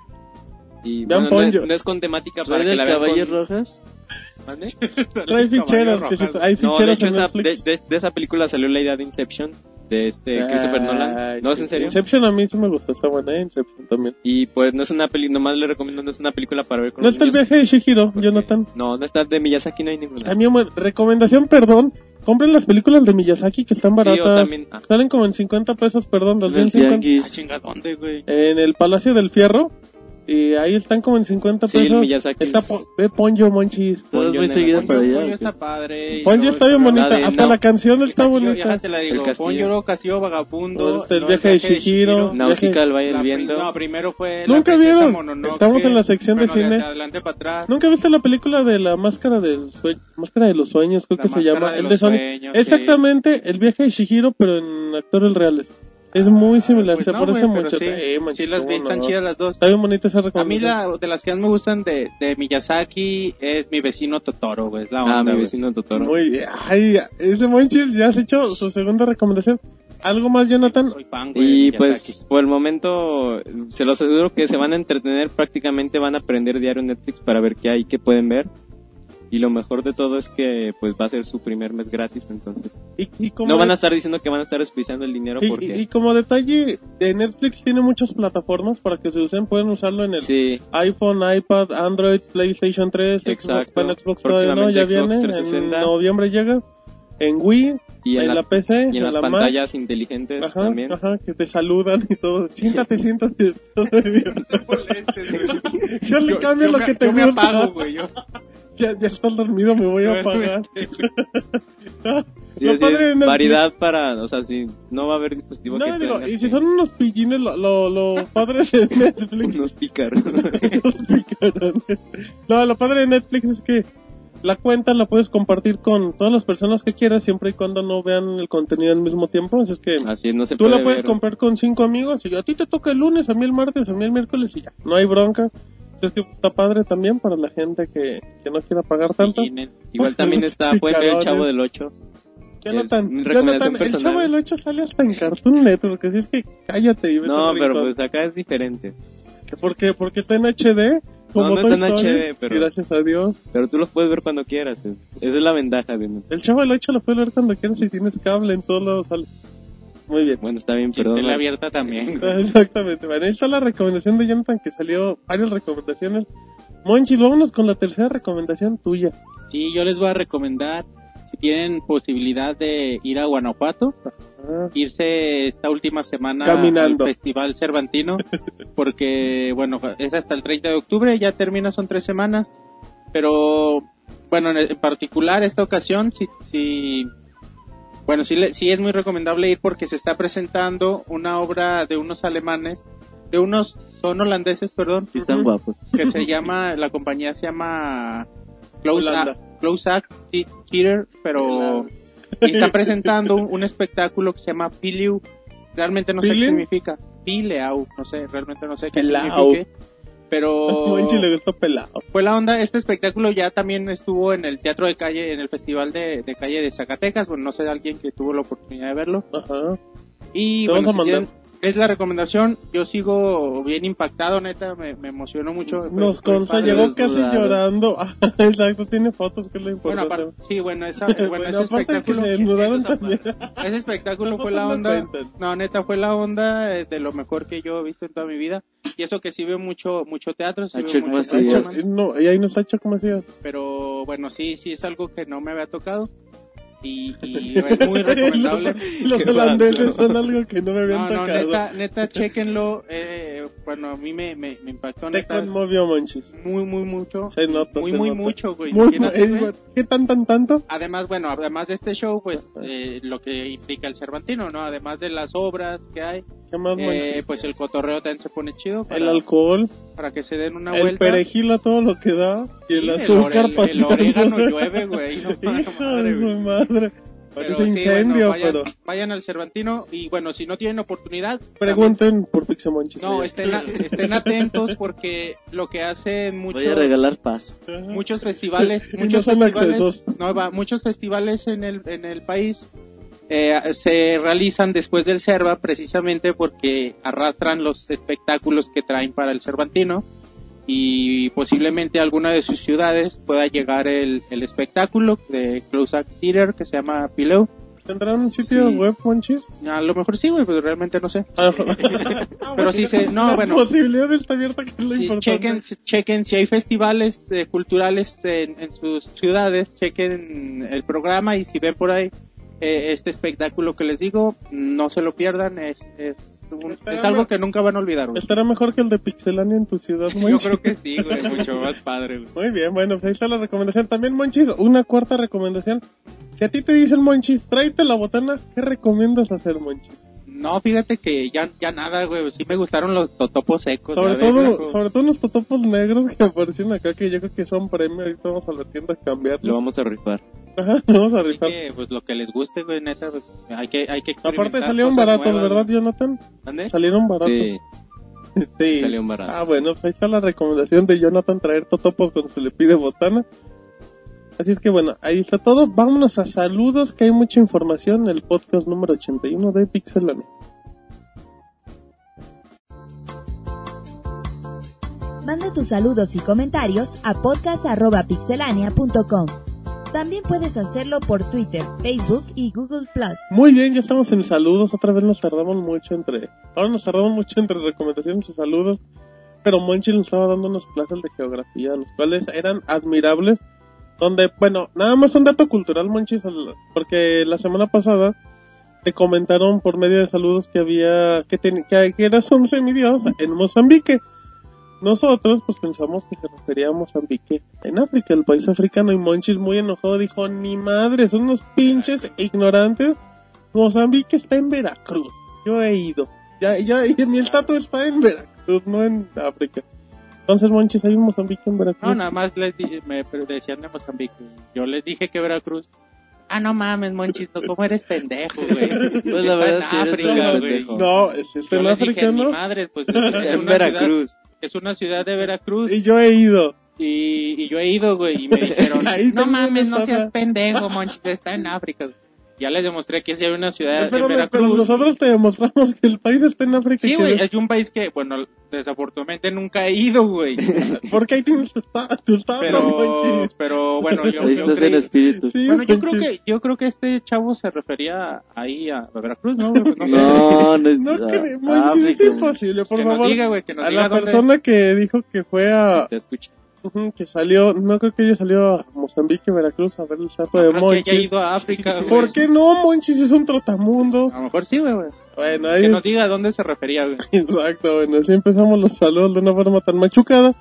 Y Vean bueno, no, es, no es con temática para ¿Trae que la vean con... rojas? ¿Mande? Trae ficheras. que se- hay No, de hecho en esa, de, de- de esa película salió la idea de Inception. de este Christopher Nolan. ¿No es sí. en serio? Inception a mí sí me gustó, está buena, ¿eh? Inception también. Y pues no es una película, nomás le recomiendo, no es una película para ver con ¿No los está el niños, viaje de Shihiro, Jonathan? No, no está de Miyazaki, no hay ninguna. También, bueno, recomendación, perdón. Compren las películas de Miyazaki que están Sí, baratas. yo también. Ah. Salen como en 50 pesos, perdón, En el 2050. tianguis. Ah, ¿dónde, güey? En el Palacio del Fierro. Y ahí están como en 50 Sí, el pesos. Miyazaki Está es- po- ve Ponyo, Monchis. ¿Tú vas Ponyo muy Nena, seguido Ponyo, para allá? Ponyo está padre. Ponyo está bien bonita. de Hasta No. la canción está El castillo, bonita. ya te la digo. El castillo. Ponyo, Castillo Vagabundo. Este, el luego viaje de Chihiro. Náusica al Valle del Viento. No, primero fue Nunca vieron. Mononoke. Estamos en la sección de cine. adelante para atrás. ¿Nunca viste la película de la máscara del sueño? Máscara de los sueños, creo La que se llama. de el de Sonic. Exactamente, el viaje de Shihiro, pero en actores reales. Es muy similar, Pues se no, parece pero mucho. Sí, Eh, sí manches, las vi, están no. chidas las dos. Está bien bonita esa A mí recomendación. la, de las que más me gustan de, de Miyazaki es mi vecino Totoro, güey. Es la onda, Ah, mi vecino Totoro. Muy, ay, ese Monchis ya has hecho su segunda recomendación. ¿Algo más, Jonathan? Güey, de Y Miyazaki. pues por el momento se los aseguro que se van a entretener, prácticamente van a aprender diario Netflix para ver qué hay, qué pueden ver. Y lo mejor de todo es que pues va a ser su primer mes gratis, entonces Y, y como no van a estar diciendo que van a estar despiciando el dinero y- porque y- y como detalle, de Netflix tiene muchas plataformas para que se usen. Pueden usarlo en el sí, iPhone, iPad, Android, PlayStation 3, Exacto. Xbox, Xbox todavía no, ya Xbox viene. 360. En noviembre llega. En Wii, y en, en, las, la PC, y en las la Mac. pantallas inteligentes Ajá, también. ajá, que te saludan y todo. Siéntate, siéntate. todo idiota. Yo le cambio yo lo me- que te yo me apago, güey. Yo, Ya, ya estás dormido, me voy a apagar. Sí, padre Netflix- variedad para, o sea, si no va a haber dispositivo No, que digo, y que- si son unos pillines, lo, lo, lo padre de Netflix. unos pícaros. unos picarones. No, lo padre de Netflix es que la cuenta la puedes compartir con todas las personas que quieras, siempre y cuando no vean el contenido al mismo tiempo. Así es que Así no se tú puede la puedes ver. comprar con cinco amigos y a ti te toca el lunes, a mí el martes, a mí el miércoles y ya. No hay bronca. Que está padre también para la gente que, que no quiera pagar tanto. Igual también está, pueden ver el Chavo del 8. Jonathan, Jonathan, el. Chavo del 8 sale hasta en Cartoon Network, así es que cállate y vete No, pero rincón. pues acá es diferente. ¿Por qué? Porque está en HD. Como No, no está en HD, pero- Gracias a Dios. Pero tú los puedes ver cuando quieras. es- Esa es la ventaja de El Chavo del 8 lo puedes ver cuando quieras si tienes cable en todos lados. Muy bien. Bueno, está bien, perdón. Tele abierta también. güey. Exactamente. Bueno, ahí está la recomendación de Jonathan que salió varias recomendaciones. Monchi, vámonos con la tercera recomendación tuya. Sí, yo les voy a recomendar, si tienen posibilidad de ir a Guanajuato, Ah, irse esta última semana Caminando. al Festival Cervantino, porque, bueno, es hasta el 30 de octubre, ya termina, son tres semanas, pero, bueno, en, particular esta ocasión, sí, sí, bueno, sí, le- sí es muy recomendable ir porque se está presentando una obra de unos alemanes, de unos, son holandeses, perdón, Sí están guapos. que se llama, la compañía se llama Close. Act, Close Act Thi- Theater, pero y están presentando un, un espectáculo que se llama Piliu. Realmente no sé qué significa. Pileau, no sé, realmente no sé qué significa. Pero pelado. fue la onda, este espectáculo ya también estuvo en el teatro de calle, en el festival de, de calle de Zacatecas, bueno, no sé alguien que tuvo la oportunidad de verlo. Ajá. Y Te bueno, si mandar. Es la recomendación, yo sigo bien impactado, neta, me, me emocionó mucho. Nos consta, llegó casi llorando. Ah, Exacto, tiene fotos que es lo Bueno, importante. aparte, sí, bueno, esa, bueno, Bueno, ese de que espectáculo, se ese espectáculo fue la onda, no, neta, fue la onda eh, de lo mejor que yo he visto en toda mi vida. Y eso que sí veo mucho, mucho teatro, sí veo mucho Macías. No, y ahí no está hecho como hacías. pero bueno, sí, sí es algo que no me había tocado. Y, y es muy recomendable. Los holandeses son algo que no me habían No, no, tocado. neta, neta, chequenlo. Eh, bueno, a mí me, me, me impactó, Te conmovió, Monchis. Muy, muy, mucho. Se nota, Muy, se muy, nota. mucho, güey. Muy, es-. ¿Qué tan, tan, tanto? Además, bueno, además de este show, pues eh, lo que implica el Cervantino, ¿no? Además de las obras que hay, ¿Qué más, eh, pues el cotorreo también se pone chido para, el alcohol, para que se den una el vuelta. perejil a todo lo que da y el Sí, azúcar el, ore- el orégano llueve, güey. No, Hijo madre, de su madre. Pero Parece sí, incendio, bueno, vayan, pero vayan al Cervantino y bueno, si no tienen oportunidad, pregunten por Pixemonchis. No, estén, a- estén atentos porque lo que hacen muchos, Voy a regalar paz. Muchos festivales, no muchos son festivales, accesos. no, va, muchos festivales en el, en el país eh, se realizan después del Cerva precisamente porque arrastran los espectáculos que traen para el Cervantino y posiblemente alguna de sus ciudades pueda llegar el, el espectáculo de Close Act Theater que se llama Pillow ¿Tendrán un sitio Sí. web, Monchis? A lo mejor sí, güey, pero realmente no sé. Ah, Pero sí se- no, la bueno. posibilidad está abierta que es lo Sí, importante. chequen, chequen si hay festivales eh, culturales en, en sus ciudades, chequen el programa y si ven por ahí eh, este espectáculo que les digo, no se lo pierdan, es, es, un- es algo que nunca van a olvidar. güey. Estará mejor que el de Pixelania en tu ciudad, Yo Monchis. creo que sí, güey, mucho más padre. güey. Muy bien, bueno, pues ahí está la recomendación. También, Monchis, una cuarta recomendación. Si a ti te dicen, Monchis, tráete la botana, ¿qué recomiendas hacer, Monchis? No, fíjate que ya, ya nada, güey, sí me gustaron los totopos secos. Sobre todo, güey. sobre todo unos totopos negros que aparecen acá, que yo creo que son premio. Ahorita vamos a la tienda a cambiarlos. Lo vamos a rifar. Ajá, vamos a rifar. que, pues lo que les guste, güey, neta, pues, hay que, hay que Aparte salieron baratos, nuevas, ¿verdad. Jonathan? ¿Mande? Salieron baratos. Sí, Sí. salieron baratos. Ah, bueno, pues ahí está la recomendación de Jonathan traer totopos cuando se le pide botana. Así es que bueno, ahí está todo. Vámonos a saludos, que hay mucha información en el podcast número 81 de Pixelania. Manda tus saludos y comentarios a podcast.pixelania.com. También puedes hacerlo por Twitter, Facebook y Google Plus. Muy bien, ya estamos en saludos. Otra vez nos tardamos mucho entre. Ahora nos tardamos mucho entre recomendaciones y saludos. Pero Monchi nos estaba dando unas clases de geografía, los cuales eran admirables. Donde, bueno, nada más un dato cultural, Monchi, porque la semana pasada te comentaron por medio de saludos que había. que, ten- que, que eras un semidios en Mozambique. Nosotros, pues pensamos que se refería a Mozambique en África, el país africano, y Monchis muy enojado dijo, ni madre, son unos pinches ignorantes. Mozambique está en Veracruz. Yo he ido. Ya, ya, y mi estatua está en Veracruz, no en África. Entonces, Monchis, hay un Mozambique en Veracruz. No, nada más les di- me decían de Mozambique. Yo les dije que Veracruz. Ah, no mames, Monchis, no, ¿cómo eres pendejo, güey? Pues la verdad, en sí África, güey. No, es, es en dije, África, mi ¿no? madre, pues es, es en Veracruz. Ciudad, es una ciudad de Veracruz Y yo he ido. y, y yo he ido, güey, y me dijeron, no mames, no seas estatua". pendejo, Monchis, está en África. Ya les demostré que sí hay una ciudad Espérame, en pero Veracruz. nosotros te demostramos que el país está en África. Sí, güey, es un país que, bueno, desafortunadamente nunca he ido, güey. Porque ahí tienes tu esta- tu estatua, Pero, pero bueno, yo, Ahí yo estás creí- en espíritu. Sí, Bueno, yo creo que yo creo que este chavo se refería ahí a Veracruz, ¿no? Pues no sé. No, no es No, que, a Monchis, es África, imposible, por que nos favor. diga, güey, que nos a diga la dónde. persona que dijo que fue a... Te escucha. Que salió, no creo que ella salió a Mozambique, Veracruz a ver el No de creo que haya Monchis. ido a África, güey. ¿Por qué no, Monchis? Es un trotamundos. A lo mejor sí, güey. Bueno, ahí Que nos diga a dónde se refería, güey. Exacto, bueno, así empezamos los saludos de una forma tan machucada.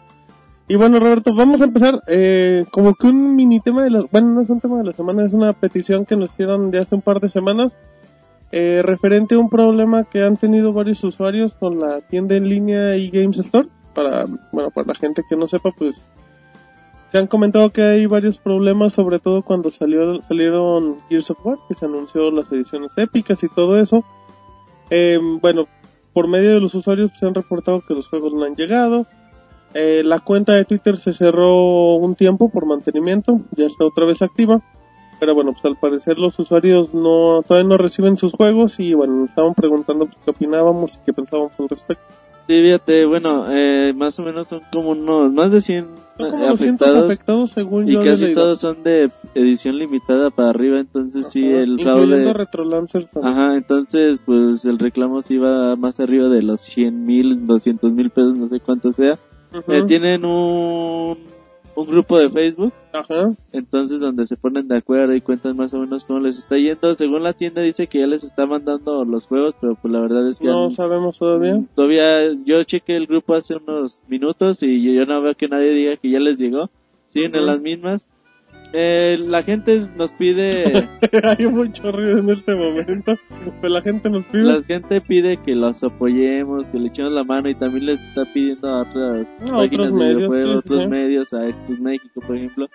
Y bueno, Roberto, vamos a empezar eh, como que un mini tema de la... Bueno, no es un tema de la semana, es una petición que nos hicieron de hace un par de semanas. Eh, referente a un problema que han tenido varios usuarios con la tienda en línea eGames Store. Para, bueno, para la gente que no sepa, pues se han comentado que hay varios problemas, sobre todo cuando salió, salieron Gears of War, que se anunció las ediciones épicas y todo eso. Eh, bueno, por medio de los usuarios se han reportado que los juegos no han llegado. Eh, la cuenta de Twitter se cerró un tiempo por mantenimiento, ya está otra vez activa. Pero bueno, pues al parecer los usuarios no todavía no reciben sus juegos y bueno, estaban preguntando pues, qué opinábamos y qué pensábamos al respecto. Sí, fíjate, bueno, eh, más o menos son como unos, más de 100 Son eh, como 200 afectados. afectados según Y yo casi todos son de edición limitada para arriba, entonces sí, el fraude... Ajá, entonces pues el reclamo sí va más arriba de los 100 mil, 200 mil pesos, no sé cuánto sea. Eh, tienen un, un grupo de Facebook, Ajá. entonces donde se ponen de acuerdo y cuentan más o menos cómo les está yendo. Según la tienda dice que ya les está mandando los juegos, pero pues la verdad es que... No han- sabemos todavía. Todavía yo chequé el grupo hace unos minutos y yo, yo no veo que nadie diga que ya les llegó. Siguen en Ujú. las mismas. Eh, la gente nos pide, Hay mucho ruido en este momento. Pues la gente nos pide. la gente pide que los apoyemos, que le echemos la mano y también les está pidiendo a otras A páginas otros de medios, sí, otros sí. medios, a Exos México por ejemplo.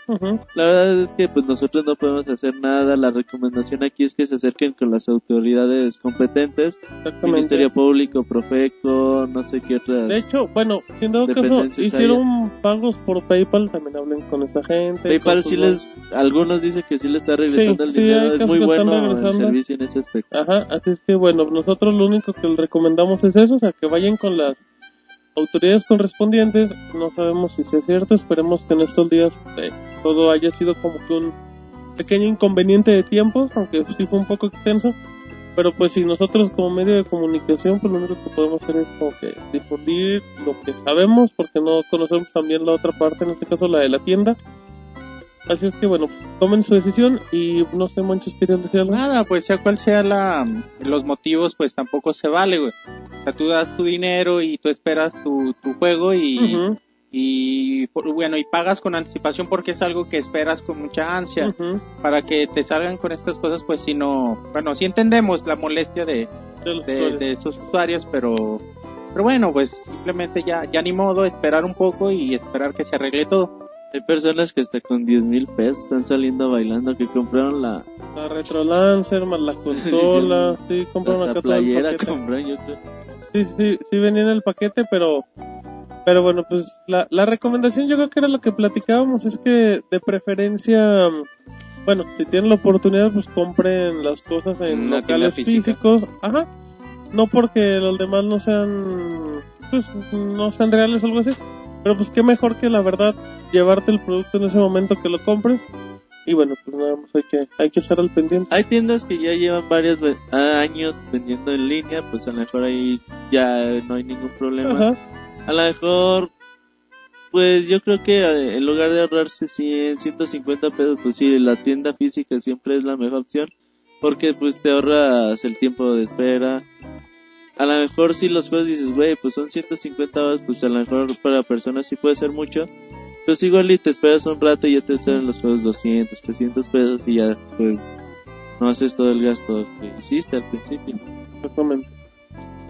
La verdad es que pues nosotros no podemos hacer nada. La recomendación aquí es que se acerquen con las autoridades competentes. Ministerio Público, Profeco, no sé qué otras. De hecho, bueno, si en dado caso hicieron pagos por PayPal, también hablen con esa gente. PayPal sí les, algunos dicen que sí le está regresando Sí, el sí, dinero, es muy bueno el servicio en ese aspecto. Ajá, así es que bueno, nosotros lo único que les recomendamos es eso, o sea, que vayan con las autoridades correspondientes. No sabemos si sea cierto, esperemos que en estos días eh, todo haya sido como que un pequeño inconveniente de tiempos, aunque sí fue un poco extenso. Pero pues si nosotros como medio de comunicación, pues lo único que podemos hacer es como que difundir lo que sabemos, porque no conocemos también la otra parte, en este caso la de la tienda. Así es que bueno, pues tomen su decisión y no sé, Manches, ¿querías decir algo? Nada, pues sea cual sea la, los motivos, pues tampoco se vale, güey. O sea, tú das tu dinero y tú esperas tu, tu juego y, Ujú, y por- bueno, y pagas con anticipación porque es algo que esperas con mucha ansia. Para que te salgan con estas cosas, pues si no, bueno, sí entendemos la molestia de, de de, de estos usuarios, pero, pero bueno, pues simplemente ya, ya ni modo, esperar un poco y esperar que se arregle todo. Hay personas que hasta con 10 mil pesos están saliendo bailando que compraron la La Retro Lancer, más la consola, sí, compraron hasta playera, compraron yo creo. Sí, sí, sí venía en el paquete, pero pero bueno, pues la, la recomendación yo creo que era lo que platicábamos, es que de preferencia, bueno, si tienen la oportunidad, pues compren las cosas en una locales físicos, ajá, no porque los demás no sean, pues no sean reales o algo así, pero pues qué mejor que la verdad llevarte el producto en ese momento que lo compres, y bueno, pues nada más hay que, hay que estar al pendiente. Hay tiendas que ya llevan varios ve- años vendiendo en línea, pues a lo mejor ahí ya no hay ningún problema. Ajá. A lo mejor, pues yo creo que eh, en lugar de ahorrarse 100, 150 pesos, pues sí, la tienda física siempre es la mejor opción, porque pues te ahorras el tiempo de espera. A lo mejor si los juegos dices, güey, pues son 150 horas, pues a lo mejor para personas sí puede ser mucho. Pues igual y te esperas un rato y ya te salen los juegos 200, 300 pesos y ya pues no haces todo el gasto que hiciste al principio. Exactamente.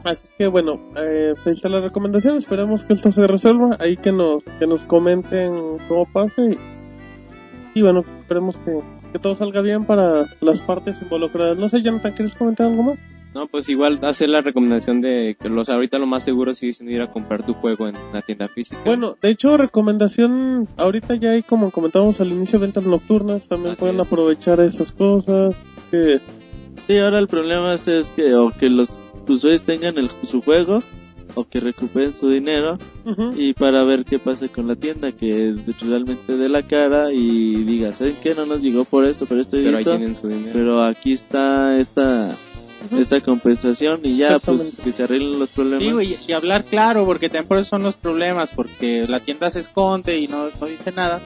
Así que bueno, eh, está la recomendación. Esperemos que esto se resuelva. Ahí que nos, que nos comenten cómo pasa. Y, y bueno, esperemos que, que todo salga bien para las partes involucradas. No sé, Jonathan, ¿quieres comentar algo más? No, pues igual hacer la recomendación de que los ahorita lo más seguro sigue siendo ir a comprar tu juego en una tienda física. Bueno, de hecho, recomendación. Ahorita ya hay, como comentábamos al inicio, ventas nocturnas. También Así pueden es. aprovechar esas cosas. Que, Sí, ahora el problema es, es que o que los usuarios tengan el, su juego o que recuperen su dinero y para ver qué pasa con la tienda que realmente dé la cara y diga, ¿saben qué? No nos llegó por esto, pero esto y pero ahí tienen su dinero. pero aquí está esta esta compensación y ya pues que se arreglen los problemas. Sí, güey, y hablar claro, porque también por eso son los problemas, porque la tienda se esconde y no, no dice nada.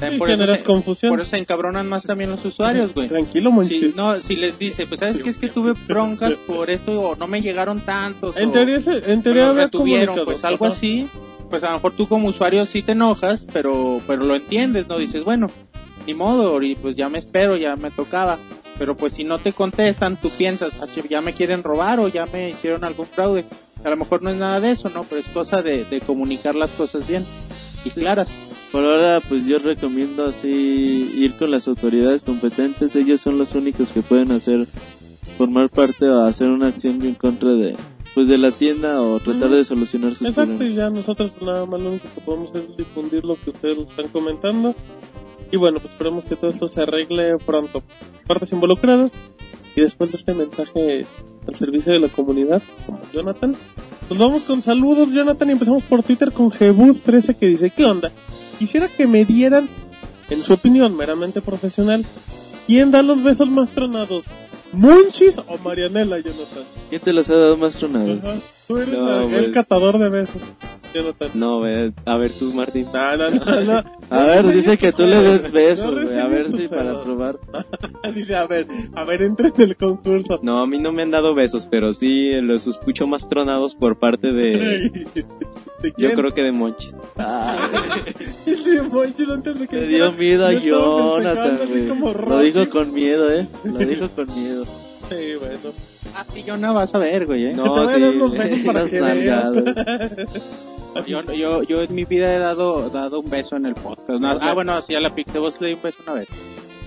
También Y por, eso se, confusión. por eso se encabronan más también los usuarios, güey. Tranquilo, Monchis. Si, no, si les dice, pues sabes que es que tuve broncas por esto o no me llegaron tantos. En o teoría, se- en teoría había retuvieron, pues algo Ajá. así, pues a lo mejor tú como usuario sí te enojas, pero pero lo entiendes, ¿no? Dices, bueno, ni modo, y pues ya me espero, ya me tocaba. Pero pues si no te contestan, tú piensas, "Ah, ya me quieren robar o ya me hicieron algún fraude. A lo mejor no es nada de eso, ¿no? Pero es cosa de, de comunicar las cosas bien y claras. Por ahora pues yo recomiendo así ir con las autoridades competentes, ellos son los únicos que pueden hacer formar parte o hacer una acción en contra de pues de la tienda o tratar de solucionar sus Exacto, problemas. y ya nosotros nada más lo único que podemos hacer es difundir lo que ustedes están comentando. Y bueno, pues esperemos que todo esto se arregle pronto. Partes involucradas. Y después de este mensaje al servicio de la comunidad, como Jonathan, pues vamos con saludos, Jonathan, y empezamos por Twitter con Jebus13 que dice, ¿qué onda? Quisiera que me dieran, en su opinión meramente profesional, ¿quién da los besos más tronados? ¿Munchis o Marianela, Jonathan? ¿Quién te los ha dado más tronados? Ajá. Tú eres No, el pues. catador de besos. No, ve, a ver tú, Martín. No, no, no, no. A ver, dice que tú le des besos, No güey, a ver si para probar. Dice, a ver, a ver, entra en el concurso. No, a mí no me han dado besos, pero sí los escucho más tronados por parte de... ¿De Yo quién? creo que de Monchis. Ah, Sí, Monchis, antes de que me dio miedo a yo Jonathan, güey. Lo dijo con miedo, eh. Lo dijo con miedo. Sí, bueno. Ah, sí, yo no vas a ver, güey, ¿eh? te No, sí. dar unos besos para Unas que veas. nalgadas. Yo, yo, yo en mi vida he dado, dado un beso en el podcast. No, ah, bueno, sí, a la Pixeboss le di un beso una vez.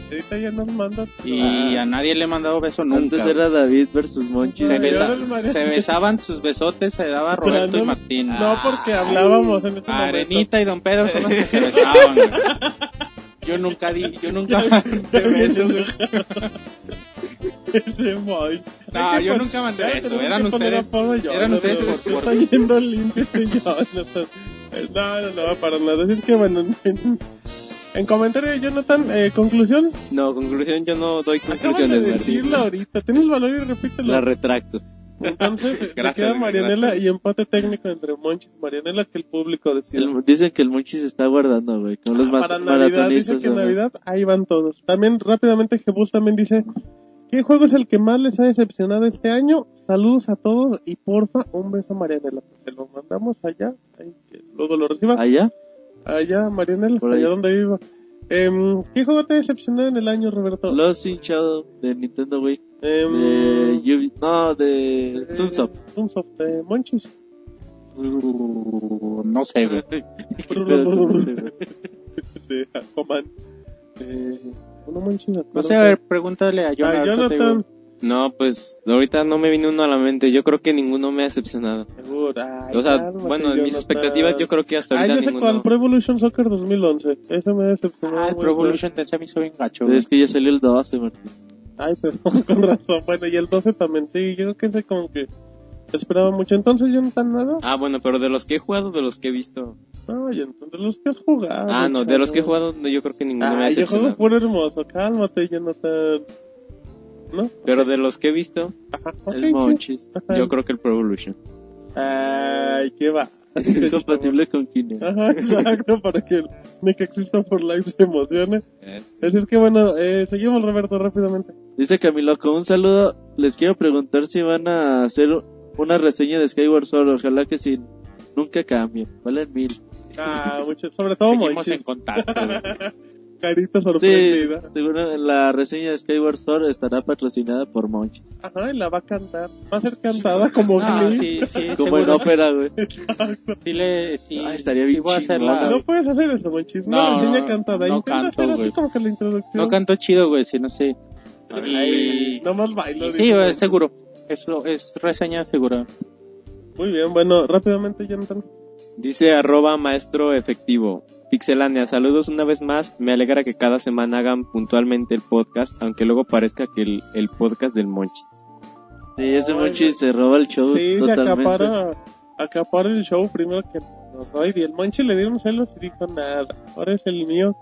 Ahorita ya nos mandan. Y Ah. a nadie le he mandado beso nunca. Antes era David versus Monchi. se, besa- se besaban sus besotes, se daba Roberto Pero y no- Martín. No, porque hablábamos en ese momento. Arenita y Don Pedro son los que se besaban. güey. Yo nunca di, yo nunca mandé besos. Güey. Ese Moy. No, yo nunca mandé tenemos eran ustedes. apodo yo, eran no, ustedes está yendo limpio Jonathan. No, no, no, para nada. Así es que bueno, en, En comentario de Jonathan, eh, conclusión. No, conclusión, yo no doy Acabas conclusiones, de Martín. decirlo ahorita. Tienes valor y repítelo. La retracto. Entonces, se Gracias, queda Marianela gracias. y empate técnico entre Monchis y Marianela que el público decide. El- dicen que el Monchi se está guardando, güey. Los Ah, para Navidad, dice que en. Navidad ahí van todos. También rápidamente Jebus también dice, ¿qué juego es el que más les ha decepcionado este año? Saludos a todos y porfa, un beso a Marianela. Pues se lo mandamos allá, ahí que luego lo reciba. ¿Allá? Allá, Marianela, Por ahí. allá donde viva. Em, ¿Qué juego te decepcionó en el año, Roberto? Lost in Shadow de Nintendo Wii. Em, De Yubi- No, de eh, Sunsoft. Sunsoft, de Monchis. No sé, güey. de Aquaman. Eh, no Monchis, No Aquaman. sé, a ver, pregúntale a Ah, Jonathan. Jonathan. No, pues ahorita no me vino uno a la mente. Yo creo que ninguno me ha decepcionado. Seguro. Ay, O sea, cálmate, bueno, en mis Jonathan. expectativas yo creo que hasta Ah, ahorita yo sé ninguno. cuál, Pro Evolution Soccer 2011. Ese me decepcionó. Ah, el Pro Evolution se me hizo bien gacho, es que ya salió el 12, Martín. Ay, perdón, con razón. Bueno, y el 12 también, sí. Yo creo que ese como que esperaba mucho. Entonces, yo no tan nada. Ah, bueno, pero de los que he jugado, de los que he visto. Ay, entonces los que has jugado. Ah, no, de los que he jugado, no, yo creo que ninguno me ha yo juego puro hermoso. Cálmate, Jonathan. ¿No? Pero de los que he visto, Ajá, ok, el. Monchis. Yo creo que el Pro Evolution. Ay, qué va. Es compatible con Kinect. Ajá, exacto, para que el Exista for Life se emocione. Así es que bueno, eh, seguimos Roberto rápidamente. Dice Camilo, con un saludo, les quiero preguntar si van a hacer una reseña de Skyward Sword. Ojalá que si nunca cambie. Valen mil. Ah, mucho, sobre todo Seguimos Monchis. en contacto. Carita Sí, sorprendida. seguro la reseña de Skyward Sword estará patrocinada por Monchis. Ajá, y la va a cantar. Va a ser cantada como No, Glee. sí, sí, Como en seguro. ópera, güey. Sí, le, sí, Ah, estaría sí bien voy a No puedes hacer eso, Monchis. Una No, reseña no, cantada. no Intenta canto, hacer así güey. como que la introducción. No canto chido, güey, sí, no sé. Y... nomás bailo. y dice. sí, güey, seguro. Eso es reseña segura. Muy bien, bueno, rápidamente, Jonathan. Dice arroba maestro efectivo. Pixelania, saludos una vez más. Me alegra que cada semana hagan puntualmente el podcast, aunque luego parezca que el, el podcast del Monchis. Sí, ese Ay, Monchis se roba el show Sí, se totalmente. acapara, acapara el show primero que Roy y el Monchi le dieron celos y dijo nada, ahora es el mío.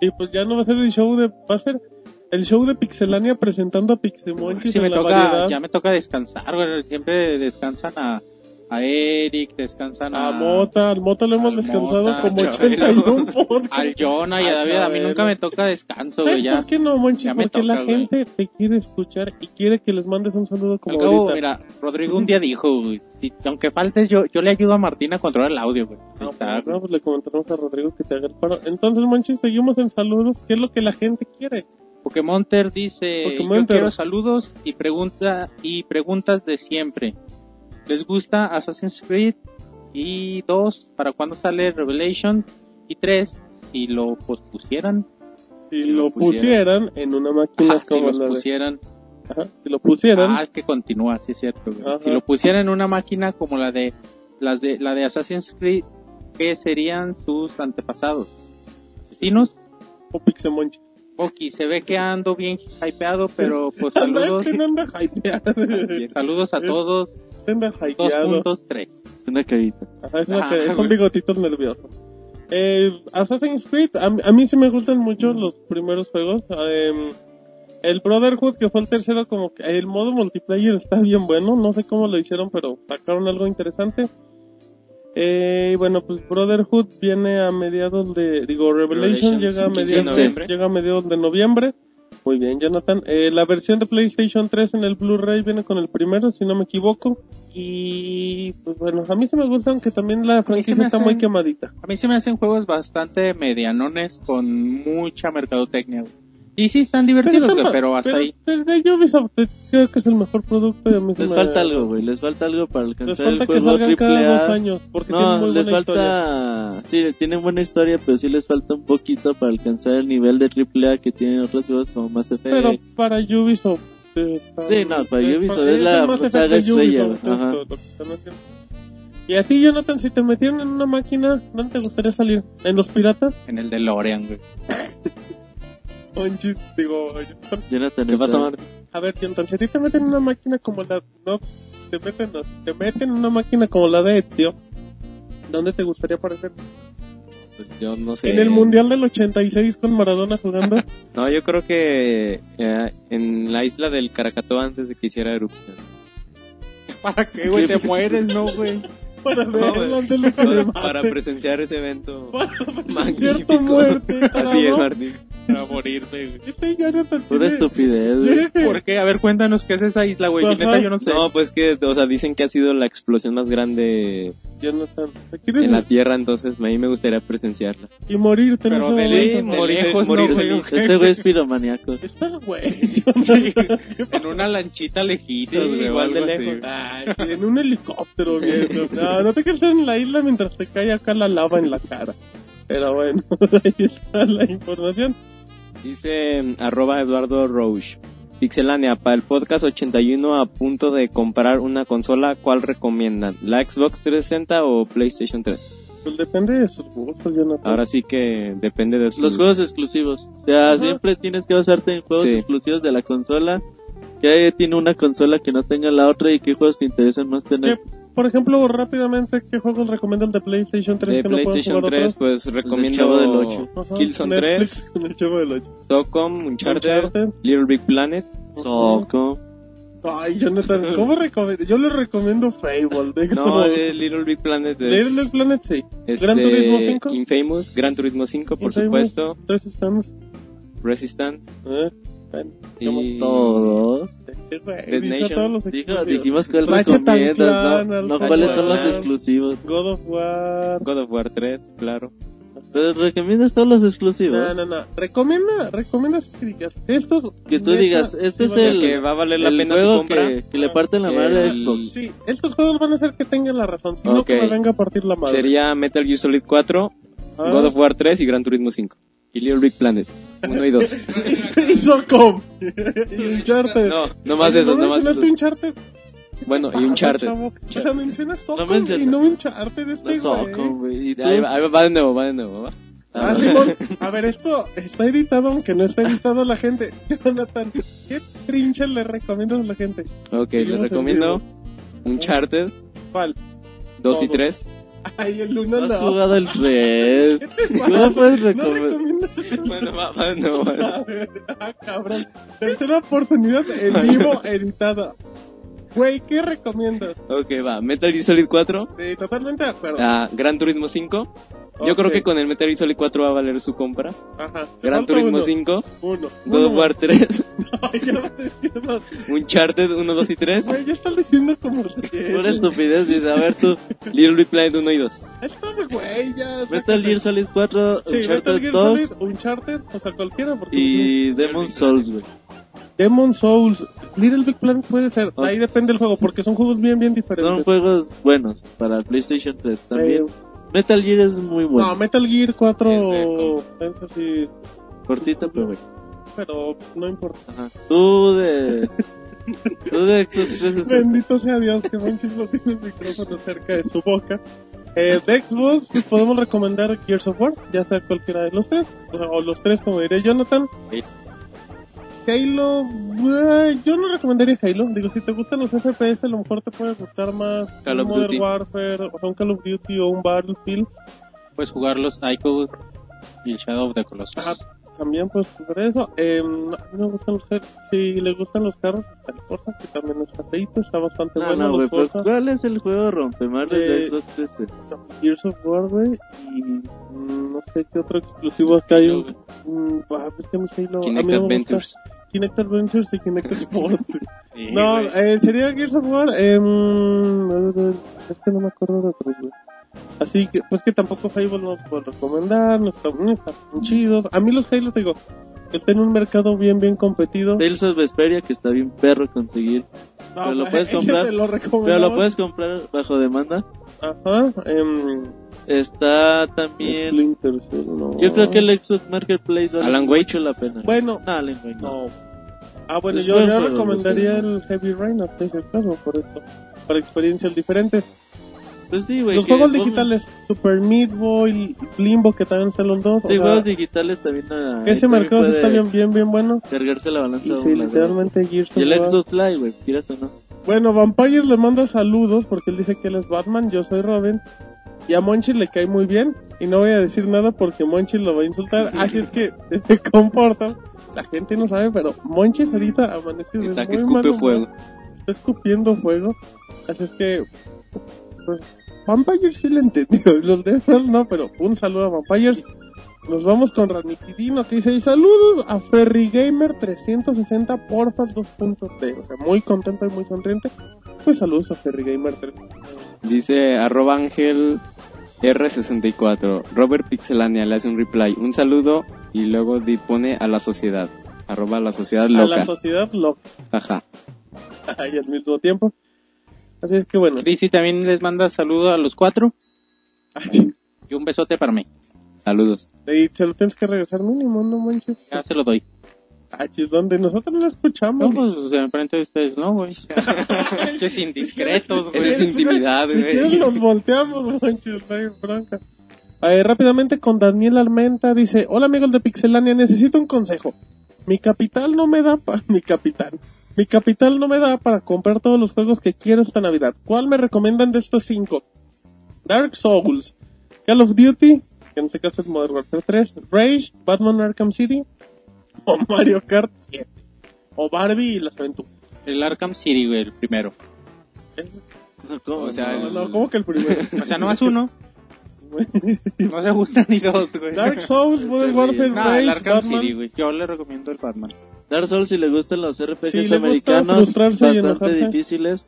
Y pues ya no va a ser el show de, va a ser el show de Pixelania presentando a Pixemonchis Sí, me la toca, variedad. ya me toca descansar, güey. Siempre descansan a, a Eric, descansan a, A Mota, al Mota lo hemos descansado Mota, como al 81 podcasts. al Jonah y a David. A mí nunca me toca descanso, güey. ¿Sabes Ya. por qué no, Monchis? Porque la toca, güey. gente te quiere escuchar y quiere que les mandes un saludo Al como cabo, ahorita. mira, Rodrigo un día dijo, güey, si, aunque faltes, yo, yo le ayudo a Martín a controlar el audio, güey. No, está, pues, no, pues le comentamos a Rodrigo que te haga el paro. Entonces, Monchis, seguimos en saludos. ¿Qué es lo que la gente quiere? Pokémonter dice, Pokémonter. yo quiero saludos y pregunta y preguntas de siempre. ¿Les gusta Assassin's Creed? Y dos, ¿para cuándo sale Revelation? Y tres, si lo pospusieran, Si, Si lo pusieran, pusieran. en una máquina Ajá, si como los la de- pusieran, Ajá, si lo pusieran, ah, que continúa, sí es cierto. Si lo pusieran en una máquina como la de las de la de Assassin's Creed, ¿qué serían sus antepasados? Asesinos. o Pixemonchis. Ok, se ve que ando bien hypeado, pero pues saludos, no anda hypeado. saludos a todos. Anda hypeado. 2.3. Es una carita. Ajá, es, lo Ah, que, es un bigotito nervioso. Eh, Assassin's Creed, a, mí- a mí sí me gustan mucho los primeros juegos. Em, el Brotherhood, que fue el tercero, como que el modo multiplayer está bien bueno. No sé cómo lo hicieron, pero sacaron algo interesante. Eh, y bueno, pues Brotherhood viene a mediados de, digo, Revelation llega a 15 de mediados, noviembre. llega a mediados de noviembre. Muy bien, Jonathan. Eh, la versión de PlayStation 3 en el Blu-ray viene con el primero, si no me equivoco. Y pues bueno, a mí sí me gusta, aunque también la franquicia está hacen- muy quemadita. A mí se me hacen juegos bastante medianones con mucha mercadotecnia. Y sí están divertidos, güey, no- pero hasta ahí. pero de Ubisoft eh, creo que es el mejor producto a se Les falta algo, güey. Les falta algo para Les alcanzar falta el que juego salgan cada dos AAA. años, porque No, muy les buena historia. falta... Sí, tienen buena historia, pero sí les falta un poquito para alcanzar el nivel de AAA que tienen otros juegos como Mass Effect. Pero para Ubisoft. eh, está- Sí, no, para eh, Ubisoft pa- es la Mass saga de estrella, Ubisoft, ajá. esto. Y a ti, Jonathan, si te metieran en una máquina, ¿dónde te gustaría salir? ¿En los piratas? En el DeLorean, güey. Monchis, digo, Jonathan. Jonathan ¿Qué pasa, Martín? A ver, Jonathan, si a ti te meten en una máquina como la... No, te meten, no, te meten en una máquina como la de Ezio, ¿dónde te gustaría aparecer? pues yo no sé. En el Mundial del 86 con Maradona jugando. No, yo creo que eh, en la isla del Caracató antes de que hiciera erupción. ¿Para qué, güey? Te mueres, ¿no, güey? Para No, verlo güey. antes de que le Para, presenciar ese evento Para magnífico. muerte. Así es. Martín. Para morirme, güey. Este Jonathan Pura estupidez, güey. ¿Por qué? A ver, cuéntanos qué es esa isla, güey. Neta, yo no sé. No, pues que, o sea, dicen que ha sido la explosión más grande Jonathan, ¿te quieres en la Tierra, entonces a mí me gustaría presenciarla. y morirte en Pero ese de lejos, de lejos, morir no, güey. Este güey es piromaniaco. Estás güey. ¿Qué En una lanchita lejita, Sí, güey. igual de lejos. Ay, sí, en un helicóptero viendo. No, no te quieres en la isla mientras te cae acá la lava en la cara. Pero bueno, ahí está la información. Dice arroba Eduardo Roche. Pixelania, para el podcast 81 a punto de comprar una consola, ¿cuál recomiendan? ¿La Xbox 360 o PlayStation 3? Pues depende de sus gustos, Jonathan. Ahora sí que depende de sus... Los juegos exclusivos. O sea, Ajá. siempre tienes que basarte en juegos Sí. exclusivos de la consola. Que tiene una consola que no tenga la otra y qué juegos te interesan más tener. ¿Qué- por ejemplo, rápidamente, ¿qué juegos recomiendan de PlayStation 3 de que no PlayStation jugar 3, otros? pues recomiendo Chavo del Ocho. Ajá, Killzone Netflix, 3, El Chavo del 8. Socom, Uncharted, Uncharted. Little Big Planet. Soco. Ay, Jonathan, ¿cómo recomiendo? Yo les recomiendo Fable. De No, de Little Big Planet es Little Planet, sí. este, Gran Turismo 5. Infamous, Gran Turismo 5, por Infamous. supuesto, Tres stands. Resistance Eh, bueno, y... Todos. Dead Nation. Dijo, dijimos que él Ratchet and recomiendas, ¿no? No cuáles son los exclusivos. God of War. God of War 3, claro. Pero recomiendas todos los exclusivos. No, no, no. Recomienda, recomienda que digas. Estos. Que tú digas, este sí es el- que va a valer la pena su juego compra. que, que le parten la Ah, madre a Xbox. Sí, estos juegos van a hacer que tengan la razón. Si no, que me venga a partir la madre. Sería Metal Gear Solid 4, Ah. God of War 3 y Gran Turismo 5. Y Little Big Planet, 1 y 2. y Socom. y Uncharted. No, no más eso, ¿no no más mencionaste eso. Uncharted? Bueno, y Ah, Uncharted. chavo. O sea, menciona Socom menciona- y no Uncharted este No Soco, güey. Ahí va, ahí va, de nuevo, va de nuevo, va. Ah, Simón, a ver, esto está editado, aunque no está editado la gente. Jonathan, ¿qué trinche le recomiendas a la gente? Ok, en recomiendo Uncharted ¿Cuál? 2 y Todos. 3. Ay, el uno ¿no has no. jugado el Red? ¿Qué te ¿Cómo puedes No recomendar? recomiendas. Bueno. A ver, ah, cabrón. Tercera oportunidad en vivo editada. Güey, ¿qué recomiendas? Ok, va. Metal Gear Solid 4, Sí, totalmente de acuerdo. ah, Gran Turismo 5. Yo Ok. creo que con el Metal Gear Solid 4 va a valer su compra. Ajá. Gran Turismo uno. 5, Uno. God of. War 3, Ay, ya vas diciendo. Uncharted 1, 2 y 3, Güey, ya estás diciendo como Pura estupidez, dice, a ver tú, Little Big Planet 1 y 2. Estás, güey, ya. Metal Gear Solid 4, Sí, Metal Uncharted Gear 2 Solid, Uncharted, o sea, cualquiera. Porque y Demon Souls, güey. Demon Souls, Little Big Planet puede ser. Ahí depende del juego, porque son juegos bien, bien diferentes. Son juegos buenos para PlayStation 3 también. Eh, Metal Gear es muy No, bueno. Metal Gear 4, Es eso sí, Cortito, pero bueno. pero no importa. Ajá. Tú de... Tú de Xbox 360. Bendito sea Dios que Monchis no tiene el micrófono cerca de su boca. Eh, de Xbox pues, podemos recomendar Gears of War, ya sea cualquiera de los tres, o, sea, o los tres como diría Jonathan. Sí. Halo, eh, yo no recomendaría Halo, digo, si te gustan los FPS a lo mejor te puede gustar más Call of Modern Duty. Warfare, o sea, un Call of Duty o un Battlefield. Puedes jugar los Ico y el Shadow of the Colossus. Ajá, también puedes jugar eso. Eh, a mí me gustan los carros, si les gustan los carros, está el Forza, que también está feito, está bastante No, bueno no, güey, Forza. ¿cuál es el juego rompemadres de Eh, Xbox 360? Gears of War, güey, y mm, no sé qué otro exclusivo acá hay. Mm, ah, es que mi Halo, Kinect me gusta. Kinect Adventures y Kinect Sports. Sí, no, eh, sería Gears of War. em, es que no me acuerdo de otros, güey. Así que, pues que tampoco Fable no puedo recomendar, no están, no están chidos. A mí los Halo, te digo, está en un mercado bien, bien competido. Tales of Vesperia, que está bien perro conseguir. No, pero lo puedes comprar, lo Pero lo puedes comprar bajo demanda. Ajá, em, Está también... Splinter no. Yo creo que el Xbox Marketplace vale Alan Wake. la pena. Bueno, No, Alan Wake no. Ah, bueno, Es yo, yo recomendaría el Heavy Rain, en ese caso, por eso. Para experiencias diferentes. Pues sí, güey. los juegos digitales, Super Meat Boy, Limbo, que también están los dos. Sí, juegos digitales también. ah, ese mercado está bien, bien, bien bueno. Cargarse la balanza. Y sí, literalmente Gears Y el. Xbox Live, güey, quieras o no. Bueno, Vampire le manda saludos porque él dice que él es Batman, yo soy Robin. Y a Monchi le cae muy bien. Y no voy a decir nada porque Monchi lo va a insultar. Así es que se comportan. La gente no sabe, pero Monchi ahorita amanece de Está que escupe fuego. Está escupiendo fuego. Así es que. Pues, Vampires sí le entendió. Los demás no, pero un saludo a Vampires. Nos vamos con Ranitidino que dice: "Y Saludos a Ferry Gamer 360 porfas 2.t. O sea, muy contento y muy sonriente. Pues saludos a Ferry Gamer 360. Dice arroba ángel R64. Robert Pixelania le hace un reply. Un saludo y luego pone a la sociedad. Arroba la sociedad A la loca. sociedad loca. Ajá. y al mismo tiempo. Así es que bueno. Crisi también les manda saludo a los cuatro Ay, y un besote para mí. Saludos. Y te lo tienes que regresar mínimo, no manches. Ya se lo doy. Achis, donde nosotros no lo escuchamos. No, pues enfrente de ustedes, ¿no, güey? Pinches indiscretos, güey. es intimidad, Si güey. nos volteamos, manches, no hay bronca. Eh, rápidamente con Daniel Almenta dice, hola amigos de Pixelania, necesito un consejo. Mi capital no me da para... Mi capital. Mi capital no me da para comprar todos los juegos que quiero esta Navidad. ¿Cuál me recomiendan de estos cinco? Dark Souls, Call of Duty, que en este caso es Modern Warfare 3, Rage, Batman Arkham City, o Mario Kart 7, o Barbie y las aventuras. El Arkham City, güey, el primero. Es- ¿cómo? O sea, no, No, no, ¿cómo que el primero? O sea, no más uno. No se gustan ni dos, güey. Dark Souls, Modern Warfare, No, el Rage, Arkham Batman. City, güey. Yo le recomiendo el Batman. Dark Souls si le gustan los RPGs Sí, americanos, bastante difíciles.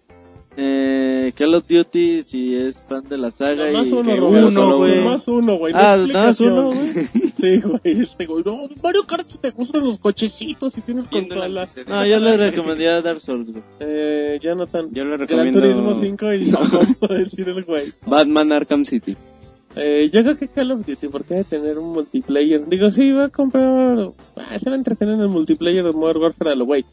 Eh, Call of Duty si es fan de la saga Nomás y uno, que Roberto, uno, uno, güey. Nomás uno, güey. no Ah, nada más uno, güey. Sí, güey. Este, güey. No, Mario Kart si te gustan los cochecitos y tienes consola. No, yo le recomendaría Dark Souls, güey. Eh, Jonathan. Yo le Gran recomiendo Turismo 5 y no como decir el güey. Batman Arkham City. Eh, yo creo que Call of Duty, porque hay de tener un multiplayer. Digo, sí, va a comprar. Ah, se va a entretener en el multiplayer de Modern Warfare a lo güey.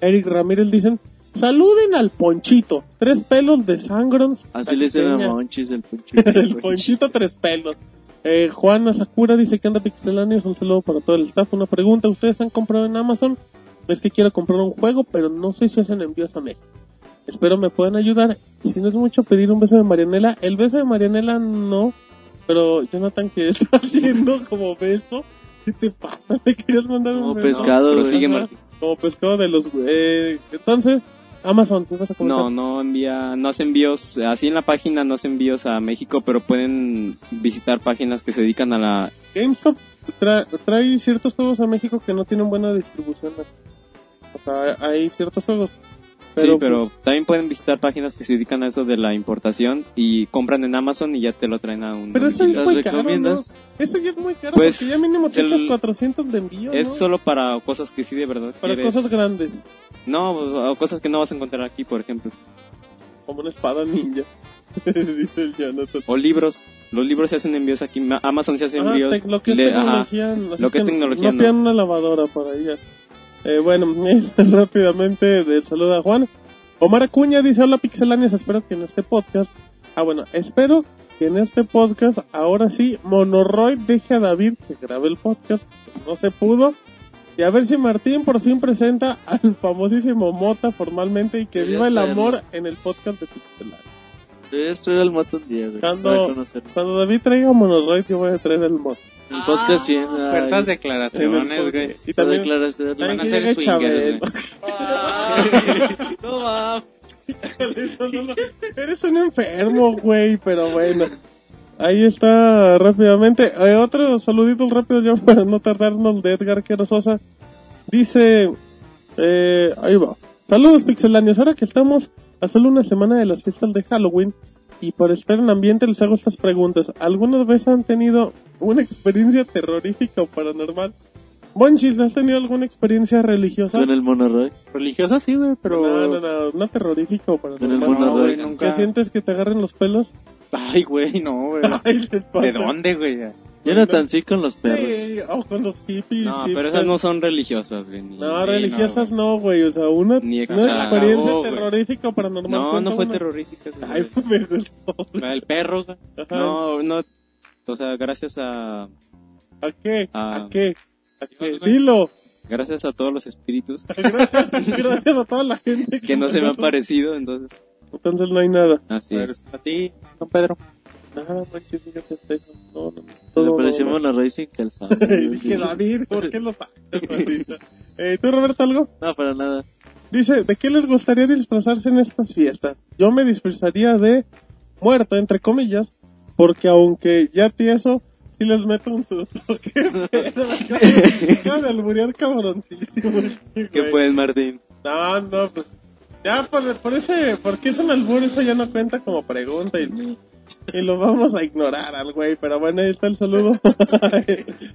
Eric Ramírez dicen: Saluden al Ponchito. Tres pelos de Sangrons. Así le dicen a. Monchis el punchito. el Ponchito tres pelos. Eh, Juan Sakura dice que anda pixeláneo. Un saludo para todo el staff. Una pregunta: ¿Ustedes han comprado en Amazon? Es que quiero comprar un juego, pero no sé si hacen envíos a México. Espero me puedan ayudar. Si no es mucho pedir un beso de Marianela, el beso de Marianela no. Pero Jonathan, que está haciendo como beso? ¿Qué te pasa? ¿Le querías mandar un Como beso? pescado, güey. sigue Martín. Como pescado de los... Eh, entonces, Amazon, ¿qué vas a comentar? No, no envía, no hace envíos, así en la página no hace envíos a México, pero pueden visitar páginas que se dedican a la... GameStop tra- trae ciertos juegos a México que no tienen buena distribución. O sea, hay ciertos juegos. Pero, sí, pero pues, también pueden visitar páginas que se dedican a eso de la importación y compran en Amazon y ya te lo traen a un pero eso es ¿Las muy caro, ¿no? Eso ya es muy caro Pues, porque ya mínimo te echas 400 de envío, Es ¿no? solo para cosas que sí de verdad Para quieres. cosas grandes, No, o cosas que no vas a encontrar aquí, por ejemplo. como una espada ninja. Dice el Jonathan. O libros. Los libros se hacen envíos aquí. Ma- Amazon se hace Ajá, envíos. lo que es Le- tecnología, Lo que es tecnología, no. no. una lavadora para ella. Eh, bueno, rápidamente del saludo a Juan. Omar Acuña dice, hola pixelanias, espero que en este podcast... Ah, bueno, espero que en este podcast, ahora sí, Monoroid deje a David que grabe el podcast. No se pudo. Y a ver si Martín por fin presenta al famosísimo Mota formalmente y que Debería viva el amor en el podcast de Pixelanias. Debería estudiar el moto un día, güey. Cuando-. Cuando David traiga Monoroid, yo voy a traer el Mota. El podcast 100. Fuertes En declaraciones, güey. Y también... declaración. También Van a ser swingers. No mames. Eres un enfermo, güey, pero bueno. Ahí está rápidamente. Eh, otro saludito rápido ya para no tardarnos de Edgar Quero Sosa. Dice, eh, ahí va. Saludos pixelanios. Ahora que estamos a solo una semana de las fiestas de Halloween y para estar en ambiente les hago estas preguntas. ¿Alguna vez han tenido una experiencia terrorífica o paranormal? Monchis, ¿has tenido alguna experiencia religiosa? Con el monoroy. Religiosa sí, güey, pero... No, no, no, no terrorífica o Con el paranormal. No, monoroy. güey, ¿Qué nunca. sientes que te agarren los pelos? Ay, güey, no, güey. ¿De dónde, güey? Jonathan sí con los perros. Sí, o con los hippies. No, hipsters. pero esas no son religiosas, güey. ni- No, religiosas no, güey. O sea, una, Ni una experiencia güey. terrorífica o paranormal. No, no fue una. terrorífica. güey. Ay, pues me gustó. Del perro, güey. Ajá. No, no. O sea, gracias a ¿A qué? ¿A qué? ¿A qué? Dilo. gracias a todos los espíritus Gracias, gracias a toda la gente que no se me han parecido entonces Entonces no hay nada. así A ver, es. a ti, don Pedro. Nada, manches, fíjate. No, no, no. Le pareció no, no. Mono sin calzado. Dije, David, ¿por qué lo? Eh, ¿Tú, Roberto, algo? No, para nada. Dice, ¿de qué les gustaría disfrazarse en estas fiestas? Yo me disfrazaría de muerto, entre comillas, porque aunque ya tieso, sí les meto un susto. ¿Qué de alburear cabroncísimo. ¿Qué puedes, Martín? No, no, pues. Ya por, por ese, porque es un albur, eso ya no cuenta como pregunta y, y lo vamos a ignorar al güey. Pero bueno, ahí está el saludo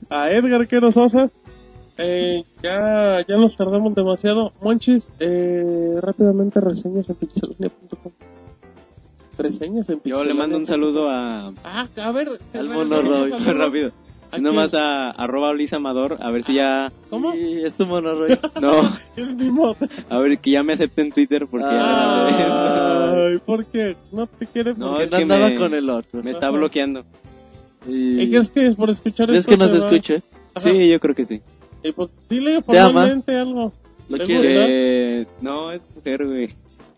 a Edgar Quero Sosa. Eh, ya, ya nos tardamos demasiado. Monchis, eh, rápidamente reseñas en pixelania.com. Reseñas en Yo pixelania. le mando un saludo a... Ah, a ver, Al mono rápido. ¿A Nomás a arroba Luis Amador, a ver si ya... ¿Cómo? Y es tu Mono Roy. No, Es mi mod. a ver que ya me acepte en Twitter porque mandé. Ay, ¿por qué? No te quiere No, porque es no que andaba me- con el otro. Me está bloqueando. Y... ¿Y crees que es por escuchar ¿Crees esto que nos va- escuche? Ajá. Sí, yo creo que sí. Y pues dile formalmente algo. ¿Lo. Que... No, es mujer, güey.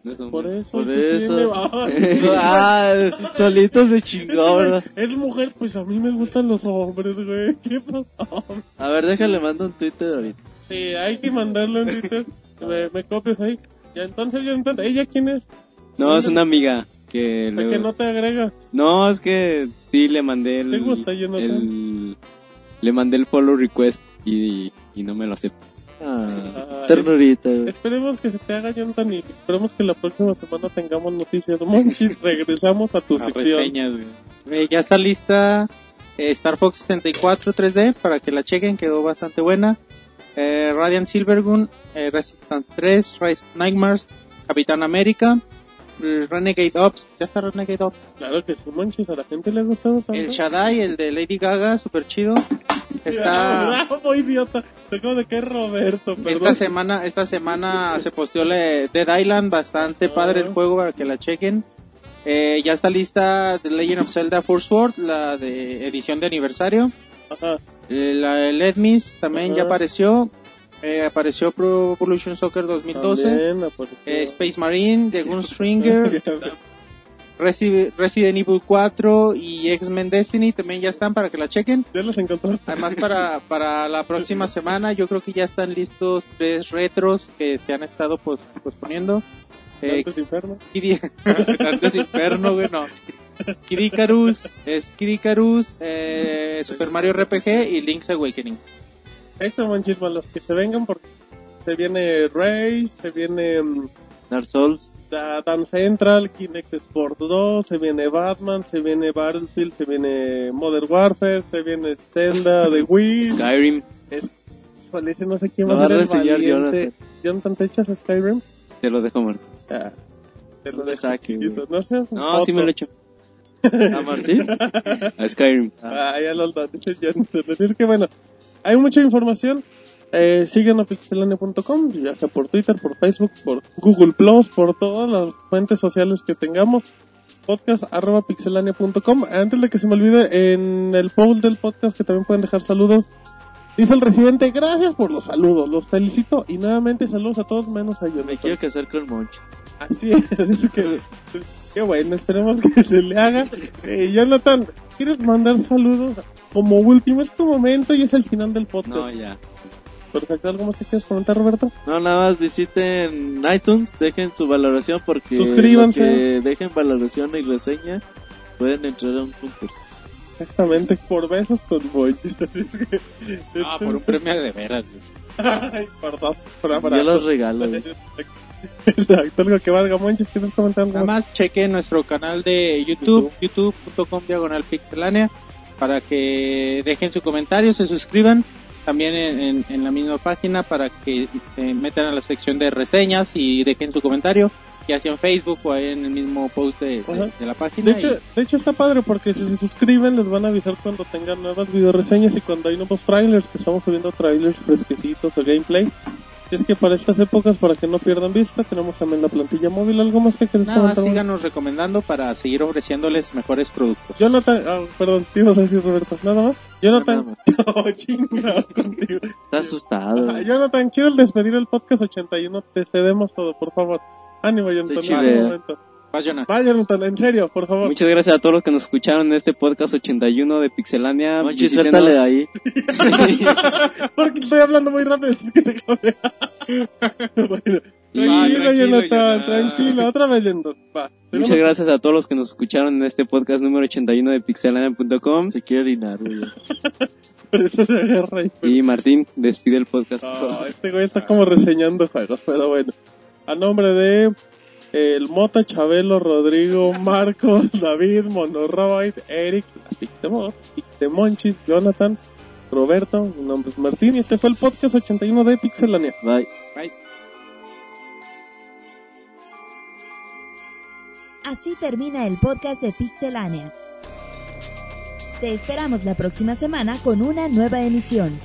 No. Por eso. Por ¿qué eso. ah, solito se chingó, ¿verdad? Es mujer, pues a mí me gustan los hombres, güey. ¿Qué pasó? A ver, déjale, mando un Twitter ahorita. Sí, hay que mandarlo en Twitter. Me, me copias ahí. Ya entonces, ya entonces, ¿ella quién es? No, es una amiga que luego... que no te agrega. No, es que sí le mandé el... ¿Te gusta, el- Le mandé el follow request y, y no me lo acepta. Ah, ternurita. Esperemos que se te haga, Jonathan, y esperemos que la próxima semana tengamos noticias. Monchis, regresamos a tu sección. reseñas, güey. Eh, ya está lista eh, Star Fox 74 3D para que la chequen, quedó bastante buena. Eh, Radiant Silvergun, eh, Resistance 3, Rise of Nightmares, Capitán América, Renegade Ops, ya está Renegade Ops. Claro que sí, Monchis, a la gente le ha gustado tanto. El Shaddai, el de Lady Gaga, super chido. Ah, Está Bravo, idiota. Te acabo de caer Roberto, esta perdón. semana, esta semana se posteó la Dead Island, bastante padre el Ah. juego para que la chequen. Eh, ya está lista The Legend of Zelda Force Sword, la de edición de aniversario. Ajá. Eh, La de Let también Ajá. ya apareció. Eh, apareció Pro Evolution Soccer 2012. También apareció. Eh, Space Marine, The Gunstringer, Resi- Resident Evil 4 y X-Men Destiny también ya están para que la chequen. Ya los encontré. Además para, para la próxima semana yo creo que ya están listos tres retros que se han estado posponiendo. Eh, Inferno. Kid Dante's Inferno, güey, no. Kid Icarus, es Kid Icarus, eh, Super Mario RPG y Link's Awakening. Monchis, para los que se vengan, porque se viene Ray, se viene mm, Dark Souls. Da- Dan Central, Kinect Sport 2, se viene Batman, se viene Battlefield, se viene Modern Warfare, se viene Zelda de Wii. Skyrim, Híjole, ese no sé quién va a ser el valiente. Jonathan, ¿te echas Skyrim? te lo dejo, Martín. Ah, te lo dejo saque. No seas un No, sí me lo he hecho. ¿A Martín? A Skyrim. Ah, ya lo dice Jonathan. Así es que bueno, hay mucha información. Eh, síguenos a pixelania.com, ya sea por Twitter, por Facebook, por Google Plus, por todas las fuentes sociales que tengamos. Podcast arroba pixelania.com. Antes de que se me olvide, en el poll del podcast que también pueden dejar saludos. Dice el residente, gracias por los saludos, los felicito y nuevamente saludos a todos menos a Me Jonathan. quiero casar con Moncho. Así es, así que, qué bueno, esperemos que se le haga. Eh, Jonathan, ¿quieres mandar saludos? Como último, es tu momento y es el final del podcast. No, ya. Perfecto, ¿algo más que quieres comentar, Roberto? No, nada más visiten iTunes, dejen su valoración porque Suscríbanse. los que dejen valoración y reseña pueden entrar a un concurso. Exactamente, por besos con Boy. Ah, por un premio de veras, güey. Ay, perdón, por Yo los regalo. Exacto, algo que valga Monches, ¿quieres comentar algo Nada más chequen nuestro canal de YouTube, youtube.com diagonal pixelánea, para que dejen su comentario, se suscriban. También en, en- en la misma página para que se metan a la sección de reseñas y dejen su comentario, ya sea en Facebook o ahí en el mismo post de, de- Ajá. de la página. De hecho, y- de hecho está padre porque si se suscriben les van a avisar cuando tengan nuevas videoreseñas y cuando hay nuevos trailers, que estamos subiendo trailers fresquecitos o gameplay. Y es que para estas épocas, para que no pierdan vista, tenemos también la plantilla móvil. ¿Algo más que quieres nada más comentar? síganos recomendando para seguir ofreciéndoles mejores productos. Jonathan, ah, perdón, te ibas a decir Roberto, nada más. Jonathan, más. oh, chingado contigo. Está asustado. Ah. Jonathan, quiero despedir el podcast 81, te cedemos todo, por favor. Ánimo, Jonathan, Vas, Jonah. Vaya, Jonathan, en serio, por favor. Muchas gracias a todos los que nos escucharon en este podcast 81 de Pixelania. Monchi, Visítenos- suéltale de ahí. Porque estoy hablando muy rápido, bueno, Y- tranquilo, Jonathan, Jonathan. tranquilo. Otra vez, Jonathan. Va. Muchas gracias a todos los que nos escucharon en este podcast número 81 de pixelania.com. Se quiere orinar, güey. Por eso se agarra ahí. Y Martín, despide el podcast, por Ah, favor. este güey está como reseñando juegos, pero bueno. A nombre de el Mota, Chabelo, Rodrigo, Marcos, David, Monoroid, Eric, la Pixemos, Pixemonchis, Jonathan, Roberto, mi nombre es Martín y este fue el podcast 81 de Pixelania. Bye. Así termina el podcast de Pixelania. Te esperamos la próxima semana con una nueva emisión.